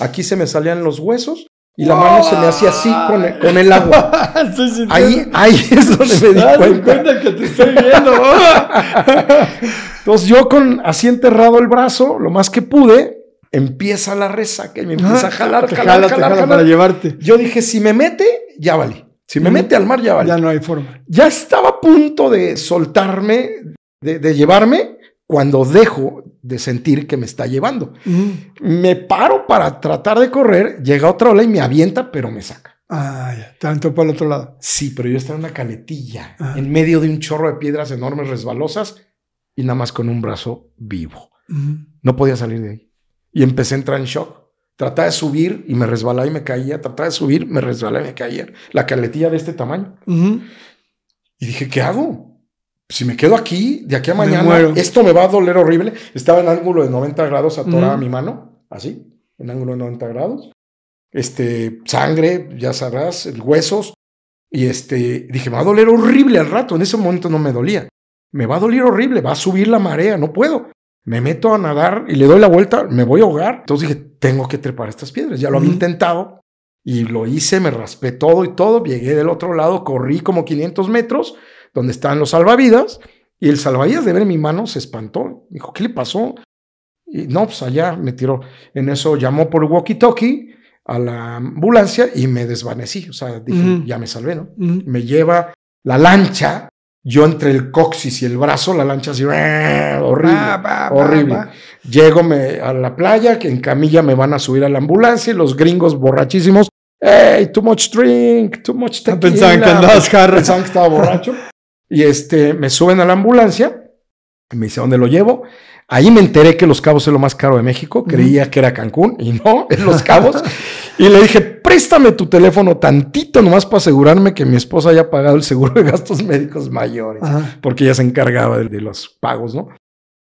Aquí se me salían los huesos y la mano se me hacía así con el, con el agua. Ahí, ahí es donde me di ¿Te das cuenta. cuenta que te estoy viendo? Entonces yo con así enterrado el brazo, lo más que pude, empieza la resaca y me empieza a jalar, jalar, jalar, jala jalar. para llevarte. Yo dije, si me mete, ya vale. Si me mete al mar, ya vale. Ya Ya, no hay forma. estaba a punto de soltarme, de, de llevarme, cuando dejo de sentir que me está llevando. Me paro para tratar de correr, llega otra ola y me avienta, pero me saca. Ah, ya. Tanto para el otro lado. Sí, pero yo estaba en una caletilla, Ajá. en medio de un chorro de piedras enormes, resbalosas, y nada más con un brazo vivo. No podía salir de ahí. Y empecé a entrar en shock. Trataba de subir y me resbalaba y me caía. Trataba de subir, me resbalaba y me caía. La caletilla de este tamaño. Y dije, ¿qué hago? Si me quedo aquí, de aquí a mañana, esto me va a doler horrible. Estaba en ángulo de 90 grados, atorada Ujú. mi mano, así, en ángulo de 90 grados. Este, sangre, ya sabrás, huesos. Y este, dije, me va a doler horrible al rato. En ese momento no me dolía. Me va a doler horrible, va a subir la marea, no puedo. Me meto a nadar y le doy la vuelta, me voy a ahogar. Entonces dije, tengo que trepar estas piedras. Ya lo había Ujú. intentado y lo hice, me raspé todo y todo. Llegué del otro lado, corrí como 500 metros, donde estaban los salvavidas. Y el salvavidas de ver mi mano se espantó. Dijo, ¿qué le pasó? Y no, pues allá me tiró. En eso llamó por walkie-talkie a la ambulancia y me desvanecí. O sea, dije, ya me salvé, ¿no? Me lleva la lancha, yo entre el coxis y el brazo, la lancha así, horrible, Va, va, va, horrible. va. Llego me- a la playa, que en camilla me van a subir a la ambulancia y los gringos borrachísimos, hey, too much drink, too much tequila. Pensaban que andabas. Pensaban que estaba borracho. y este, me suben a la ambulancia, me dice, ¿dónde lo llevo? Ahí me enteré que Los Cabos es lo más caro de México. Creía que era Cancún y no, es Los Cabos. y le dije, préstame tu teléfono tantito nomás para asegurarme que mi esposa haya pagado el seguro de gastos médicos mayores. Ajá. Porque ella se encargaba de, de los pagos, ¿no?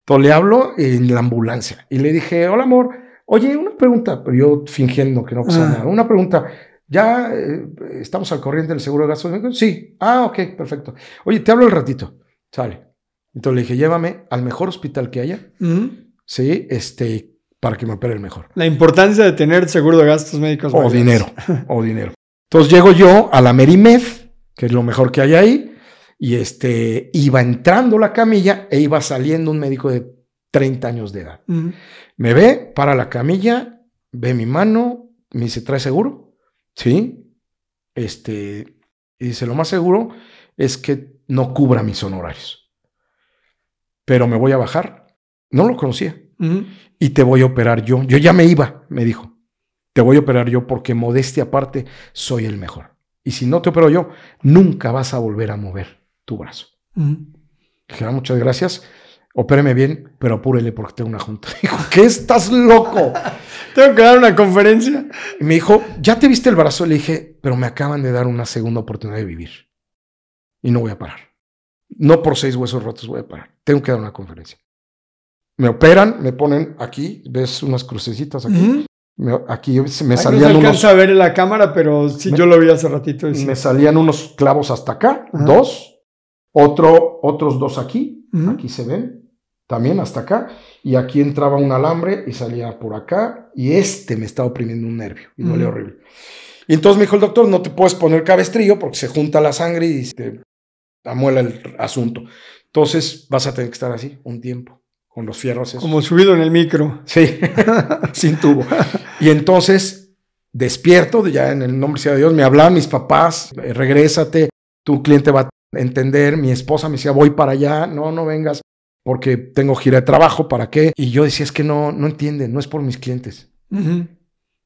Entonces le hablo en la ambulancia y le dije, hola amor, oye, una pregunta, pero yo fingiendo que no pasa nada. Una pregunta, ¿ya eh, estamos al corriente del seguro de gastos médicos? Sí. Ah, ok, perfecto. Oye, te hablo el ratito. Sale. Entonces le dije, llévame al mejor hospital que haya. ¿sí? Este, para que me opere el mejor. La importancia de tener seguro de gastos médicos. O mayores. dinero, o dinero. Entonces llego yo a la Merimed, que es lo mejor que hay ahí, y este, iba entrando la camilla e iba saliendo un médico de 30 años de edad. Me ve, para la camilla, ve mi mano, me dice, ¿trae seguro? Sí. Este, y dice, lo más seguro es que no cubra mis honorarios. Pero me voy a bajar. No lo conocía. Y te voy a operar yo. Yo ya me iba, me dijo. Te voy a operar yo porque modestia aparte soy el mejor. Y si no te opero yo, nunca vas a volver a mover tu brazo. Ujú. Dije, "Ah, muchas gracias. Opéreme bien, pero apúrele porque tengo una junta. Dijo, ¿qué estás loco? Tengo que dar una conferencia. Y me dijo, ¿ya te viste el brazo? Le dije, pero me acaban de dar una segunda oportunidad de vivir. Y no voy a parar. No por seis huesos rotos voy a parar. Tengo que dar una conferencia. Me operan, me ponen aquí, ves unas crucecitas aquí. Ujú. Me- aquí me Ahí no se salían unos, alcanza a ver en la cámara, pero sí, Me- yo lo vi hace ratito. y sí. me salían unos clavos hasta acá, dos, otro, otros dos aquí, aquí se ven, también hasta acá, y aquí entraba un alambre y salía por acá, y este me estaba oprimiendo un nervio, y duele horrible. Y entonces me dijo el doctor, no te puedes poner cabestrillo porque se junta la sangre y te amuela el asunto. Entonces vas a tener que estar así un tiempo, con los fierros esos. Como subido en el micro. Sí, sin tubo. Y entonces despierto, ya en el nombre de Dios, me hablaban mis papás, eh, regrésate, tu cliente va a entender, mi esposa me decía, voy para allá, no, no vengas, porque tengo gira de trabajo, ¿para qué? Y yo decía, es que no, no entienden, no es por mis clientes,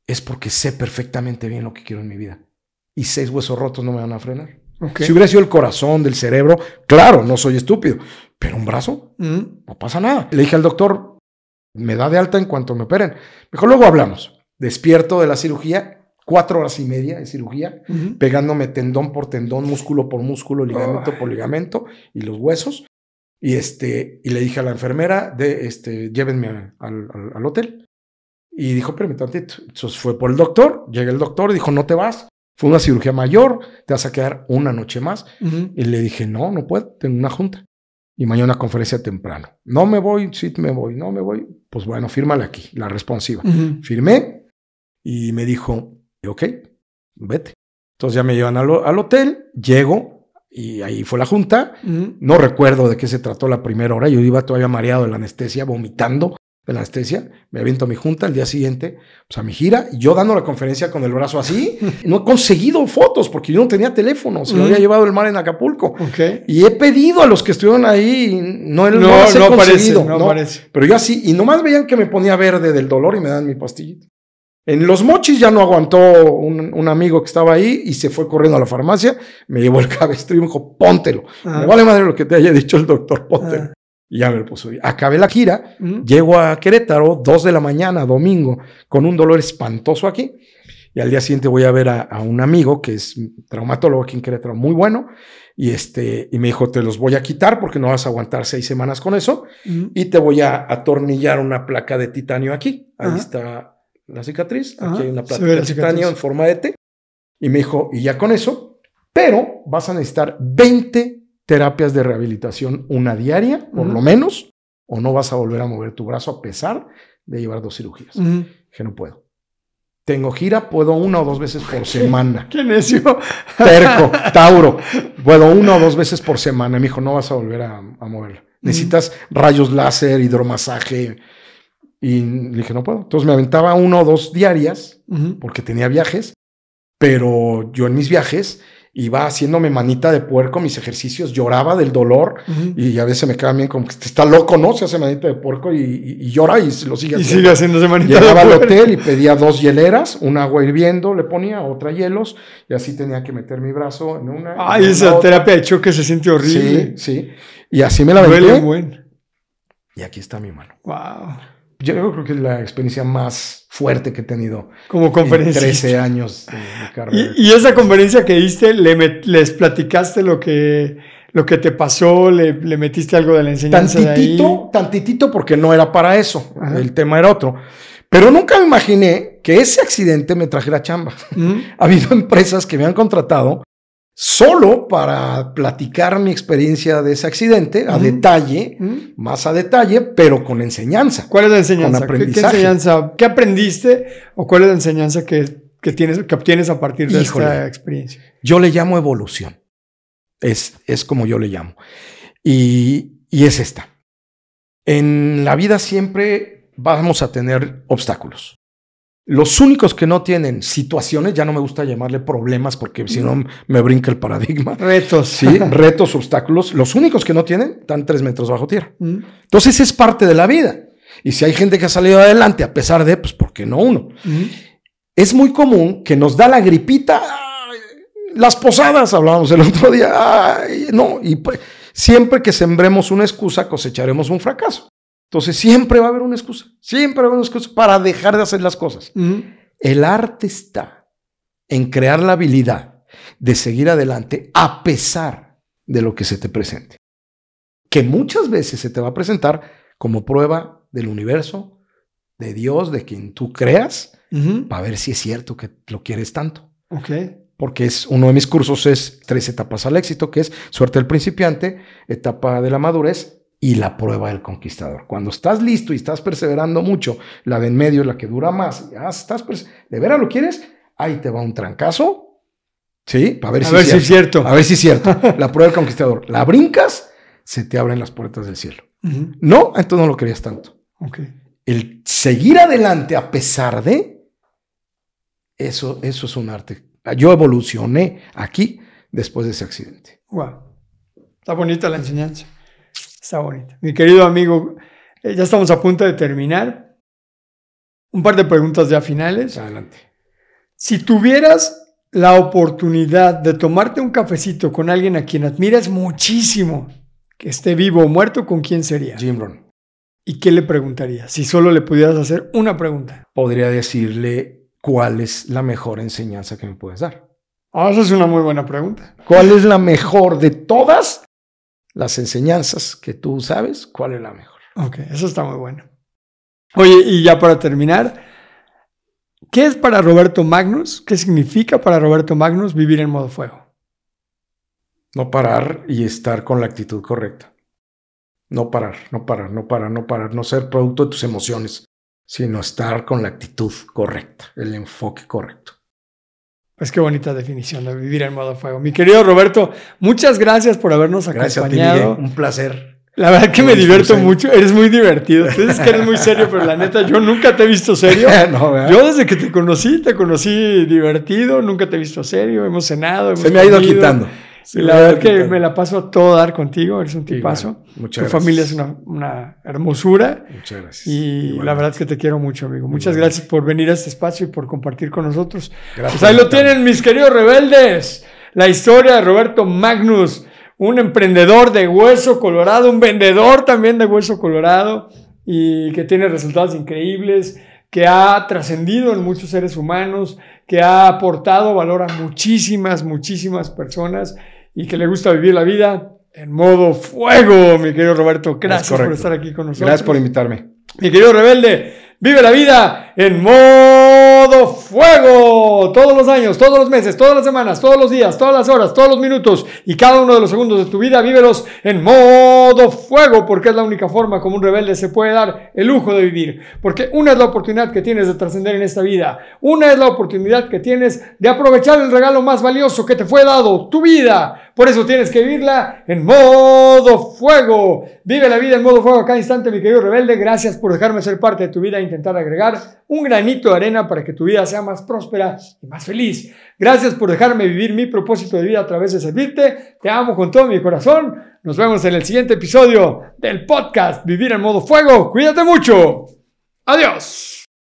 es porque sé perfectamente bien lo que quiero en mi vida. Y seis huesos rotos no me van a frenar. Ok. Si hubiera sido el corazón, del cerebro, claro, no soy estúpido, pero un brazo, Ujú. no pasa nada. Le dije al doctor, me da de alta en cuanto me operen. Me dijo, luego hablamos. Despierto de la cirugía, cuatro horas y media de cirugía, pegándome tendón por tendón, músculo por músculo, ligamento por ligamento y los huesos. Y, este, y le dije a la enfermera, de, este, llévenme a- al, al- al hotel. Y dijo, permítame tantito. Entonces fue por el doctor, llega el doctor, dijo, no te vas. Fue una cirugía mayor, te vas a quedar una noche más. Ujú. Y le dije, no, no puedo, tengo una junta. Y mañana conferencia temprano. No me voy, sí me voy, no me voy. Pues bueno, fírmale aquí, la responsiva. Ujú. Firmé y me dijo, ok, vete. Entonces ya me llevan al, al hotel, llego y ahí fue la junta. No recuerdo de qué se trató la primera hora. Yo iba todavía mareado de la anestesia, vomitando de la anestesia. Me aviento a mi junta al día siguiente, pues a mi gira, y yo dando la conferencia con el brazo así. No he conseguido fotos porque yo no tenía teléfono. Se lo Mm. había llevado el mar en Acapulco. Y he pedido a los que estuvieron ahí, no, no, No, las he no conseguido, no no. aparece. Pero yo así, y nomás veían que me ponía verde del dolor y me dan mi pastillita. En los mochis ya no aguantó un, un amigo que estaba ahí y se fue corriendo a la farmacia, me llevó el cabestro y me dijo, póntelo. Ah. Me vale madre lo que te haya dicho el doctor, póntelo. Ah. Y ya me lo puso. Acabé la gira, llego a Querétaro, dos de la mañana, domingo, con un dolor espantoso aquí. Y al día siguiente voy a ver a, a un amigo que es traumatólogo aquí en Querétaro, muy bueno. Y, este, y me dijo, te los voy a quitar porque no vas a aguantar seis semanas con eso y te voy a atornillar una placa de titanio aquí. Ahí está la cicatriz. Aquí hay una placa de titanio en forma de T. Y me dijo, y ya con eso, pero vas a necesitar 20 terapias de rehabilitación, una diaria, por lo menos, o no vas a volver a mover tu brazo a pesar de llevar dos cirugías. Que no puedo. Tengo gira, puedo una o dos veces por semana. Qué necio. Terco, Tauro. Puedo una o dos veces por semana. Me dijo, no vas a volver a, a moverla. Necesitas rayos láser, hidromasaje. Y le dije, no puedo. Entonces me aventaba una o dos diarias porque tenía viajes, pero yo en mis viajes iba haciéndome manita de puerco, mis ejercicios, lloraba del dolor Ujú. y a veces me quedan bien como que está loco, ¿no? Se hace manita de puerco y, y- y llora y lo sigue Y haciendo. sigue haciéndose manita Llegaba de al puerco. hotel y pedía dos hieleras, un agua hirviendo, le ponía otra hielos y así tenía que meter mi brazo en una. Ay, en esa otra. terapia de choque se siente horrible. Sí, sí. Y así me la Duele buen. Y aquí está mi mano. Wow. Yo creo que es la experiencia más fuerte que he tenido Como en conferencia. 13 años de, de carrera. Y, y esa conferencia que diste, le met- les platicaste lo que, lo que te pasó, le, le metiste algo de la enseñanza de ahí. Tantitito, tantitito porque no era para eso. Ajá. El tema era otro. Pero nunca me imaginé que ese accidente me trajera chamba. Ujú. Ha habido empresas que me han contratado solo para platicar mi experiencia de ese accidente a detalle, más a detalle, pero con enseñanza. ¿Cuál es la enseñanza? Con ¿Qué, qué aprendizaje. enseñanza? ¿Qué aprendiste o cuál es la enseñanza que, que tienes, que obtienes a partir de Híjole. esta experiencia? Yo le llamo evolución. Es, es como yo le llamo. Y, y es esta. En la vida siempre vamos a tener obstáculos. Los únicos que no tienen situaciones, ya no me gusta llamarle problemas porque si no me brinca el paradigma. Retos. Sí, retos, obstáculos. Los únicos que no tienen están tres metros bajo tierra. Ujú. Entonces es parte de la vida. Y si hay gente que ha salido adelante a pesar de, pues, ¿por qué no uno? Ujú. Es muy común que nos da la gripita. ay, las posadas, hablábamos el otro día. ay, no, y pues, siempre que sembremos una excusa, cosecharemos un fracaso. Entonces siempre va a haber una excusa. Siempre va a haber una excusa para dejar de hacer las cosas. El arte está en crear la habilidad de seguir adelante a pesar de lo que se te presente. Que muchas veces se te va a presentar como prueba del universo, de Dios, de quien tú creas, para ver si es cierto que lo quieres tanto. Ok. Porque es uno de mis cursos es tres etapas al éxito, que es suerte del principiante, etapa de la madurez y la prueba del conquistador. Cuando estás listo y estás perseverando mucho, la de en medio es la que dura más, ya estás de veras lo quieres, ahí te va un trancazo, sí, para ver A si ver es si es cierto. A ver si es cierto. La prueba del conquistador. La brincas, se te abren las puertas del cielo. No, entonces no lo querías tanto. El seguir adelante a pesar de eso, eso es un arte. Yo evolucioné aquí después de ese accidente. Wow. Está bonita la enseñanza. Está bonita. Mi querido amigo, eh, ya estamos a punto de terminar. Un par de preguntas ya finales. Adelante. Si tuvieras la oportunidad de tomarte un cafecito con alguien a quien admiras muchísimo, que esté vivo o muerto, ¿con quién sería? Jim Rohn. ¿Y qué le preguntarías? Si solo le pudieras hacer una pregunta. Podría decirle cuál es la mejor enseñanza que me puedes dar. Ah, esa es una muy buena pregunta. ¿Cuál es la mejor de todas las enseñanzas que tú sabes? ¿Cuál es la mejor? Ok, eso está muy bueno. Oye, y ya para terminar, ¿Qué es para Roberto Magnus? ¿Qué significa para Roberto Magnus vivir en modo fuego? No parar y estar con la actitud correcta. No parar, no parar, no parar, no parar, no ser producto de tus emociones, sino estar con la actitud correcta, el enfoque correcto. Pues qué bonita definición de vivir en modo fuego. Mi querido Roberto, muchas gracias por habernos acompañado. Un placer. La verdad que me divierto mucho, eres muy divertido. Tú dices que eres muy serio, pero la neta, yo nunca te he visto serio. yo desde que te conocí, te conocí divertido, nunca te he visto serio, hemos cenado. Se me ha ido quitando la verdad que me la paso a todo dar contigo, eres un tipazo. muchas tu familia es una, hermosura. Muchas gracias. Y la verdad es que te quiero mucho, amigo. Muchas gracias por venir a este espacio y por compartir con nosotros. Gracias. Pues ahí lo tienen, mis queridos rebeldes. La historia de Roberto Magnus, un emprendedor de hueso colorado, un vendedor también de hueso colorado y que tiene resultados increíbles que ha trascendido en muchos seres humanos, que ha aportado valor a muchísimas, muchísimas personas y que le gusta vivir la vida en modo fuego, mi querido Roberto. Gracias por estar aquí con nosotros. Gracias por invitarme. Mi querido rebelde, vive la vida en modo fuego. Todos los años, todos los meses, todas las semanas, todos los días, todas las horas, todos los minutos y cada uno de los segundos de tu vida, vívelos en modo fuego, porque es la única forma como un rebelde se puede dar el lujo de vivir. Porque una es la oportunidad que tienes de trascender en esta vida. Una es la oportunidad que tienes de aprovechar el regalo más valioso que te fue dado, tu vida. Por eso tienes que vivirla en modo fuego. Vive la vida en modo fuego cada instante, mi querido rebelde. Gracias por dejarme ser parte de tu vida intentar agregar un granito de arena para que tu vida sea más próspera y más feliz. Gracias por dejarme vivir mi propósito de vida a través de servirte. Te amo con todo mi corazón. Nos vemos en el siguiente episodio del podcast Vivir en modo fuego. Cuídate mucho. Adiós.